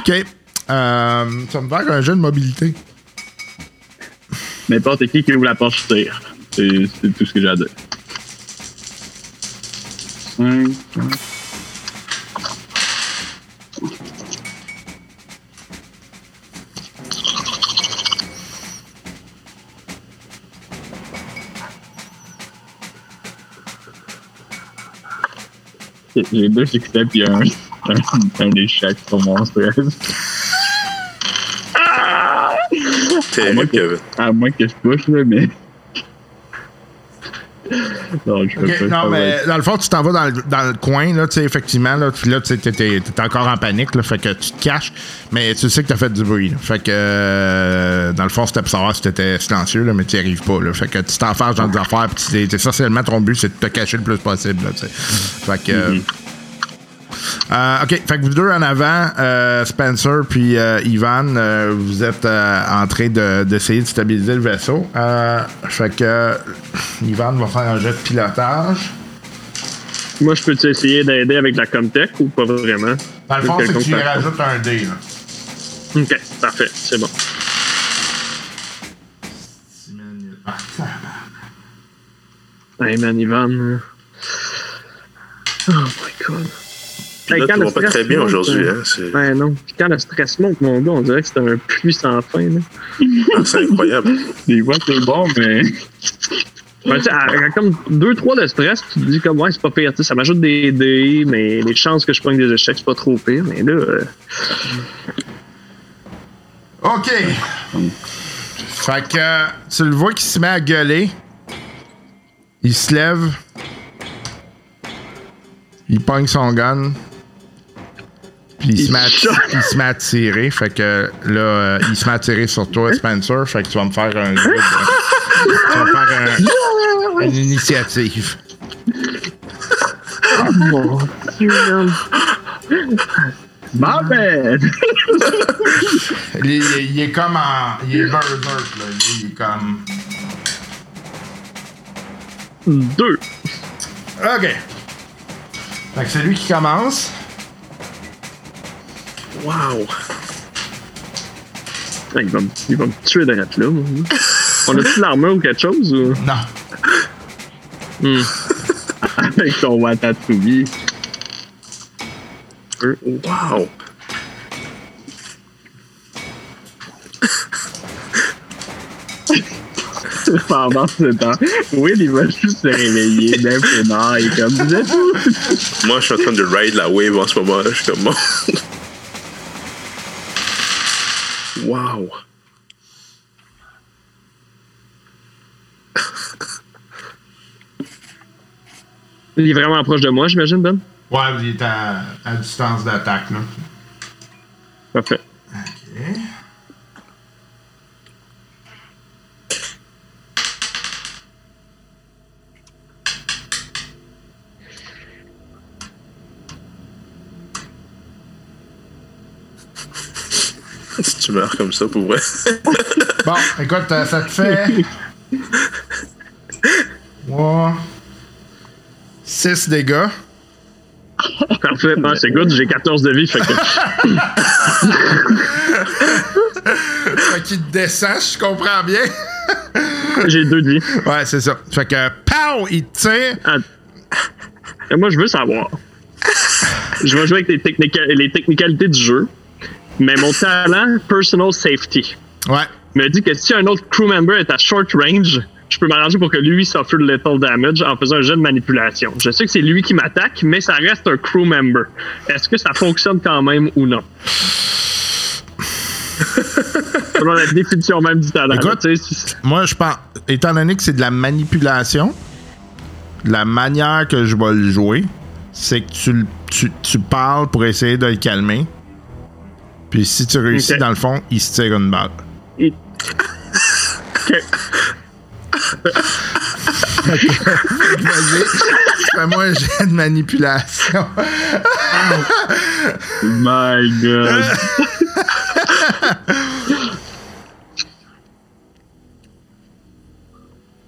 Speaker 2: OK. Euh, ça me faire un jeu de mobilité.
Speaker 5: N'importe qui qui ouvre la porte, tire. C'est tout ce que j'ai à dire. J'ai deux succès puis un, un, un échec sur.
Speaker 6: Terrible, Kevin.
Speaker 5: À moins que je push, là, mais. Non, je
Speaker 2: non, mais dans le fond, tu t'en vas dans le, dans le coin, là, tu sais, effectivement, là, puis là, tu sais, t'es, encore en panique, là, fait que tu te caches, mais tu sais que t'as fait du bruit, là. Fait que, euh, dans le fond, c'était pour savoir si t'étais silencieux, là, mais tu n'y arrives pas, là. Fait que tu t'enfarges dans des affaires, puis tu t'es- t'es- essentiellement, ton but, c'est de te cacher le plus possible, là, tu sais. Fait que... euh, euh, OK, fait que vous deux en avant, euh, Spencer puis euh, Ivan, vous êtes en train de- d'essayer de, stabiliser le vaisseau. Fait que Ivan va faire un jet de pilotage.
Speaker 4: Moi, je peux-tu essayer d'aider avec la Comtech ou pas vraiment?
Speaker 2: Dans le fond, c'est que tu rajoutes un dé. Là.
Speaker 4: Ok, parfait, c'est bon. Hey man, Ivan. Oh my god.
Speaker 6: Puis là,
Speaker 4: quand le
Speaker 6: va pas
Speaker 4: stress
Speaker 6: très bien
Speaker 4: monte,
Speaker 6: aujourd'hui.
Speaker 4: euh,
Speaker 6: Hein?
Speaker 4: Ouais, non. Puis quand le stress monte, mon gars, on dirait que c'est un puits sans fin. Là.
Speaker 6: ah, c'est incroyable.
Speaker 5: Des fois, c'est bon, mais.
Speaker 4: Ouais, sais, à- comme 2-3 de stress, tu te dis comme, ouais, c'est pas pire. Tu sais, ça m'ajoute des dés, mais les chances que je prenne des échecs, c'est pas trop pire. Mais là, euh,
Speaker 2: OK. Fait que tu le vois qu'il se met à gueuler. Il se lève. Il pogne son gun. Puis il, se met à, il se met à tirer. Fait que là, euh, il se met à tirer sur toi, Spencer. Fait que tu vas me faire un. tu vas me faire un- une initiative.
Speaker 4: mon Dieu.
Speaker 5: Ma bad!
Speaker 2: Il, il- il est comme en. Il est berserk, là. Il, il est comme.
Speaker 4: Deux.
Speaker 2: OK. Fait que c'est lui qui commence.
Speaker 4: Wow. Ah, il, va me, il va me tuer d'être là. moi. On a-tu l'armure ou quelque chose? Ou?
Speaker 2: Non.
Speaker 5: Avec ton Watatsubi.
Speaker 6: Wow.
Speaker 5: Pendant ce temps, Will, il va juste se réveiller d'un peinard. Il est comme, vous êtes où?
Speaker 6: Moi, je suis en train de ride la wave en ce moment. Je suis comme. Wow.
Speaker 4: Il est vraiment proche de moi, j'imagine, Ben?
Speaker 2: Ouais, il est à, à distance d'attaque, là.
Speaker 4: Parfait.
Speaker 2: OK.
Speaker 6: si tu meurs comme ça, pour vrai.
Speaker 2: Bon, écoute, euh, ça te fait. 3. 6 dégâts.
Speaker 4: Parfait. Non, c'est good. J'ai 14 de vie. Fait que...
Speaker 2: Fait qu'il te descend, je comprends bien.
Speaker 4: J'ai deux de vie.
Speaker 2: Ouais, c'est ça. Fait que, pow, il tire.
Speaker 4: Ah. Et moi, je veux savoir. Je vais jouer avec les, technica- les technicalités du jeu, mais mon talent, personal safety,
Speaker 2: Ouais.
Speaker 4: me dit que si un autre crew member est à short range, je peux m'arranger pour que lui suffer de lethal damage en faisant un jeu de manipulation. Je sais que c'est lui qui m'attaque, mais ça reste un crew member. Est-ce que ça fonctionne quand même ou non? Selon la définition même du talent.
Speaker 2: Écoute,
Speaker 4: là,
Speaker 2: Moi, je pense, étant donné que c'est de la manipulation, la manière que je vais le jouer, c'est que tu, le- tu, tu parles pour essayer de le calmer. Puis si tu réussis, dans le fond, il se tire une balle.
Speaker 4: il- Ok.
Speaker 2: Vas-y, fais-moi un jet de manipulation.
Speaker 5: My God.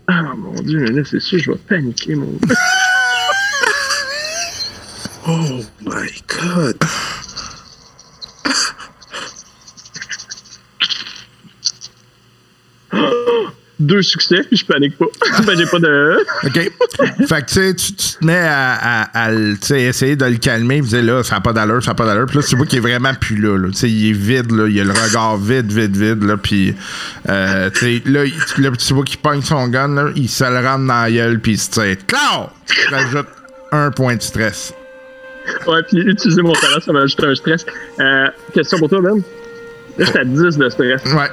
Speaker 4: Ah mon dieu, là, c'est sûr, je vais paniquer, mon.
Speaker 6: Oh my god.
Speaker 4: Deux succès, puis je panique pas. ben, j'ai pas de.
Speaker 2: OK. fait que, tu sais, tu tu te mets à, tu essayer de le calmer. Puis, tu là, ça n'a pas d'allure, ça n'a pas d'allure. Puis là, tu vois qu'il est vraiment plus là. là. Tu sais, il est vide, là. Il a le regard vide, vide, vide, là. Puis, euh, tu sais, là, là, tu vois qu'il pogne son gun, là. Il se le rentre dans la gueule, puis il se tire. Claude! Rajoute un point de stress.
Speaker 4: Ouais, puis utiliser mon talent, ça m'a ajouté un stress. Euh, question pour toi, Ben. Là, j'étais à 10 de stress.
Speaker 2: Ouais.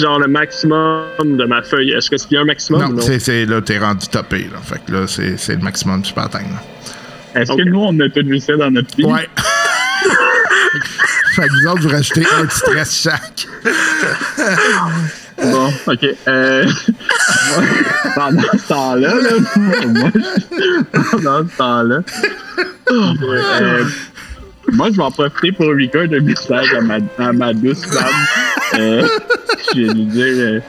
Speaker 4: Genre le maximum de ma feuille. Est-ce que c'est y a un maximum ou
Speaker 2: Non,
Speaker 4: non?
Speaker 2: c'est, c'est- là, t'es rendu topé, là. Fait que là, c'est, c'est le maximum que tu peux atteindre. là.
Speaker 5: Est-ce que nous, on a tout vu ça dans notre vie?
Speaker 2: Ouais. fait que vous autres, vous rajoutez un petit stress chaque.
Speaker 5: Bon, ok. Euh, pendant ce temps-là, là, moi, je- pendant ce temps-là, euh, moi, je vais en profiter pour record un message à ma, à ma douce femme. Euh, je vais lui dire, euh,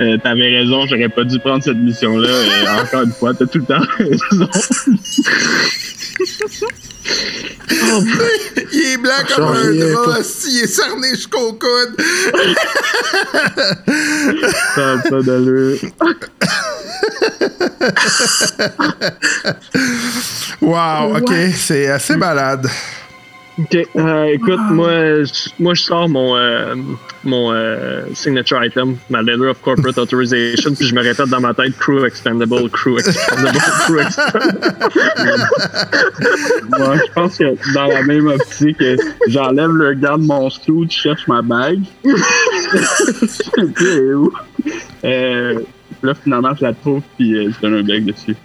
Speaker 5: euh, t'avais raison, j'aurais pas dû prendre cette mission-là. Encore une fois, t'as tout le temps raison.
Speaker 2: Il est blanc comme un drap, il est cerné jusqu'au coude.
Speaker 5: Ça a pas d'allure.
Speaker 2: Wow, ok, c'est assez malade.
Speaker 4: Ok, euh, écoute, moi, je, moi, je sors mon, euh, mon euh, signature item, ma letter of corporate authorization, puis je me répète dans ma tête crew expendable, crew expendable, crew expendable.
Speaker 5: Moi, je pense que dans la même optique, j'enlève le garde mon suit, je cherche ma bague. Ok, elle est où? Euh, là, finalement, je la trouve, puis euh, je donne un bec dessus.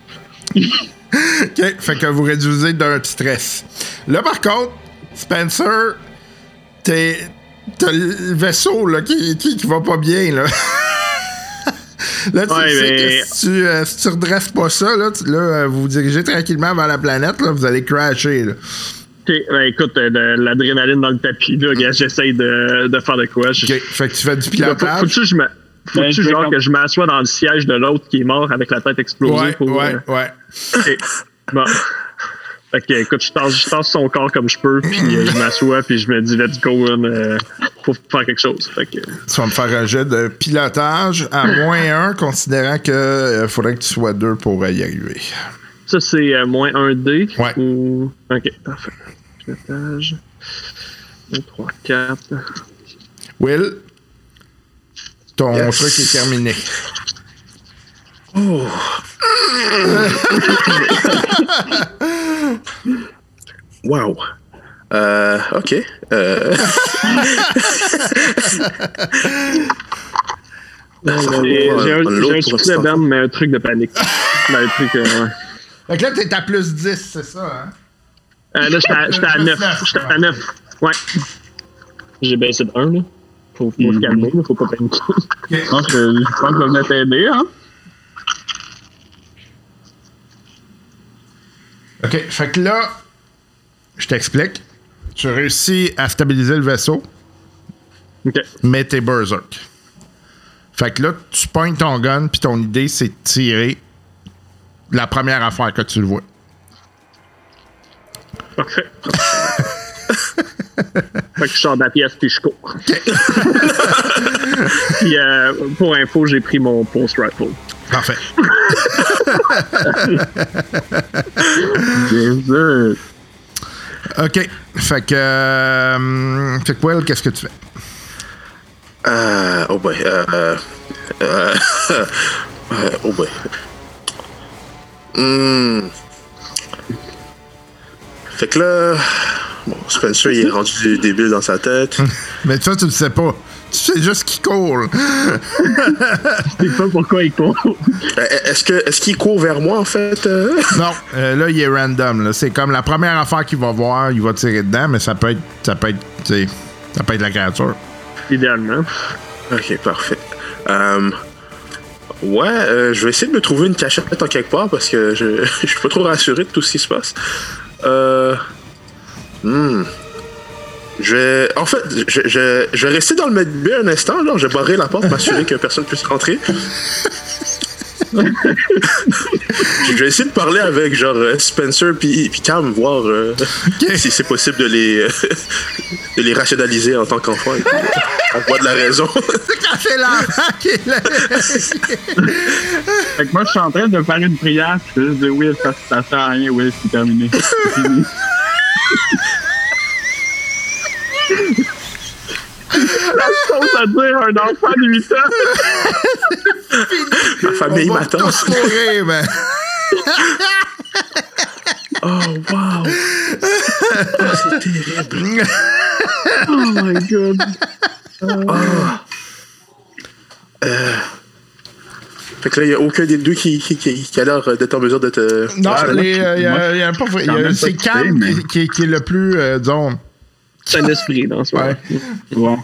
Speaker 2: Ok, fait que vous réduisez d'un stress. Là, par contre, Spencer, t'es. T'as le vaisseau là, qui, qui, qui va pas bien. Là, là tu
Speaker 4: Ouais,
Speaker 2: sais
Speaker 4: mais-
Speaker 2: que si tu, euh, si tu redresses pas ça, là, tu- là, euh, vous vous dirigez tranquillement vers la planète, là, vous allez crasher. Là.
Speaker 4: Ben, écoute, euh, de l'adrénaline dans le tapis, là, gars, j'essaye de, de faire de quoi. Je-
Speaker 2: fait que tu fais du
Speaker 4: Faut,
Speaker 2: pilotage.
Speaker 4: faut-tu que je me. Faut-tu
Speaker 5: Ben, je vais
Speaker 4: genre
Speaker 5: comme-
Speaker 4: que je m'assois dans le siège de l'autre qui est mort avec la tête explosée
Speaker 2: Ouais,
Speaker 4: pour.
Speaker 2: ouais,
Speaker 4: euh,
Speaker 2: ouais.
Speaker 4: Bon. Fait que, écoute, je tasse, je tasse son corps comme je peux, puis euh, je m'assois, puis je me dis, let's go, man, euh, faut faire quelque chose. Fait que,
Speaker 2: Tu vas me faire un jet de pilotage à moins 1, considérant que euh, faudrait que tu sois 2 pour euh, y arriver.
Speaker 4: ça, c'est euh, moins 1 D.
Speaker 2: Ouais.
Speaker 4: Ou... Ok, parfait. Pilotage. 1, 3, 4.
Speaker 2: Will, ton
Speaker 6: Yes.
Speaker 2: truc est terminé.
Speaker 6: Wow. Euh, ok. Euh,
Speaker 4: J'ai j'ai un, un succès
Speaker 6: l'instant.
Speaker 4: d'arme, mais un truc de panique. Ben, un truc, euh, ouais.
Speaker 2: Fait que là, t'es à plus 10, c'est ça, hein?
Speaker 4: Euh, là, j'étais à- à
Speaker 2: Plus
Speaker 4: 9.
Speaker 2: neuf,
Speaker 4: J'étais à
Speaker 2: ouais.
Speaker 4: 9. Ouais. J'ai baissé de 1, là. Faut, faut se calmer, là, faut pas paniquer.
Speaker 5: Je pense que je pense que je vais venir t'aider, hein?
Speaker 2: OK, fait que là, je t'explique. Tu réussis à stabiliser le vaisseau.
Speaker 4: OK.
Speaker 2: mais t'es berserk. Fait que là, tu pognes ton gun, puis ton idée, c'est de tirer la première affaire que tu le vois.
Speaker 4: Parfait. fait que je sors de la pièce puis je cours. puis euh, pour info, j'ai pris mon post rifle.
Speaker 2: Parfait.
Speaker 5: Bien sûr.
Speaker 2: OK. Fait que. euh, fait que, Will, qu'est-ce que tu fais?
Speaker 6: Euh, oh boy. Euh, euh, oh boy. Hmm. Fait que là, bon, Spencer il est rendu débile dans sa tête.
Speaker 2: Mais ça, tu le sais pas. Tu sais juste qu'il court.
Speaker 4: Je sais pas pourquoi il court.
Speaker 6: Euh, Est-ce que est-ce qu'il court vers moi en fait euh?
Speaker 2: Non, euh, là, il est random. là. C'est comme la première affaire qu'il va voir, il va tirer dedans, mais ça peut être. Ça peut être. Ça peut être la créature.
Speaker 4: Idéalement.
Speaker 6: Ok, parfait. Euh, ouais, euh, je vais essayer de me trouver une cachette en quelque part parce que je, je suis pas trop rassuré de tout ce qui se passe. Euh, hmm. Je vais, en fait, je, je, je vais rester dans le medbay un instant, genre, je vais barrer la porte, m'assurer que personne puisse rentrer. je vais essayer de parler avec genre euh, Spencer puis puis Cam, voir euh, si c'est possible de les euh, de les rationaliser en tant qu'enfant. On voit de la raison.
Speaker 2: C'est l'enfant qui est là.
Speaker 5: Fait que moi, je suis en train de faire une prière, je vais juste dire oui, ça, ça sert à rien, oui, c'est terminé. C'est fini.
Speaker 4: Chose à dire un enfant de 8 ans.
Speaker 6: Ma famille
Speaker 2: On va
Speaker 6: m'attend.
Speaker 2: tous mourir, man.
Speaker 6: Oh wow. Oh, c'est terrible.
Speaker 4: Oh my god.
Speaker 6: Fait que là, il n'y a aucun des deux qui, qui, qui, qui a l'air d'être en mesure de te.
Speaker 2: Non, les, euh, il y a, il y a il y c'est Cam
Speaker 5: mais-
Speaker 2: qui- qui est le plus, euh, disons.
Speaker 4: C'est un esprit dans ce moment.
Speaker 2: Ouais.
Speaker 5: Bon.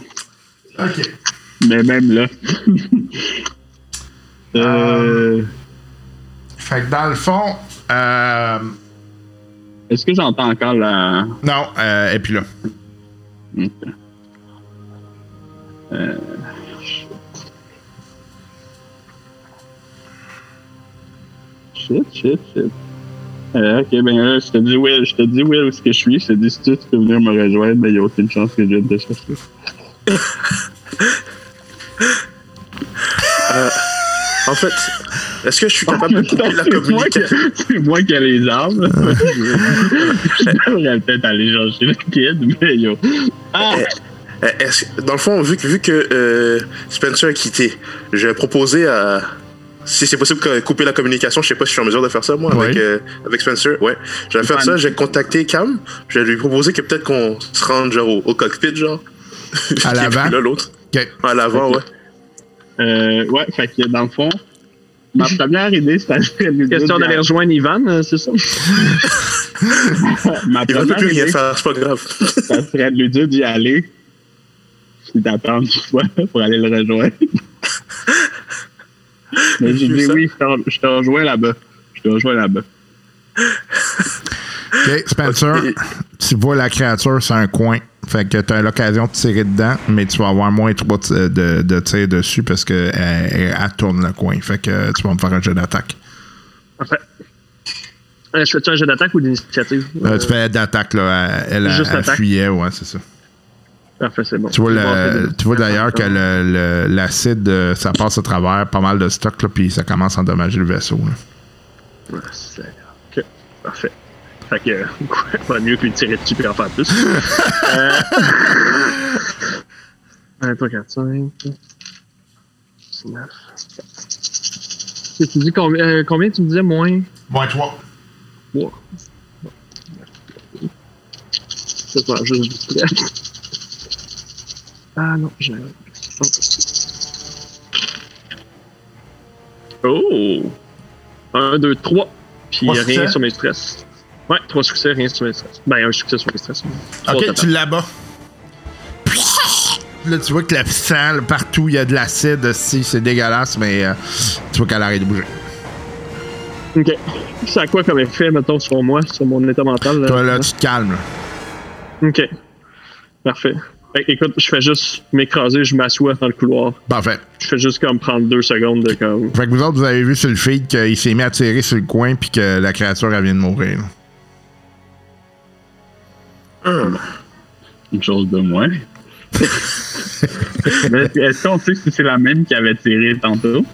Speaker 2: OK.
Speaker 5: Mais même là. euh,
Speaker 2: Fait que dans le fond, euh,
Speaker 5: Est-ce que j'entends encore la.
Speaker 2: non, euh, et puis là.
Speaker 5: Ok. Euh, Shit, shit, shit. Euh, ok, ben là, je te dis Will, je te dis Will où est-ce que je suis. Je te dis si tu peux venir me rejoindre, mais il n'y a aucune chance que je vienne te chercher.
Speaker 6: En fait, est-ce que je suis capable de couper la
Speaker 5: C'est moi qui-
Speaker 6: communication?
Speaker 5: C'est moi qui ai les armes. je devrais peut-être aller chercher le kid, mais yo. Ah!
Speaker 6: Euh, est-ce- Dans le fond, vu que, vu que euh, Spencer a quitté, je vais proposer à. Si c'est possible de couper la communication, je sais pas si je suis en mesure de faire ça, moi, avec,
Speaker 2: Oui.
Speaker 6: euh, avec Spencer. Ouais. Je vais faire ça, je vais contacter Cam. Je vais lui proposer que peut-être qu'on se rende genre au, au cockpit, genre.
Speaker 2: À l'avant?
Speaker 6: Là, l'autre.
Speaker 2: OK.
Speaker 6: À l'avant, ouais.
Speaker 5: Euh, ouais, fait que dans le fond, ma première idée, c'était
Speaker 4: Question d'aller
Speaker 5: aller-
Speaker 4: rejoindre Ivan, euh, c'est ça?
Speaker 5: Ma
Speaker 6: Il va
Speaker 5: première
Speaker 6: plus rien
Speaker 5: idée,
Speaker 6: faire, c'est pas grave.
Speaker 5: ça serait de lui dire d'y aller, puis d'attendre pour aller le rejoindre. Mais j'ai dit oui, je te, rejoins là-bas. Je te rejoins là-bas.
Speaker 2: OK, Spencer, tu vois la créature sur un coin. Fait que tu as l'occasion de tirer dedans, mais tu vas avoir moins trois de, de, de tirs dessus parce qu'elle elle, elle tourne le coin. Fait que tu vas me faire un jeu d'attaque.
Speaker 4: Parfait. Euh, je fais-tu un jeu d'attaque ou d'initiative?
Speaker 2: Euh, tu fais d'attaque, là. Elle, elle,
Speaker 4: Juste
Speaker 2: elle
Speaker 4: attaque.
Speaker 2: fuyait, ouais, c'est ça.
Speaker 4: Parfait, c'est bon.
Speaker 2: Tu vois, le, tu vois d'ailleurs que le- le- l'acide, euh, ça passe à travers pas mal de stock, là, puis ça commence à endommager le vaisseau. là.
Speaker 4: Ah, c'est- Ok, parfait. Fait que, euh, pas mieux que lui tirer dessus et en faire plus. euh... 1, 3, 4, 5, 19. Et tu dis combien, euh, combien tu me disais moins?
Speaker 2: Moins 3.
Speaker 4: 3? C'est pas juste du prêt. Ah non, j'ai. Oh! 1, 2, 3. Puis
Speaker 2: Trois
Speaker 4: rien
Speaker 2: succès?
Speaker 4: sur mes stress. Ouais, 3 succès, rien sur mes stress. Ben, un succès sur mes stress. Trois
Speaker 2: Ok, tu l'abats. Là, tu vois que le sang, là, partout, il y a de l'acide. Si, c'est dégueulasse, mais euh, tu vois qu'elle arrête de bouger.
Speaker 4: Ok. Ça a quoi comme effet, mettons, sur moi, sur mon état mental? là?
Speaker 2: Toi, là, tu te calmes. là.
Speaker 4: Ok. Parfait. Fait que, écoute, je fais juste m'écraser, je m'assois dans le couloir.
Speaker 2: Parfait.
Speaker 4: Je fais juste comme prendre deux secondes de comme.
Speaker 2: Fait que vous autres, vous avez vu sur le feed qu'il s'est mis à tirer sur le coin puis que la créature, elle vient de mourir. là.
Speaker 6: Hum.
Speaker 5: Une chose de moins. Mais Est-ce qu'on sait si c'est la même qui avait tiré tantôt?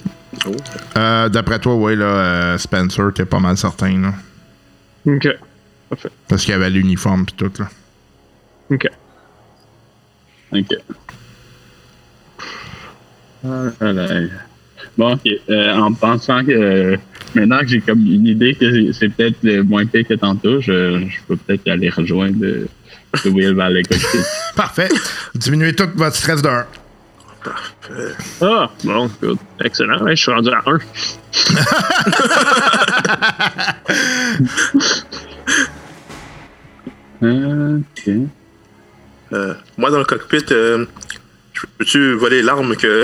Speaker 2: Euh, D'après toi, oui, là, euh, Spencer, t'es pas mal certain, là.
Speaker 4: Ok. Parfait.
Speaker 2: Parce qu'il y avait l'uniforme pis tout, là.
Speaker 4: Ok.
Speaker 5: Ok. Ah, là. Bon, ok. Euh, en pensant que euh, maintenant que j'ai comme une idée que c'est- peut-être le moins pire que tantôt, je, je peux peut-être aller rejoindre le Will vers le cockpit.
Speaker 2: Parfait. Diminuez tout votre stress d'un.
Speaker 4: Ah, bon, good. Excellent. Ouais, je suis rendu à 1.
Speaker 5: ok.
Speaker 6: Euh, moi, dans le cockpit, euh, peux-tu voler l'arme que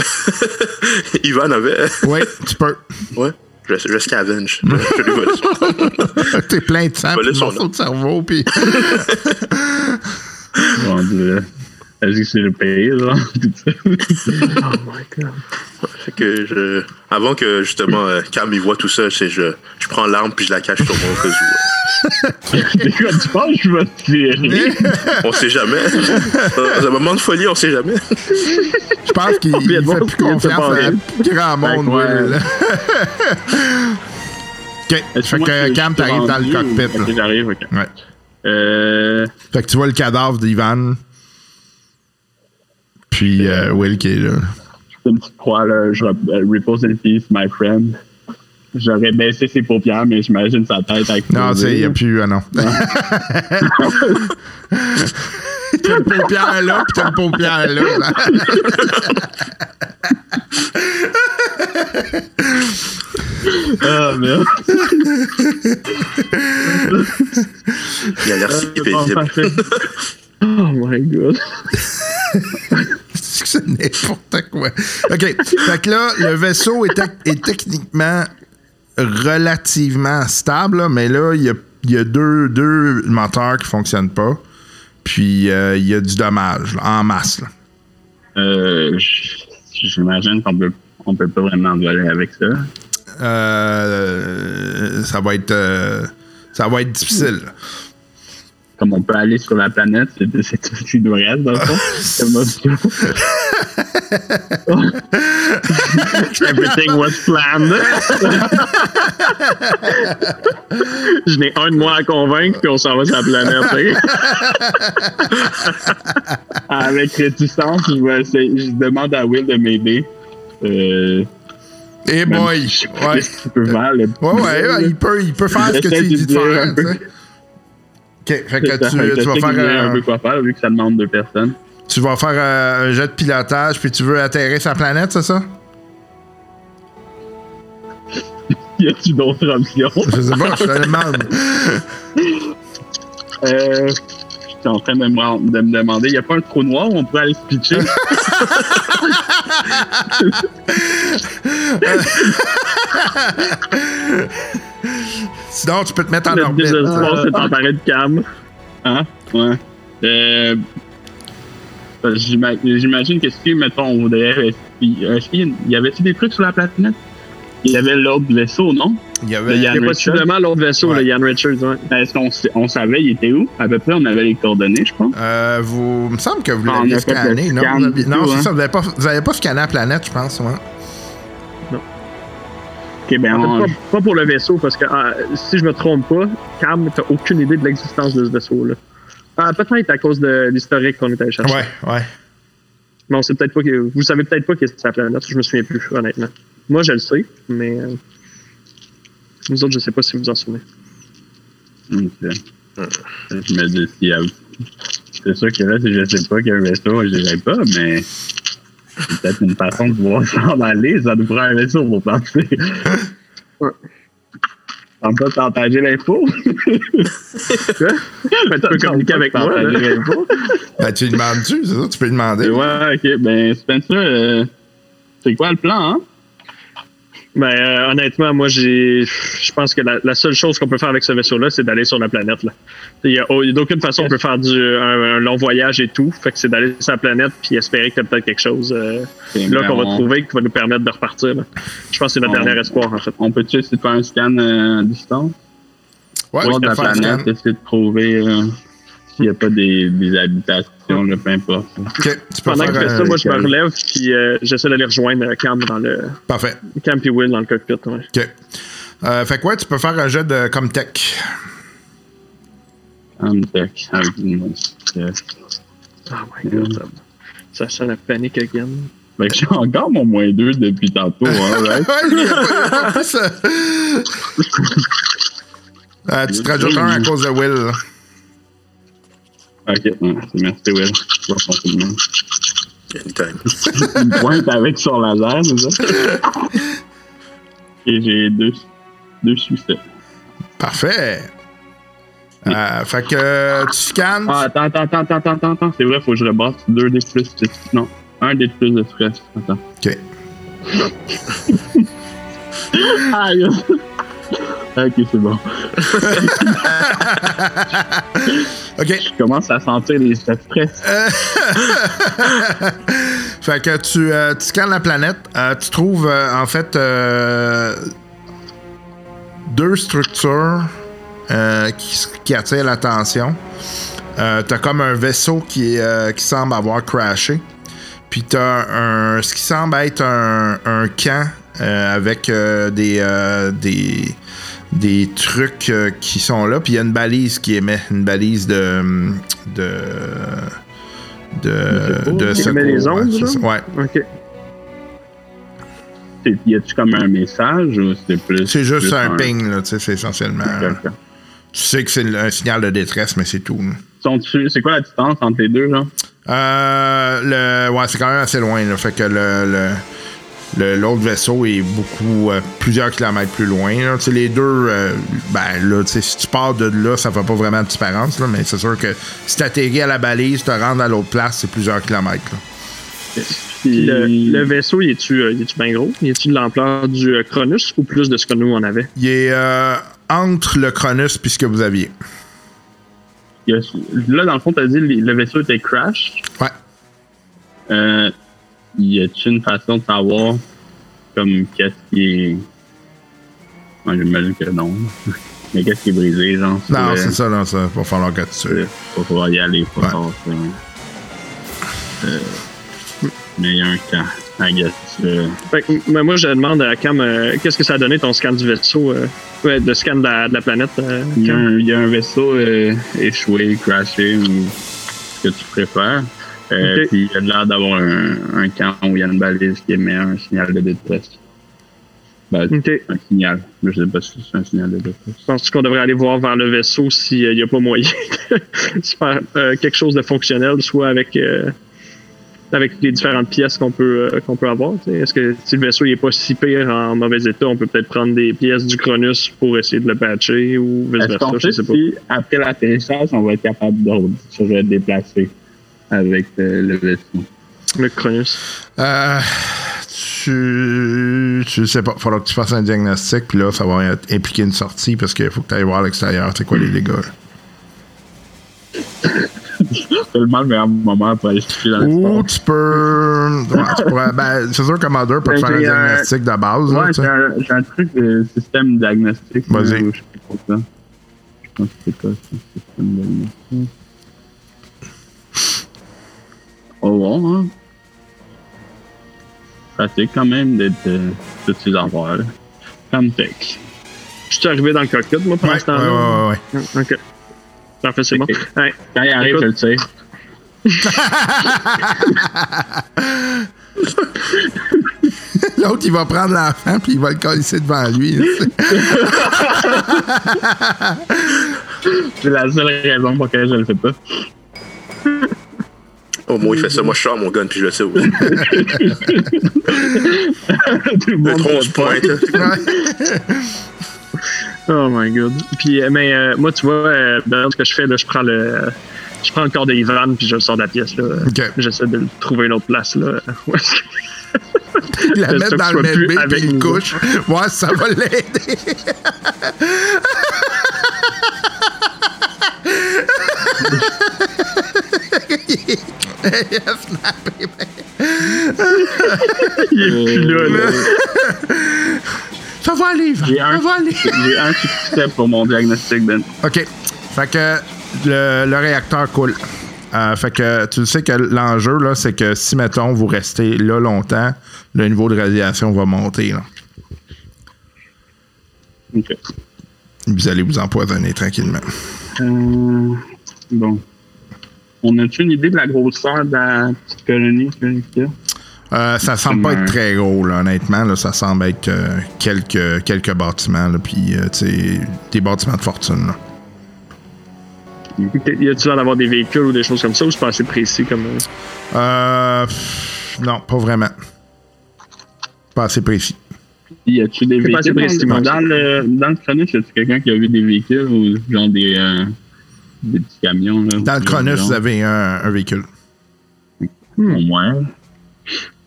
Speaker 6: Ivan avait?
Speaker 2: Oui, tu peux.
Speaker 6: Ouais. Je, je scavenge. Je, lui vole.
Speaker 2: T'es plein de sang, de
Speaker 6: son
Speaker 2: morceaux de cerveau, pis.
Speaker 5: Bon, Dieu. Est-ce que c'est le tout ça?
Speaker 4: Oh my god.
Speaker 6: Fait que je, avant que justement euh, Cam il voit tout ça, c'est je, je prends l'arme puis je la cache sur moi au cas où.
Speaker 5: C'est quoi, tu penses que je vais tirer?
Speaker 6: On sait jamais. Dans un moment de folie, on sait jamais.
Speaker 2: Je pense qu'il
Speaker 4: de
Speaker 2: fait
Speaker 4: monde
Speaker 2: plus
Speaker 4: de
Speaker 2: confiance à grand monde,
Speaker 5: Fait que,
Speaker 2: Will.
Speaker 5: ouais.
Speaker 2: OK.
Speaker 5: Est-ce
Speaker 2: Fait
Speaker 5: moi,
Speaker 2: que
Speaker 5: je-
Speaker 2: Cam,
Speaker 5: je
Speaker 2: t'arrives dans le
Speaker 5: rendu ou-
Speaker 2: cockpit, là.
Speaker 5: Ok, j'arrive, ok.
Speaker 2: Ouais.
Speaker 5: Euh,
Speaker 2: Fait que tu vois le cadavre d'Ivan. Puis euh, Will qui est là.
Speaker 5: une petite croix, là. Je rep- euh, repose in peace, my friend. J'aurais baissé ses paupières, mais j'imagine sa tête avec
Speaker 2: Non, tu sais, il n'y a plus. Ah non. t'as une paupière là, puis t'as une paupière là. là.
Speaker 5: Ah, merde.
Speaker 6: Il a l'air si
Speaker 5: Bon,
Speaker 6: paisible.
Speaker 4: Oh my god.
Speaker 2: C'est n'importe quoi. OK. Fait que là, le vaisseau est, est techniquement relativement stable, là, mais là, il y a, il y a deux, deux moteurs qui fonctionnent pas. Puis euh, il y a du dommage là, en masse.
Speaker 5: Euh, J'imagine qu'on peut, on peut pas vraiment voler avec ça.
Speaker 2: Euh, ça va être euh, ça va être difficile.
Speaker 5: Comme on peut aller sur la planète, c'est tout ce qui nous reste, dans le fond. Option.
Speaker 4: Everything was planned. Je n'ai un de moi à convaincre, puis on s'en va sur la planète.
Speaker 5: Avec réticence, je, vais essayer- je demande à Will de m'aider. Euh,
Speaker 2: Eh
Speaker 5: même
Speaker 2: boy!
Speaker 5: si je sais pas
Speaker 2: Ouais.
Speaker 5: Qu'est-ce qu'il peut faire,
Speaker 2: Ouais, ouais, il peut, il peut faire ce que tu dis de faire. OK, fait que
Speaker 5: ça.
Speaker 2: tu,
Speaker 5: Fait que
Speaker 2: tu vas faire,
Speaker 5: dire
Speaker 2: euh,
Speaker 5: un peu quoi faire, vu que ça demande deux personnes.
Speaker 2: tu vas faire euh, un jet de pilotage, puis tu veux atterrir sa planète, c'est ça?
Speaker 5: Y a-tu d'autres options?
Speaker 2: Je sais pas, je te demande.
Speaker 5: Euh, J'étais en train de me, de me demander, y a pas un trou noir où on pourrait aller se pitcher?
Speaker 2: Sinon, tu peux te mettre en
Speaker 4: Le
Speaker 2: orbite.
Speaker 4: désespoir s'est emparé de Cam.
Speaker 5: Hein? Ouais. Euh, J'imagine que si, mettons, on voudrait. Est-ce qu'il y avait-tu des trucs sur la planète? Il y avait l'autre vaisseau, non?
Speaker 2: Il y avait.
Speaker 5: Il y a-
Speaker 4: Il y a possiblement l'autre vaisseau,
Speaker 2: Ouais.
Speaker 4: là, Yann Richards. Ouais.
Speaker 5: Est-ce qu'on on savait il était où? À peu près, on avait les coordonnées, je pense.
Speaker 2: Euh, vous, il me semble que vous
Speaker 5: Ah,
Speaker 2: l'aviez
Speaker 5: le
Speaker 2: scanné, non?
Speaker 5: scan
Speaker 2: non,
Speaker 5: tout,
Speaker 2: c'est
Speaker 5: hein.
Speaker 2: ça. Vous n'avez pas, vous avez pas scanné la planète, je pense. Ouais.
Speaker 5: Ok, ben,
Speaker 4: En
Speaker 5: on-
Speaker 4: fait, pas, pas pour le vaisseau, parce que ah, si je me trompe pas, Cam, t'as aucune idée de l'existence de ce vaisseau-là. Ah, peut-être à cause de l'historique qu'on était allé chercher.
Speaker 2: Ouais, ouais.
Speaker 4: Mais on sait peut-être pas que. Vous savez peut-être pas que c'est la planète, je me souviens plus, honnêtement. Moi, je le sais, mais. euh, vous autres, je sais pas si vous vous en souvenez.
Speaker 5: Ok. Je me dis, y a- c'est sûr que là, si je sais pas qu'il y a un vaisseau, je dirais pas, mais c'est peut-être une façon de pouvoir s'en aller. Ça nous prend un vaisseau pour penser.
Speaker 4: Ouais.
Speaker 5: On peut partager l'info.
Speaker 4: Quoi? Ben, tu peux communiquer avec moi.
Speaker 5: l'info.
Speaker 2: Ben, tu lui demandes-tu, c'est ça? Tu peux lui demander.
Speaker 5: Ouais, ok. Ben, Spencer, euh, c'est quoi le plan, hein?
Speaker 4: Ben, euh, honnêtement, moi, j'ai, je pense que la, la seule chose qu'on peut faire avec ce vaisseau-là, c'est d'aller sur la planète. Là. Il y a, y d'aucune façon on peut faire du, un, un long voyage et tout. Fait que c'est d'aller sur la planète puis espérer que t'as peut-être quelque chose euh, là
Speaker 5: ben,
Speaker 4: qu'on va
Speaker 5: on-
Speaker 4: trouver qui va nous permettre de repartir. là. Je pense que c'est notre
Speaker 5: On-
Speaker 4: dernier espoir, en fait.
Speaker 5: On peut-tu essayer de faire un scan euh, à distance?
Speaker 2: Ouais,
Speaker 5: Voir
Speaker 2: je
Speaker 5: de la planète, essayer de trouver euh, s'il n'y a pas des, des habitations, là, peu importe.
Speaker 2: Tu peux
Speaker 4: Pendant que je fais ça, moi, je me relève puis euh, j'essaie d'aller rejoindre Cam dans le
Speaker 2: Parfait.
Speaker 4: Cam puis Will dans le cockpit. Ouais.
Speaker 2: Ok. Euh, fait que ouais, tu peux faire un jet de Comtech.
Speaker 5: Amtech, avec une- euh,
Speaker 4: Oh my god, ça, ça sent la panique again.
Speaker 5: Fait que j'ai encore mon moins 2 depuis tantôt, hein, right?
Speaker 2: Ouais, plus, euh, euh, tu te rajoutes un à cause de Will.
Speaker 5: Ok, ouais, merci, Will. Je vais faire tout le monde.
Speaker 6: Anytime.
Speaker 5: Une pointe avec son laser, c'est ça? Et j'ai deux, deux succès.
Speaker 2: Parfait. Euh, fait que tu scannes.
Speaker 5: Ah, attends, attends, attends, attends, attends, attends. C'est vrai, faut que je rebasse deux des plus de... Non, un des plus de stress. Attends.
Speaker 2: Ok.
Speaker 5: Aïe! ok, c'est bon.
Speaker 2: Ok.
Speaker 5: Je commence à sentir les stress.
Speaker 2: Fait que tu, euh, tu scannes la planète. Euh, tu trouves euh, en fait deux structures qui, qui attirent l'attention. T'as comme un vaisseau qui, qui semble avoir crashé. Puis t'as un, ce qui semble être un, un camp avec euh, des, euh, des, des trucs euh, qui sont là. Puis il y a une balise qui émet, une balise de. de de, de
Speaker 4: émet les
Speaker 2: secours,
Speaker 4: ondes,
Speaker 2: ouais,
Speaker 4: là? Ok.
Speaker 5: Y a-tu comme un message ou c'est plus.
Speaker 2: C'est juste
Speaker 5: plus
Speaker 2: un ping, là, tu sais, c'est essentiellement. Tu sais que c'est un signal de détresse, mais c'est tout. là.
Speaker 5: C'est quoi la distance entre les deux, genre?
Speaker 2: Euh, le, ouais, c'est quand même assez loin, là, fait que le- l'autre vaisseau est beaucoup, euh, plusieurs kilomètres plus loin. là. Les deux, euh, ben là, si tu pars de là, ça fait pas vraiment de différence, là, mais c'est sûr que si t'atterris à la balise, te rendre à l'autre place, c'est plusieurs kilomètres. là.
Speaker 4: Puis le, le vaisseau, il est-tu, euh, il est-tu bien gros? Il est-tu de l'ampleur du euh, Cronus ou plus de ce que nous on avait?
Speaker 2: Il est euh, entre le Cronus puis ce que vous aviez.
Speaker 5: Là, dans le fond, t'as dit le le vaisseau était crash.
Speaker 2: Ouais.
Speaker 5: Y a-t-il une façon de savoir comme qu'est-ce qui est. Moi, j'imagine que non. Mais qu'est-ce qui est brisé, genre?
Speaker 2: Non, c'est ça, là, ça va falloir que tu.
Speaker 5: Il va falloir y aller, faut
Speaker 2: Ouais.
Speaker 5: savoir ça. Euh, mais il y a un camp, I guess. euh,
Speaker 4: Fait que, mais moi, je demande à Cam, euh, qu'est-ce que ça a donné ton scan du vaisseau, euh, ouais, de scan de la, de la planète? euh,
Speaker 5: Il y, a un, il y a un vaisseau euh, échoué, crashé, ou ce que tu préfères. Euh. Puis il y a l'air d'avoir un, un camp où il y a une balise qui émet un signal de détresse. Ben, un signal. Je sais pas si c'est un signal de détresse.
Speaker 4: Penses-tu qu'on devrait aller voir vers le vaisseau s'il n'y a pas moyen de faire euh, quelque chose de fonctionnel, soit avec, euh, avec les différentes pièces qu'on peut, euh, qu'on peut avoir? Est-ce que si le vaisseau n'est pas si pire en mauvais état, on peut peut-être prendre des pièces du Cronus pour essayer de le patcher ou
Speaker 5: Est-ce
Speaker 4: vice-versa?
Speaker 5: qu'on
Speaker 4: Je sais pas.
Speaker 5: si, après l'atterrissage, on va être capable de se déplacer avec euh, le vaisseau?
Speaker 4: Le Cronus.
Speaker 2: Euh, tu, tu sais pas. Il faudra que tu fasses un diagnostic, puis là, ça va être- impliquer une sortie parce qu'il faut que tu ailles voir à l'extérieur, c'est quoi les dégâts. là.
Speaker 5: C'est tellement le meilleur moment pour aller chercher dans
Speaker 2: Ou tu peux. ouais, tu pourrais- ben, c'est sûr que Commander peut te
Speaker 5: Ben,
Speaker 2: faire un diagnostic de base. là,
Speaker 5: Ouais,
Speaker 2: tu sais.
Speaker 5: j'ai un, truc de système diagnostic.
Speaker 2: Vas-y.
Speaker 5: Je sais pas ça. Je pense que c'est quoi ça, système diagnostic. Oh bon, hein? Pratique quand même d'être euh, toutes ces affaires. là. Comme tech.
Speaker 4: Je suis arrivé dans le cockpit, moi, pendant
Speaker 2: Ouais,
Speaker 4: ce
Speaker 2: ouais,
Speaker 4: temps-là.
Speaker 2: ouais, ouais.
Speaker 4: Ok. Parfait, c'est bon.
Speaker 5: Ok.
Speaker 4: Ouais.
Speaker 5: Quand il arrive,
Speaker 4: Écoute.
Speaker 5: je le sais.
Speaker 2: L'autre, il va prendre l'enfant, puis il va le coller devant lui. là, tu sais.
Speaker 5: C'est la seule raison pour laquelle je le fais pas.
Speaker 6: Au moins, il fait ça. Moi, je sors mon gun, puis je le.
Speaker 5: Tout le
Speaker 6: Le
Speaker 5: monde
Speaker 6: tronc
Speaker 5: fait
Speaker 6: se
Speaker 5: pas.
Speaker 6: pointe. là.
Speaker 4: Oh my god. Puis, euh, mais euh, moi, tu vois, euh, ben, ce que je fais, là, je prends le. Je prends le corps de Ivan, puis je le sors de la pièce. Là.
Speaker 2: Ok.
Speaker 4: J'essaie de le trouver une autre place. Là.
Speaker 2: La
Speaker 4: J'espère
Speaker 2: met
Speaker 4: que
Speaker 2: dans le même
Speaker 4: avec
Speaker 2: puis il
Speaker 4: nous
Speaker 2: couche. Ouais, ça va l'aider. Il a snappé.
Speaker 4: Il est plus là, là.
Speaker 2: Ça va aller, Yvan.
Speaker 5: J'ai
Speaker 2: Ça
Speaker 5: un,
Speaker 2: va aller.
Speaker 5: j'ai un succès pour mon diagnostic, Ben.
Speaker 2: OK. Fait que le, le réacteur coule. Euh, fait que tu sais que l'enjeu, là, c'est que si, mettons, vous restez là longtemps, le niveau de radiation va monter. Là.
Speaker 5: OK.
Speaker 2: Vous allez vous empoisonner tranquillement.
Speaker 5: Euh, bon. On a-tu une idée de la grosseur de la petite colonie qu'il y a?
Speaker 2: Euh, ça semble pas être très gros, là, honnêtement. Là, ça semble être euh, quelques, quelques bâtiments, puis euh, tu sais, des bâtiments de fortune. Là.
Speaker 4: Y a-tu l'air d'avoir des véhicules ou des choses comme ça ou c'est pas assez précis comme. euh,
Speaker 2: pff, non, pas vraiment. Pas assez précis.
Speaker 5: Y a-tu des
Speaker 4: C'est pas assez
Speaker 5: véhicules?
Speaker 4: précis,
Speaker 5: dans, le, dans le chronique? Y a-tu quelqu'un qui a vu des véhicules ou genre des, euh, des petits camions? Là,
Speaker 2: Dans le
Speaker 5: genre,
Speaker 2: vous avez un, un véhicule.
Speaker 5: Au moins.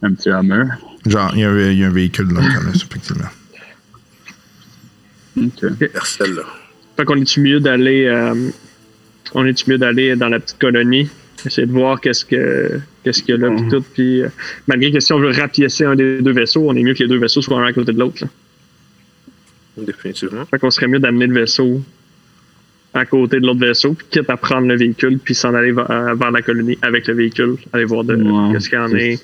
Speaker 5: Un petit Hummer.
Speaker 2: Genre, il y, a un- il y a un véhicule dans le Cronus, effectivement.
Speaker 5: OK.
Speaker 6: Marcel, là.
Speaker 4: Fait qu'on est-tu mieux d'aller. euh, on est-tu mieux d'aller dans la petite colonie? Essayer de voir qu'est-ce que qu'est-ce qu'il y a là, puis
Speaker 5: Mhm.
Speaker 4: tout. Puis, euh, malgré que si on veut rapiécer un des deux vaisseaux, on est mieux que les deux vaisseaux soient un à côté de l'autre. là.
Speaker 6: Définitivement.
Speaker 4: Fait qu'on serait mieux d'amener le vaisseau à côté de l'autre vaisseau, puis quitte à prendre le véhicule, puis s'en aller vers, euh, vers la colonie avec le véhicule, aller voir de
Speaker 5: Ouais.
Speaker 4: qu'est-ce qu'il y en est.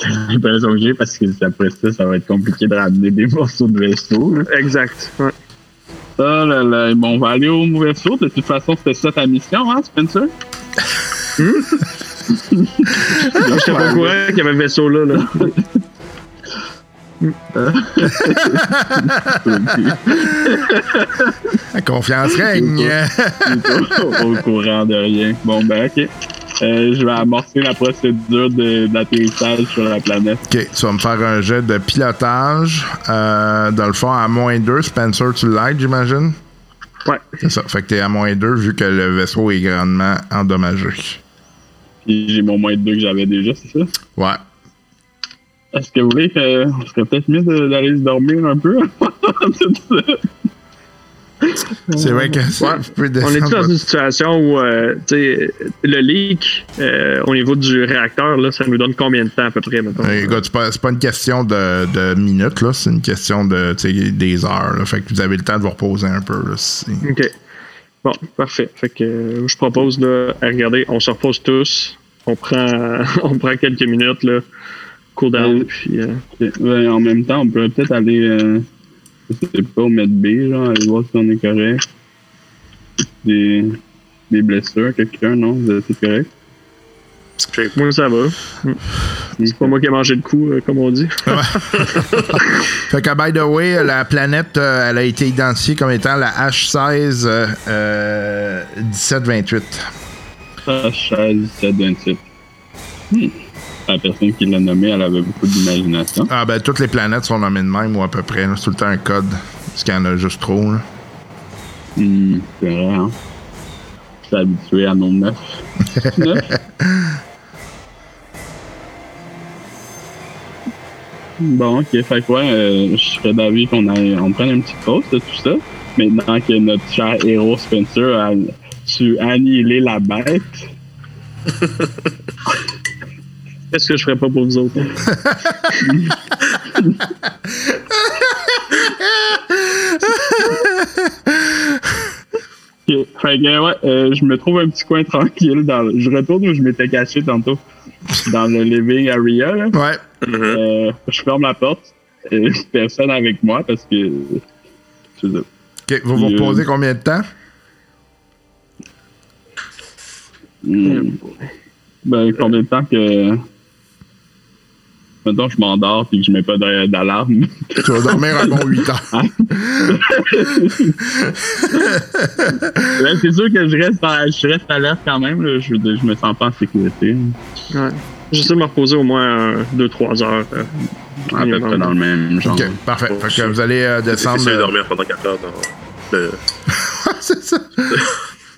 Speaker 5: C'est l'impression que j'ai parce que après ça, ça va être compliqué de ramener des morceaux de vaisseau. là.
Speaker 4: Exact. Ouais.
Speaker 5: Ah là là, bon, on va aller au vaisseau. De toute façon, c'était ça ta mission, hein, Spencer?
Speaker 4: J'étais pas au courant qu'il y avait un vaisseau là. là.
Speaker 2: La confiance règne.
Speaker 5: au, au courant de rien. Bon, ben, ok. Euh, je vais amorcer la procédure de- d'atterrissage sur la planète.
Speaker 2: OK, tu vas me faire un jet de pilotage. Euh, dans le fond, à moins 2, Spencer, tu l'aides, j'imagine?
Speaker 4: Ouais.
Speaker 2: C'est ça. Fait que t'es à moins 2 vu que le vaisseau est grandement endommagé.
Speaker 5: Puis j'ai mon moins de deux que j'avais déjà, c'est ça?
Speaker 2: Ouais.
Speaker 5: Est-ce que vous voulez que on serait peut-être mieux de- d'aller se dormir un peu? Ça.
Speaker 2: C'est vrai que c'est
Speaker 4: Ouais.
Speaker 2: un peu
Speaker 4: On est dans une situation où euh, tu sais, le leak euh, au niveau du réacteur, là, ça nous donne combien de temps à peu près, mettons?
Speaker 2: Euh, écoute, c'est pas, une question de, de minutes, là. C'est une question de, tu sais, des heures, là. Fait que vous avez le temps de vous reposer un peu, là.
Speaker 4: OK. Bon, parfait. Fait que euh, je propose là, à regarder, on se repose tous. On prend on prend quelques minutes là. Puis euh,
Speaker 5: en même temps, on peut peut-être aller, euh, je sais pas, au Med B, genre, aller voir si on est correct. Des, des blessures, quelqu'un, non? Êtes correct?
Speaker 4: moi ça va. C'est pas moi qui ai mangé le coup, euh, comme on dit.
Speaker 2: Fait que, by the way, la planète, euh, elle a été identifiée comme étant la H16 euh, euh, 1728.
Speaker 5: Ça, 16, 17, 27. Hmm. La personne qui l'a nommé, elle avait beaucoup d'imagination.
Speaker 2: Ah, ben, toutes les planètes sont nommées de même, ou à peu près. C'est tout le temps un code. Parce qu'il y en a juste trop, là.
Speaker 5: Hmm, c'est vrai, hein? Je suis habitué à nos neuf. Neuf? Bon, ok, fait que ouais, euh, je serais d'avis qu'on aille- on prenne une petite pause de tout ça. Maintenant que notre cher héros Spencer a su annihiler la bête,
Speaker 4: Qu'est-ce que je ferais pas pour vous autres? hein?
Speaker 5: Ok, Fait que, ouais, euh, je me trouve un petit coin tranquille. Dans le- Je retourne où je m'étais caché tantôt. Dans le living area, là.
Speaker 2: Ouais.
Speaker 5: Euh, je ferme la porte. Et personne avec moi parce que.
Speaker 2: OK, vous vous
Speaker 5: euh,
Speaker 2: reposez combien de temps?
Speaker 5: Hmm. Ben, combien de temps que. Mettons, je m'endors puis que je mets pas d'a- d'alarme.
Speaker 2: Tu vas dormir un bon 8 heures.
Speaker 5: Ouais, c'est sûr que je reste, à, je reste alerte quand même. là. Je, je me sens pas en sécurité.
Speaker 4: Ouais. J'essaie de me reposer au moins 2-3 heures. euh,
Speaker 5: À peu près dans le même genre.
Speaker 2: OK, parfait. Fait que vous allez euh, descendre.
Speaker 6: Essayer de
Speaker 2: euh,
Speaker 6: dormir pendant 4 heures dans le...
Speaker 2: c'est ça.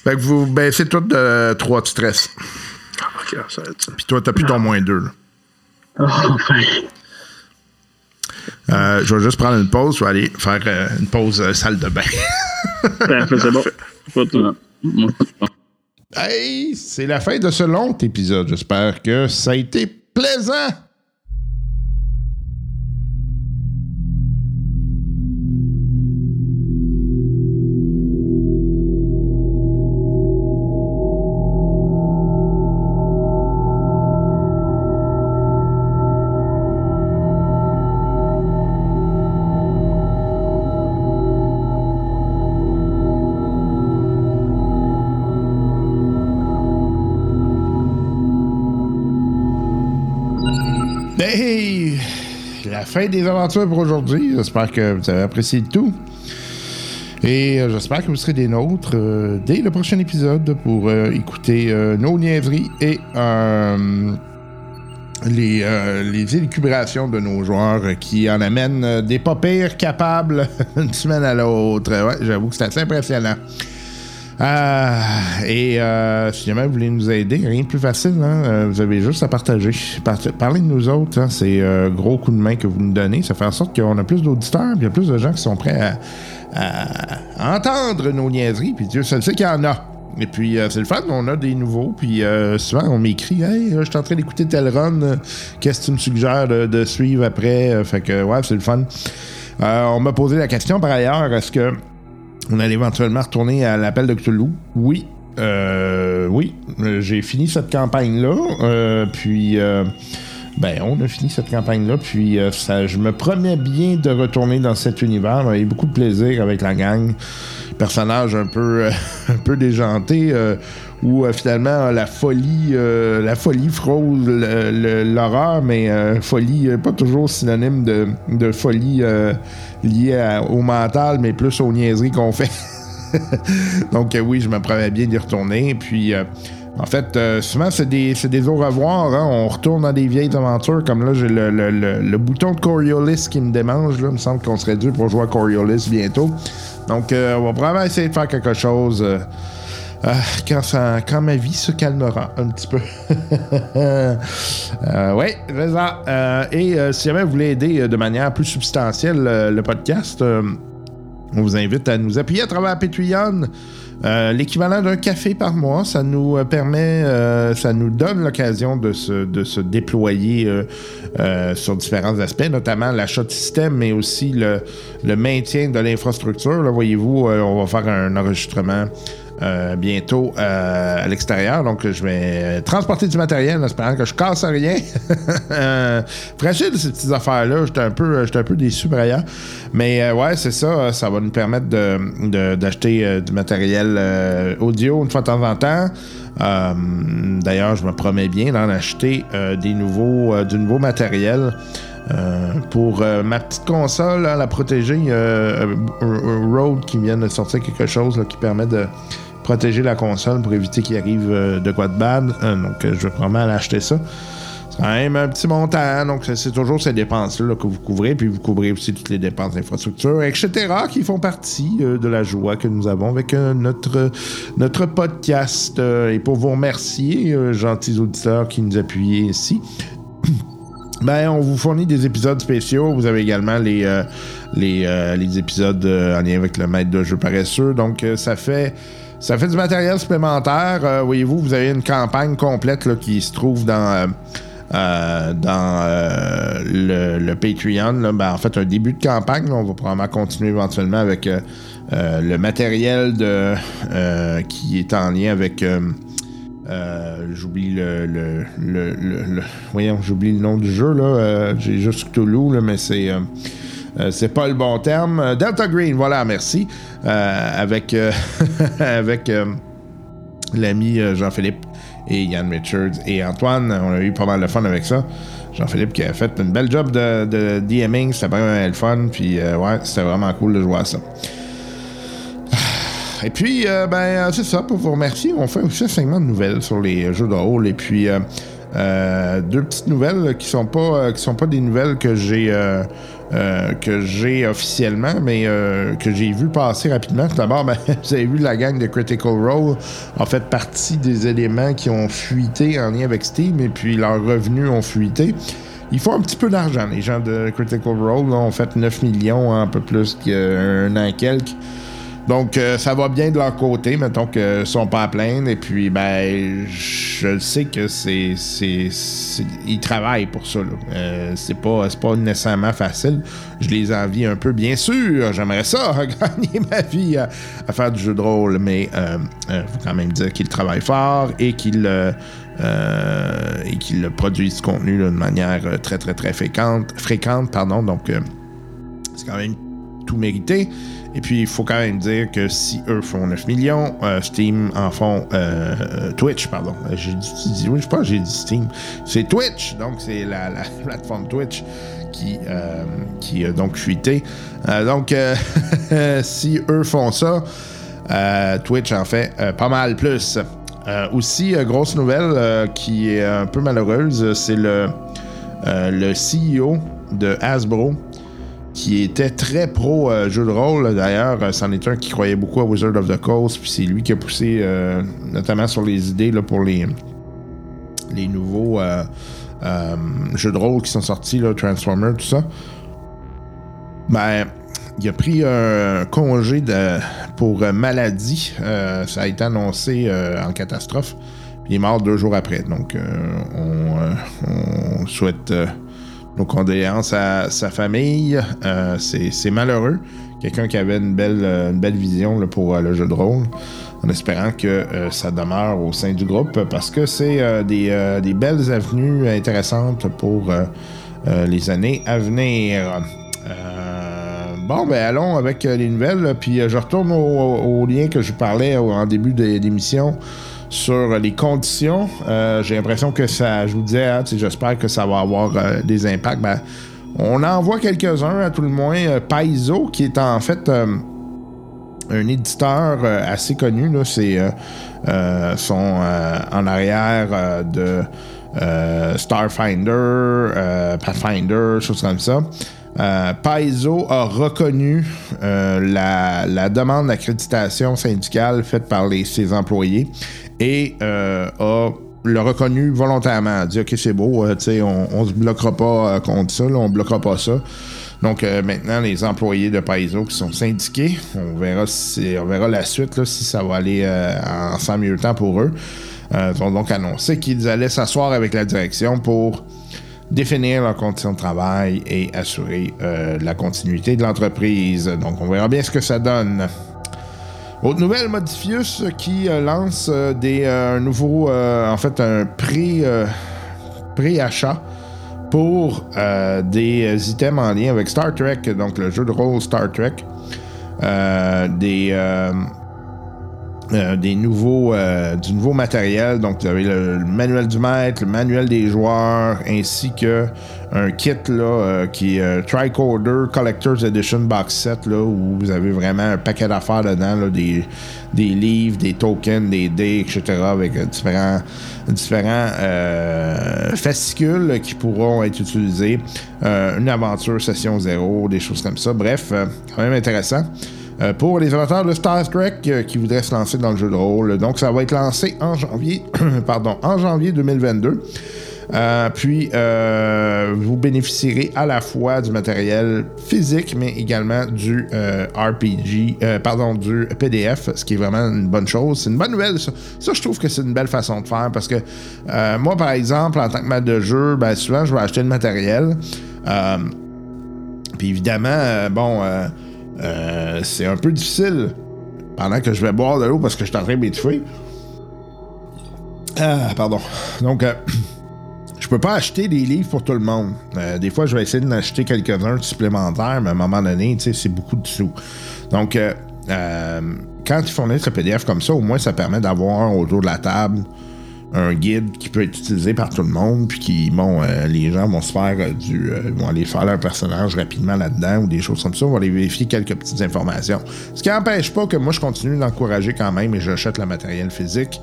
Speaker 2: fait que vous baissez tout de 3 de stress.
Speaker 6: Ah, ok, ça va être ça.
Speaker 2: Puis toi, t'as plus ton moins 2.
Speaker 5: Oh, enfin.
Speaker 2: Euh, je vais juste prendre une pause. Je vais aller faire euh, une pause euh, salle de bain.
Speaker 4: Ben, c'est bon.
Speaker 2: Hey, c'est la fin de ce long épisode. J'espère que ça a été plaisant. Fin des aventures pour aujourd'hui. J'espère que vous avez apprécié tout. Et euh, j'espère que vous serez des nôtres euh, dès le prochain épisode pour euh, écouter nos niaiseries et les, les élucubrations de nos joueurs qui en amènent des pas pires capables d'une semaine à l'autre. Ouais, j'avoue que c'est assez impressionnant. Ah, et euh, si jamais vous voulez nous aider, rien de plus facile, hein, euh, vous avez juste à partager. Par- parlez de nous autres, hein, c'est un gros coup de main que vous nous donnez. Ça fait en sorte qu'on a plus d'auditeurs, puis il y a plus de gens qui sont prêts à, entendre nos niaiseries, puis Dieu seul sait qu'il y en a. Et puis, euh, c'est le fun, on a des nouveaux, puis euh, souvent on m'écrit Hey, euh, je suis en train d'écouter tel run, euh, qu'est-ce que tu me suggères de, de suivre après? Euh, Fait que, ouais, c'est le fun. Euh, on m'a posé la question par ailleurs est-ce que on allait éventuellement retourner à l'appel de Cthulhu. Oui. Euh, oui. Euh, J'ai fini cette campagne-là. euh, puis, euh, ben, on a fini cette campagne-là. Puis, euh, ça, je me promets bien de retourner dans cet univers. A eu beaucoup de plaisir avec la gang. Personnage un peu, euh, un peu déjanté. Où euh, finalement euh, la folie euh, la folie frôle le- le- l'horreur mais folie pas toujours synonyme de, folie liée au mental mais plus aux niaiseries qu'on fait donc oui je me promets bien d'y retourner puis en fait, souvent, c'est des, des au revoir. hein. On retourne dans des vieilles aventures. Comme là, j'ai le, le- le- bouton de Coriolis qui me démange. Là. Il me semble qu'on serait dû pour jouer à Coriolis bientôt. Donc, on va probablement essayer de faire quelque chose euh, quand, ça, ma vie se calmera un petit peu. euh, oui, c'est ça. Euh, et euh, si jamais vous voulez aider de manière plus substantielle le podcast, on vous invite à nous appuyer à travers Patreon. L'équivalent d'un café par mois, ça nous permet, ça nous donne l'occasion de se, déployer sur différents aspects, notamment l'achat de système, mais aussi le, le maintien de l'infrastructure. Là, voyez-vous, on va faire un enregistrement euh, bientôt euh, à l'extérieur. Donc, je vais transporter du matériel en espérant que je casse rien. euh, fragile, ces petites affaires-là. J'étais un, peu- un peu déçu par ailleurs. Mais ouais, c'est ça. Ça va nous permettre de- d'acheter du matériel audio une fois de temps en temps. D'ailleurs, je me promets bien d'en acheter des nouveaux, du nouveau matériel. Pour ma petite console, hein, la protéger, Rode qui vient de sortir quelque chose là, qui permet de protéger la console pour éviter qu'il arrive euh, de quoi de bad. Euh, donc, euh, je vais probablement aller acheter ça. C'est quand même un petit montant, hein, donc c'est- toujours ces dépenses-là là, que vous couvrez, puis vous couvrez aussi toutes les dépenses d'infrastructure, etc., qui font partie de la joie que nous avons avec notre, notre podcast. Et pour vous remercier, gentils auditeurs qui nous appuient ici, ben, on vous fournit des épisodes spéciaux. Vous avez également les, les, les épisodes en lien avec le maître de jeu paresseux. Donc, ça fait. Ça fait du matériel supplémentaire. Euh, Voyez-vous, vous avez une campagne complète là, qui se trouve dans, euh, euh, dans le, Patreon. là. Ben, en fait, un début de campagne. on va probablement continuer éventuellement avec le matériel de, qui est en lien avec. j'oublie le, Voyons, j'oublie le nom du jeu, là. J'ai juste là, mais c'est. Euh, c'est pas le bon terme. Euh, Delta Green, voilà, merci. Euh, avec avec l'ami Jean-Philippe et Yann Richards et Antoine. On a eu pas mal de fun avec ça. Jean-Philippe qui a fait une belle job de, DMing, c'était vraiment le fun. Puis ouais, c'était vraiment cool de jouer à ça. Et puis, euh, ben, c'est ça, pour vous remercier, on fait aussi un segment de nouvelles sur les jeux de rôle. Et puis, deux petites nouvelles qui sont pas qui sont pas des nouvelles que j'ai euh, que j'ai officiellement, mais euh, que j'ai vu passer rapidement. Tout d'abord, ben, vous avez vu la gang de Critical Role en fait partie des éléments qui ont fuité en lien avec Steam et puis leurs revenus ont fuité. Ils font un petit peu d'argent, les gens de Critical Role. Là, ont fait 9 millions, un peu plus qu'un an et quelques. Donc, euh, ça va bien de leur côté. Mettons qu'ils sont pas à plaindre. Et puis, ben, je sais que c'est. ils travaillent pour ça. Euh, c'est pas, pas nécessairement facile. Je les envie un peu, bien sûr. J'aimerais ça, gagner ma vie à, faire du jeu de rôle. Mais il faut quand même dire qu'ils travaillent fort et qu'ils. euh, euh, produisent du contenu là, de manière euh, très très très fréquente, fréquente pardon, donc euh, c'est quand même tout mérité. Et puis, il faut quand même dire que si eux font 9 millions, euh, Steam en font... euh, euh, Twitch, pardon. J'ai dit... Oui, je pense j'ai dit Steam. C'est Twitch, donc c'est la, la plateforme Twitch qui, qui a donc fuité. Donc, si eux font ça, Twitch en fait pas mal plus. Aussi, grosse nouvelle qui est un peu malheureuse, c'est le, le CEO de Hasbro qui était très pro euh, jeu de rôle. D'ailleurs, euh, c'en est un qui croyait beaucoup à Wizard of the Coast, puis c'est lui qui a poussé euh, notamment sur les idées pour les, nouveaux jeux de rôle qui sont sortis, Transformers, tout ça. Ben, il a pris un congé de, pour maladie. Ça a été annoncé en catastrophe. Il est mort deux jours après. Donc, on, souhaite nos à sa famille. Euh, c'est malheureux. Quelqu'un qui avait une belle, euh, vision pour euh, le jeu de rôle. En espérant que ça demeure au sein du groupe parce que c'est des, belles avenues intéressantes pour les années à venir. Bon, ben allons avec les nouvelles. Puis je retourne au, lien que je parlais en début d'émission sur les conditions. Euh, J'ai l'impression que ça, je vous disais, hein, j'espère que ça va avoir euh, des impacts. Ben, on en voit quelques-uns, à tout le moins. Euh, Paizo, qui est en fait euh, un éditeur assez connu, c'est euh, en arrière de Starfinder, Pathfinder, choses comme ça. Euh, Paizo a reconnu la, la demande d'accréditation syndicale faite par les, ses employés et euh, a le reconnu volontairement. A dit OK, c'est beau, euh, on, on se bloquera pas euh, contre ça, là, on bloquera pas ça. Donc euh, maintenant, les employés de Paizo qui sont syndiqués, on verra, si, on verra la suite, là, si ça va aller en sans mieux temps pour eux. Ils ont donc annoncé qu'ils allaient s'asseoir avec la direction pour définir leurs conditions de travail et assurer la continuité de l'entreprise. Donc on verra bien ce que ça donne. Autre nouvelle, Modifius qui euh, lance euh, des, euh, un nouveau, en fait, un euh, pré-achat pour des items en lien avec Star Trek, donc le jeu de rôle Star Trek. Des, euh, des nouveaux, euh, du nouveau matériel. Donc, vous avez le, manuel du maître, le manuel des joueurs, ainsi que un kit là, euh, qui est Tricorder Collector's Edition Box Set, là, où vous avez vraiment un paquet d'affaires dedans, là, des, des livres, des tokens, des dés, etc., avec différents, différents fascicules qui pourront être utilisés. Une aventure session zéro, des choses comme ça. Bref, quand même intéressant. Euh, pour les amateurs de Star Trek euh, qui voudraient se lancer dans le jeu de rôle. Donc, ça va être lancé en janvier, pardon, en janvier 2022. Euh, puis, vous bénéficierez à la fois du matériel physique, mais également du RPG, pardon, du PDF, ce qui est vraiment une bonne chose. C'est une bonne nouvelle, ça. Je trouve que c'est une belle façon de faire parce que moi, par exemple, en tant que maître de jeu, ben, souvent, je vais acheter le matériel. Puis évidemment, bon, euh, c'est un peu difficile pendant que je vais boire de l'eau parce que je suis en train de m'étouffer. Ah, pardon. Donc, euh, je peux pas acheter des livres pour tout le monde. Euh, des fois, je vais essayer d'en acheter quelques-uns supplémentaires, mais à un moment donné, c'est beaucoup de sous. Donc, euh, quand ils fournissent le PDF comme ça, au moins, ça permet d'avoir autour de la table un guide qui peut être utilisé par tout le monde, puis qui, bon, euh, les gens vont se faire euh, du. euh, vont aller faire leur personnage rapidement là-dedans ou des choses comme ça, vont aller vérifier quelques petites informations. Ce qui n'empêche pas que moi, je continue d'encourager quand même et j'achète le matériel physique.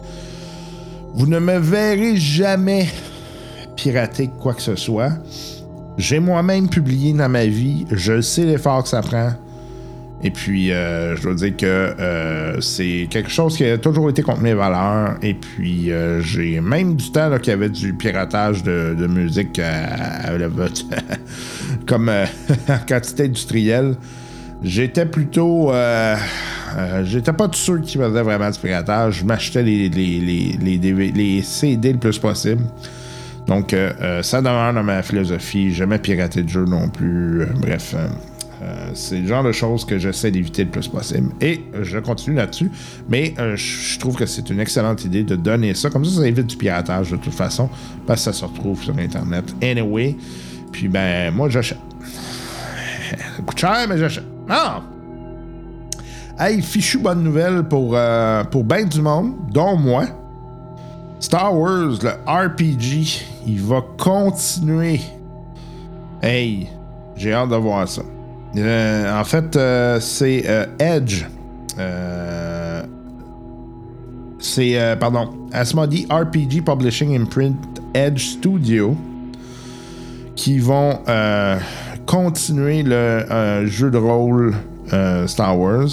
Speaker 2: Vous ne me verrez jamais pirater quoi que ce soit. J'ai moi-même publié dans ma vie, je sais l'effort que ça prend. Et puis, euh, je dois dire que euh, c'est quelque chose qui a toujours été contre mes valeurs. Et puis, euh, j'ai même du temps qu'il y avait du piratage de, musique à, à la vote, comme en quantité industrielle. J'étais plutôt. J'étais pas de ceux qui faisaient vraiment du piratage. Je m'achetais les, les, les, CD le plus possible. Donc, ça demeure dans ma philosophie. Jamais pirater de jeu non plus. Bref, euh, c'est le genre de choses que j'essaie d'éviter le plus possible. Et euh, je continue là-dessus. Mais euh, je je trouve que c'est une excellente idée de donner ça. Comme ça, ça évite du piratage de toute façon. Parce que ça se retrouve sur Internet. Anyway. Puis, ben, moi, j'achète. Ça coûte cher, mais j'achète. Ah! Hey, fichu bonne nouvelle pour, euh, pour ben du monde, dont moi. Star Wars, le RPG, il va continuer. Hey, j'ai hâte de voir ça. Euh, en fait, euh, c'est euh, Edge. C'est, pardon, Asmodee RPG Publishing Imprint Edge Studio qui vont continuer le jeu de rôle Star Wars.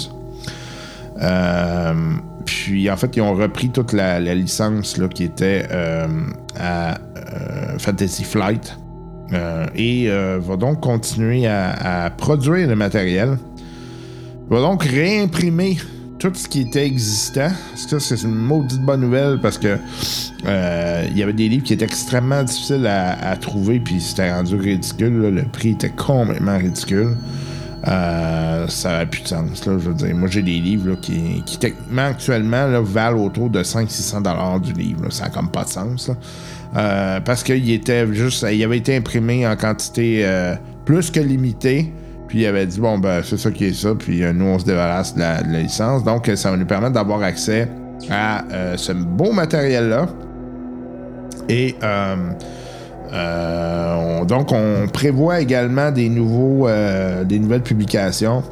Speaker 2: Puis en fait, ils ont repris toute la, licence là, qui était à Fantasy Flight. Euh, et euh, va donc continuer à, produire le matériel. Va donc réimprimer tout ce qui était existant. Ça, c'est une maudite bonne nouvelle? Parce que euh, il y avait des livres qui étaient extrêmement difficiles à, trouver, puis c'était rendu ridicule. Le prix était complètement ridicule. Ça n'a plus de sens. Je veux dire, moi j'ai des livres qui, qui techniquement actuellement valent autour de 500-600$ du livre. Ça n'a comme pas de sens. Euh, parce qu'il était juste. Il avait été imprimé en quantité euh, plus que limitée. Puis il avait dit bon ben c'est ça qui est ça. Puis euh, nous on se débarrasse de la, licence. Donc ça va nous permettre d'avoir accès à ce beau matériel-là. Et on- donc, on prévoit également des, nouveaux, des nouvelles publications.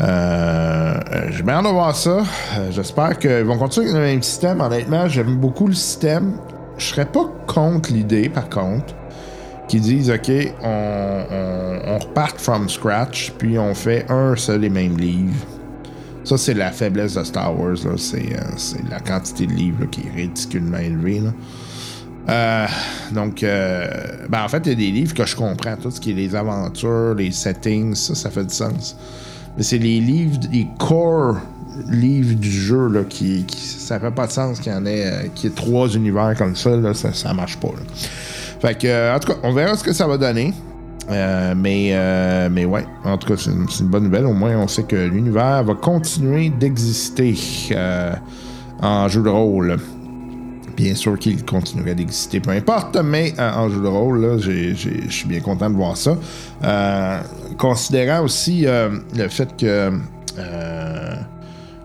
Speaker 2: Euh, J'ai bien de voir ça. J'espère qu'ils vont continuer avec le même système. Honnêtement, j'aime beaucoup le système. Je serais pas contre l'idée, par contre, qu'ils disent OK, on, on, repart from scratch, puis on fait un seul et même livre. Ça, c'est la faiblesse de Star Wars. là. C'est euh, la quantité de livres qui est ridiculement élevée. Euh, donc, euh, ben en fait, il y a des livres que je comprends. Tout ce qui est les aventures, les settings, ça, ça fait du sens. Mais c'est les livres, les core livres du jeu, là, qui, ça fait pas de sens qu'il y en ait, euh, qu'il y ait trois univers comme ça, là, ça, ça marche pas. Fait que, euh, en tout cas, on verra ce que ça va donner. Euh, mais, mais ouais, en tout cas, c'est une, bonne nouvelle. Au moins, on sait que l'univers va continuer d'exister en jeu de rôle. Bien sûr qu'il continuerait d'exister, peu importe, mais en jeu de rôle, je suis bien content de voir ça. Considérant aussi le fait que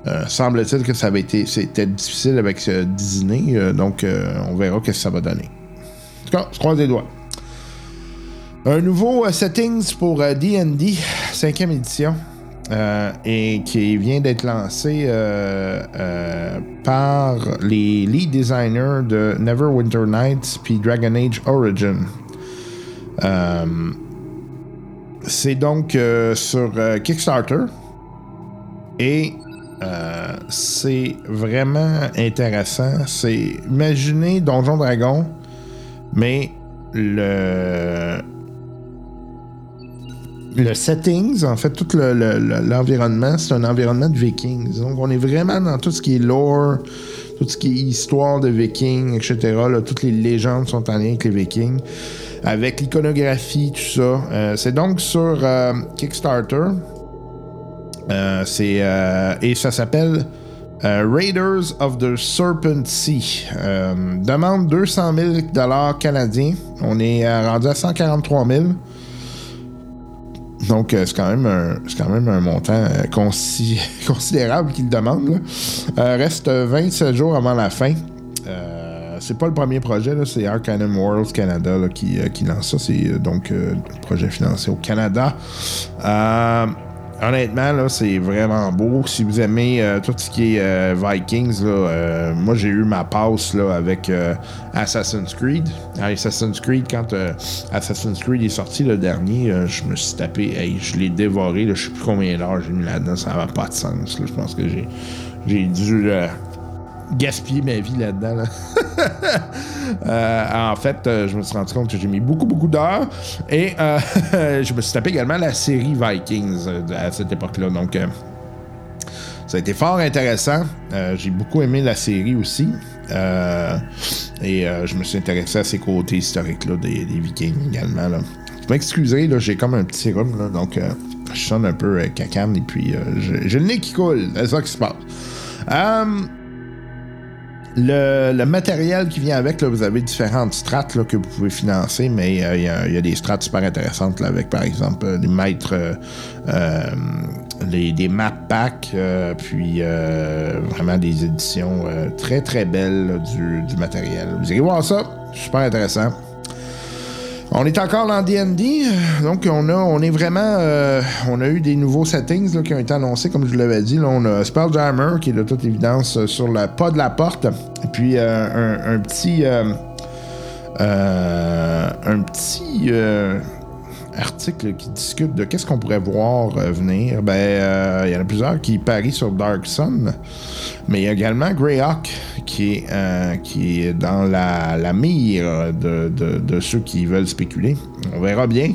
Speaker 2: euh, semble-t-il que ça avait été c'était difficile avec ce Disney, euh, donc euh, on verra ce que ça va donner. En tout cas, je croise les doigts. Un nouveau settings pour D&D, 5e édition, et qui vient d'être lancé par les lead designers de Neverwinter Nights puis Dragon Age Origin. C'est donc sur Kickstarter et euh, c'est vraiment intéressant. C'est imaginez Donjon Dragon, mais le le settings, en fait, tout le- le- l'environnement, c'est un environnement de vikings. Donc, on est vraiment dans tout ce qui est lore, tout ce qui est histoire de vikings, etc. toutes les légendes sont en lien avec les vikings. Avec l'iconographie, tout ça. Euh, c'est donc sur euh, Kickstarter. Euh, c'est, euh, et ça s'appelle euh, Raiders of the Serpent Sea. Demande 200 000 canadiens. On est rendu à 143 000. Donc, c'est quand même un, quand même un montant consi- considérable qu'il demande. reste 27 jours avant la fin. C'est pas le premier projet, c'est Arcanum Worlds Canada qui, qui lance ça. C'est donc le projet financé au Canada. Honnêtement, là, c'est vraiment beau. Si vous aimez euh, tout ce qui est euh, Vikings, là, euh, moi j'ai eu ma passe là, avec Assassin's Creed. Assassin's Creed, quand Assassin's Creed est sorti le dernier, je me suis tapé, hey, je l'ai dévoré. Je sais plus combien d'heures j'ai mis là-dedans, ça n'avait pas de sens. Je pense que j'ai, j'ai dû gaspiller ma vie là-dedans. là. Euh, en fait, euh, je me suis rendu compte que j'ai mis beaucoup, beaucoup d'heures. Et euh, je me suis tapé également la série Vikings à cette époque-là. Donc, ça a été fort intéressant. J'ai beaucoup aimé la série aussi. Et je me suis intéressé à ces côtés historiques-là des, Vikings également. Là. Vous m'excusez, là, j'ai comme un petit rhume, là, donc je sonne un peu cacane et puis j'ai le nez qui coule. C'est ça qui se passe. Le, matériel qui vient avec, vous avez différentes strates que vous pouvez financer, mais euh, il y a- des strates super intéressantes avec, par exemple, euh, des maîtres, euh, les- des map packs, puis vraiment des éditions très très belles du, du matériel. Vous irez voir ça, super intéressant. On est encore dans D&D, donc on a, on est vraiment, euh, on a eu des nouveaux settings qui ont été annoncés, comme je vous l'avais dit. On a Spelljammer qui est de toute évidence euh, sur le pas de la porte, et puis euh, un, petit, un petit euh, article qui discute de qu'est-ce qu'on pourrait voir euh, venir. Ben, euh, il y en a plusieurs qui parient sur Dark Sun, mais il y a également Greyhawk qui est, euh, qui est dans la, mire de, ceux qui veulent spéculer. On verra bien.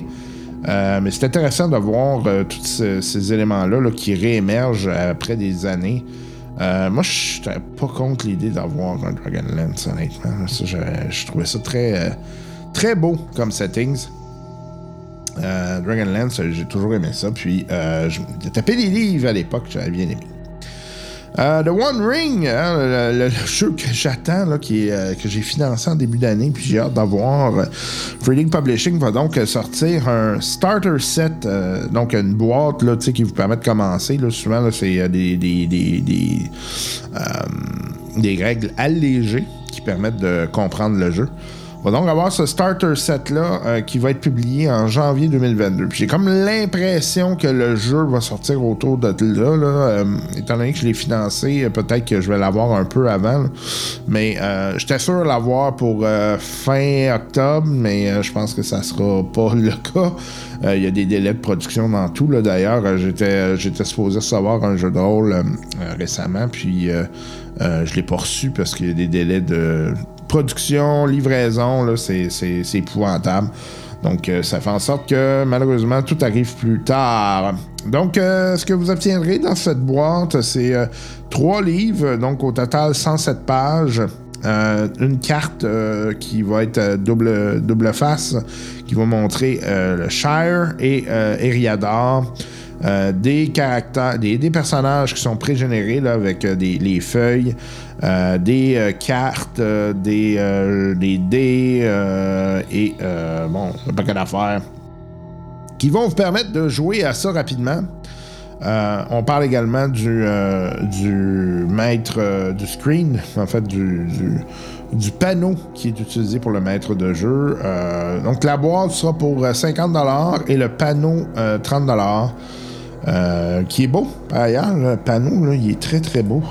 Speaker 2: Mais c'est intéressant de voir tous ce- ces éléments-là là, qui réémergent après des années. Moi, je n'étais pas contre l'idée d'avoir un Dragonlance, honnêtement. Ça, je, trouvais ça très, très beau comme settings. Euh, Dragonlance, j'ai toujours aimé ça. Puis, euh, j'ai tapé des livres à l'époque, j'avais bien aimé. Euh, The One Ring, hein, le, jeu que j'attends, euh, que j'ai financé en début d'année, puis j'ai hâte d'avoir. Euh, Publishing va donc euh, sortir un starter set, donc une boîte là, qui vous permet de commencer. Là, souvent, c'est des règles allégées qui permettent de comprendre le jeu. Va donc avoir ce starter set-là euh, qui va être publié en janvier 2022. Puis j'ai comme l'impression que le jeu va sortir autour de là. euh, étant donné que je l'ai financé, euh, peut-être que je vais l'avoir un peu avant. Mais j'étais sûr de l'avoir pour fin octobre, mais je pense que ça sera pas le cas. Il y a des délais de production dans tout. D'ailleurs, j'étais, j'étais supposé recevoir un jeu de rôle récemment, puis je l'ai pas reçu parce qu'il y a des délais de production, livraison, c'est, épouvantable. Donc, euh, ça fait en sorte que malheureusement, tout arrive plus tard. Donc, euh, ce que vous obtiendrez dans cette boîte, c'est euh, trois livres, donc au total 107 pages. Une carte qui va être double, double face, qui va montrer le Shire et Eriador. Des caractères, des, des personnages qui sont pré-générés avec des, les feuilles, euh, des euh, cartes, euh, des, dés et bon, un paquet d'affaires qui vont vous permettre de jouer à ça rapidement. On parle également du, du maître du screen, en fait du, du, panneau qui est utilisé pour le maître de jeu. Donc la boîte sera pour euh, 50$ et le panneau euh, 30$. Euh, qui est beau, par ailleurs. Le panneau, il est très très beau.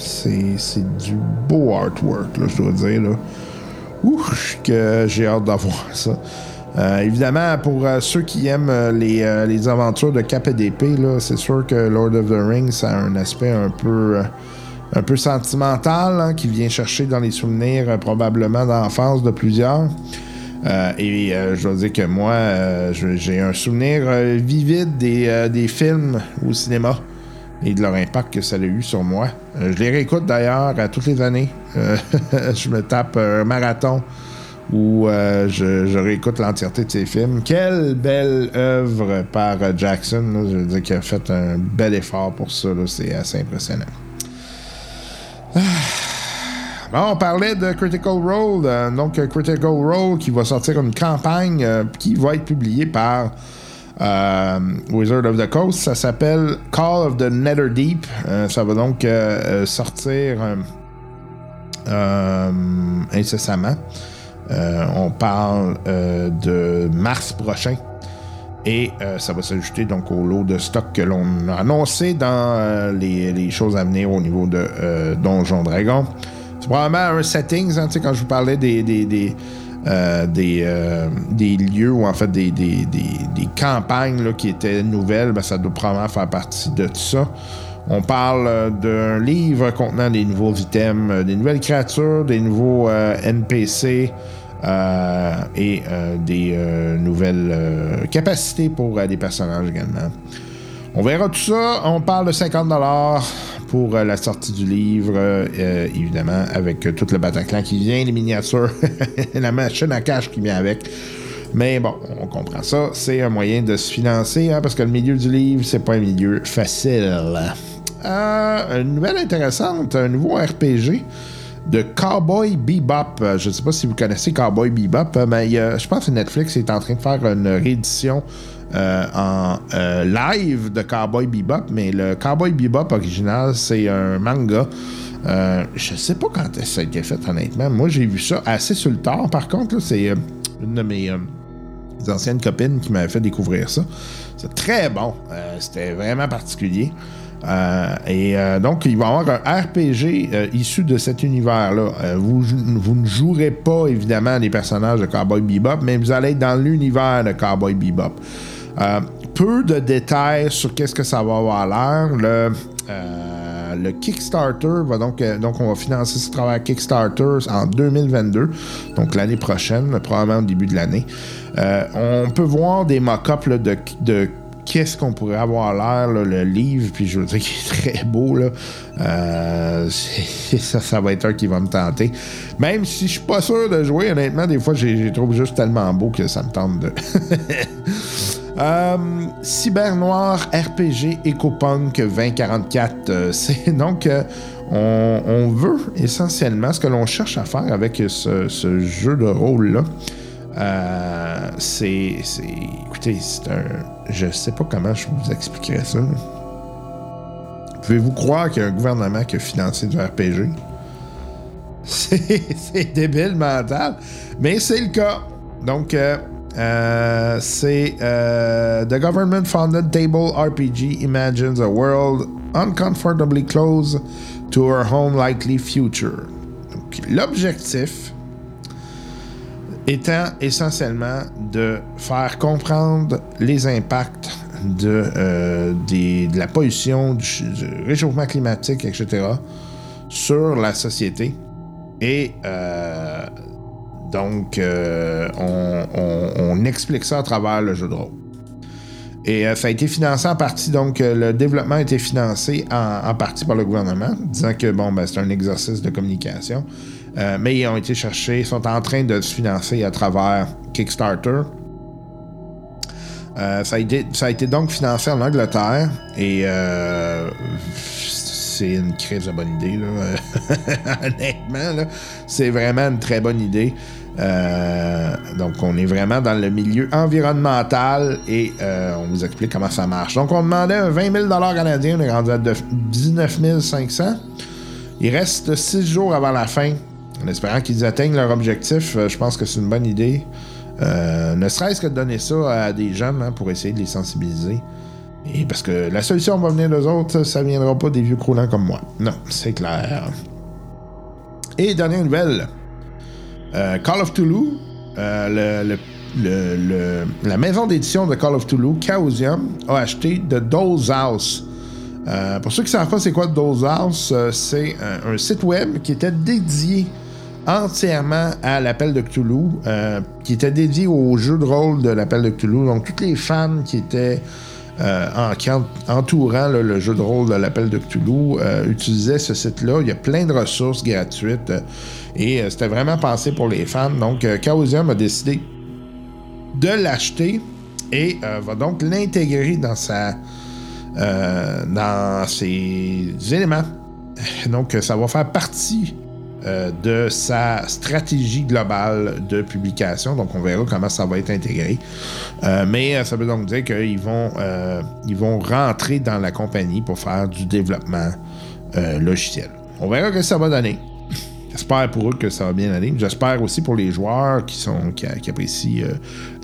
Speaker 2: C'est du beau artwork, là, je dois dire. Là. Ouh, que j'ai hâte d'avoir ça. Euh, évidemment, pour euh, ceux qui aiment euh, les, les aventures de cap et d'épée, c'est sûr que Lord of the Rings ça a un aspect un peu, un peu sentimental hein, qui vient chercher dans les souvenirs probablement d'enfance de plusieurs. Et je dois dire que moi, j'ai un souvenir vivide des, des films au cinéma et de leur impact que ça a eu sur moi. Euh, je les réécoute d'ailleurs à toutes les années. Euh, je me tape un marathon où euh, je, réécoute l'entièreté de ces films. Quelle belle œuvre par Jackson. je veux dire qu'il a fait un bel effort pour ça. C'est assez impressionnant. Bon, on parlait de Critical Role. donc, Critical Role qui va sortir une campagne qui va être publiée par euh, Wizard of the Coast. Ça s'appelle Call of the Netherdeep. Euh, ça va donc euh, euh, sortir euh, incessamment. On parle de mars prochain. Et ça va s'ajouter donc au lot de stock que l'on a annoncé dans les, choses à venir au niveau de Donjon Dragon. C'est probablement un settings, hein, quand je vous parlais des, euh, des, euh, des lieux ou en fait des, des, des, campagnes là, qui étaient nouvelles, ben, ça doit probablement faire partie de tout ça. On parle euh, d'un livre contenant des nouveaux items, des nouvelles créatures, des nouveaux NPC et des nouvelles capacités pour des personnages également. On verra tout ça. On parle de 50$ pour euh, la sortie du livre, euh, euh, évidemment, avec tout le Bataclan qui vient, les miniatures, la machine à cash qui vient avec. Mais bon, on comprend ça. C'est un moyen de se financer, hein, parce que le milieu du livre, c'est pas un milieu facile. Une nouvelle intéressante, un nouveau RPG de Cowboy Bebop. Je ne sais pas si vous connaissez Cowboy Bebop, mais je pense que Netflix est en train de faire une réédition euh, en euh, live de Cowboy Bebop, mais le Cowboy Bebop original, c'est un manga. Euh, je sais pas quand ça a été fait, honnêtement. Moi, j'ai vu ça assez sur le tard, par contre. C'est euh, une de mes anciennes copines qui m'avait fait découvrir ça. C'est très bon. C'était vraiment particulier. Et donc, il va y avoir un RPG issu de cet univers-là. Vous, vous ne jouerez pas, évidemment, les personnages de Cowboy Bebop, mais vous allez être dans l'univers de Cowboy Bebop. Euh, peu de détails sur qu'est-ce que ça va avoir l'air. Le, euh, Kickstarter va donc, euh, donc on va financer ce travail Kickstarter en 2022, donc l'année prochaine, probablement au début de l'année. On peut voir des mock-ups de, qu'est-ce qu'on pourrait avoir l'air, le livre, puis je veux dire qu'il est très beau. Euh, ça, ça va être un qui va me tenter. Même si je suis pas sûr de jouer, honnêtement, des fois, j'ai j'ai trouve juste tellement beau que ça me tente de... Euh, Cyber Noir RPG EcoPunk 2044. euh, c'est donc euh, on, veut essentiellement ce que l'on cherche à faire avec ce, jeu de rôle là. Euh, c'est, écoutez, c'est un, je sais pas comment je vous expliquerais ça. Pouvez-vous croire qu'il un gouvernement qui a financé du RPG? C'est, c'est débile mental, mais c'est le cas. Donc, euh, c'est euh, The Government Funded Table RPG imagines a world uncomfortably close to our home likely future. L'objectif étant essentiellement de faire comprendre les impacts de, euh, la pollution, du réchauffement climatique, etc., sur la société. Et euh, donc, euh, on, explique ça à travers le jeu de rôle. Et euh, ça a été financé en partie, donc euh, le développement a été financé en, partie par le gouvernement, disant que bon, ben, c'est un exercice de communication. Mais ils ont été cherchés, ils sont en train de se financer à travers Kickstarter. Ça, a été, donc financé en Angleterre et c'est une crise de bonne idée. Là. Honnêtement, c'est vraiment une très bonne idée. Euh, donc, on est vraiment dans le milieu environnemental et euh, on vous explique comment ça marche. Donc, on demandait un 20 000 canadiens, on est rendu à de- 19 500. Il reste 6 jours avant la fin. En espérant qu'ils atteignent leur objectif, euh, je pense que c'est une bonne idée. Ne serait-ce que de donner ça à des jeunes hein, pour essayer de les sensibiliser. Et parce que la solution va venir d'eux autres, ça viendra pas des vieux croulants comme moi. Non, c'est clair. Et dernière nouvelle. Euh, Call of Toulouse, euh, la maison d'édition de Call of Toulouse, Chaosium, a acheté The Doll's House. Euh, pour ceux qui ne savent pas c'est quoi The Doll's House, c'est un, site web qui était dédié entièrement à l'appel de Cthulhu, qui était dédié au jeu de rôle de l'appel de Cthulhu. Donc, tous les fans qui étaient en- qui en- entourant le jeu de rôle de l'appel de Cthulhu euh, utilisaient ce site-là. Il y a plein de ressources gratuites euh, et euh, c'était vraiment pensé pour les fans. Donc, euh, Chaosium a décidé de l'acheter et euh, va donc l'intégrer dans sa euh, dans ses éléments. Donc, ça va faire partie euh, de sa stratégie globale de publication. Donc, on verra comment ça va être intégré. Euh, mais euh, ça veut donc dire qu'ils vont, vont rentrer dans la compagnie pour faire du développement logiciel. On verra que ça va donner. J'espère pour eux que ça va bien aller. J'espère aussi pour les joueurs qui sont qui, apprécient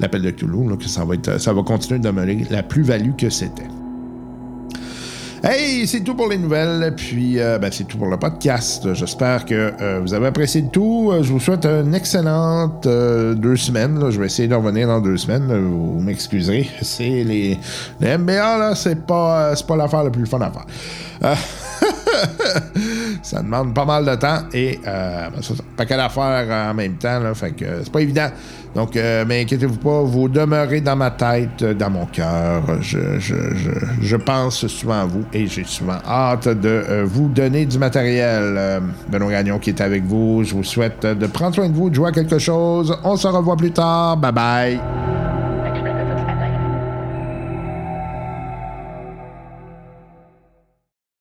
Speaker 2: l'appel de Cthulhu là, que ça va être ça va continuer de demeurer la plus-value que c'était. Hey, c'est tout pour les nouvelles, puis euh, ben, c'est tout pour le podcast. J'espère que euh, vous avez apprécié le tout. Euh, je vous souhaite une excellente deux semaines. Je vais essayer de revenir dans deux semaines. Vous m'excuserez. C'est les, les MBA, là, c'est pas, c'est pas l'affaire la plus fun à faire. Ça demande pas mal de temps et euh, ben, ça, pas qu'à l'affaire en même temps, là, c'est pas évident. Donc, euh, mais inquiétez-vous pas, vous demeurez dans ma tête, euh, dans mon cœur. Je, pense souvent à vous et j'ai souvent hâte de euh, vous donner du matériel. Benoît Gagnon qui est avec vous, je vous souhaite de prendre soin de vous, de jouer à quelque chose. On se revoit plus tard. Bye bye.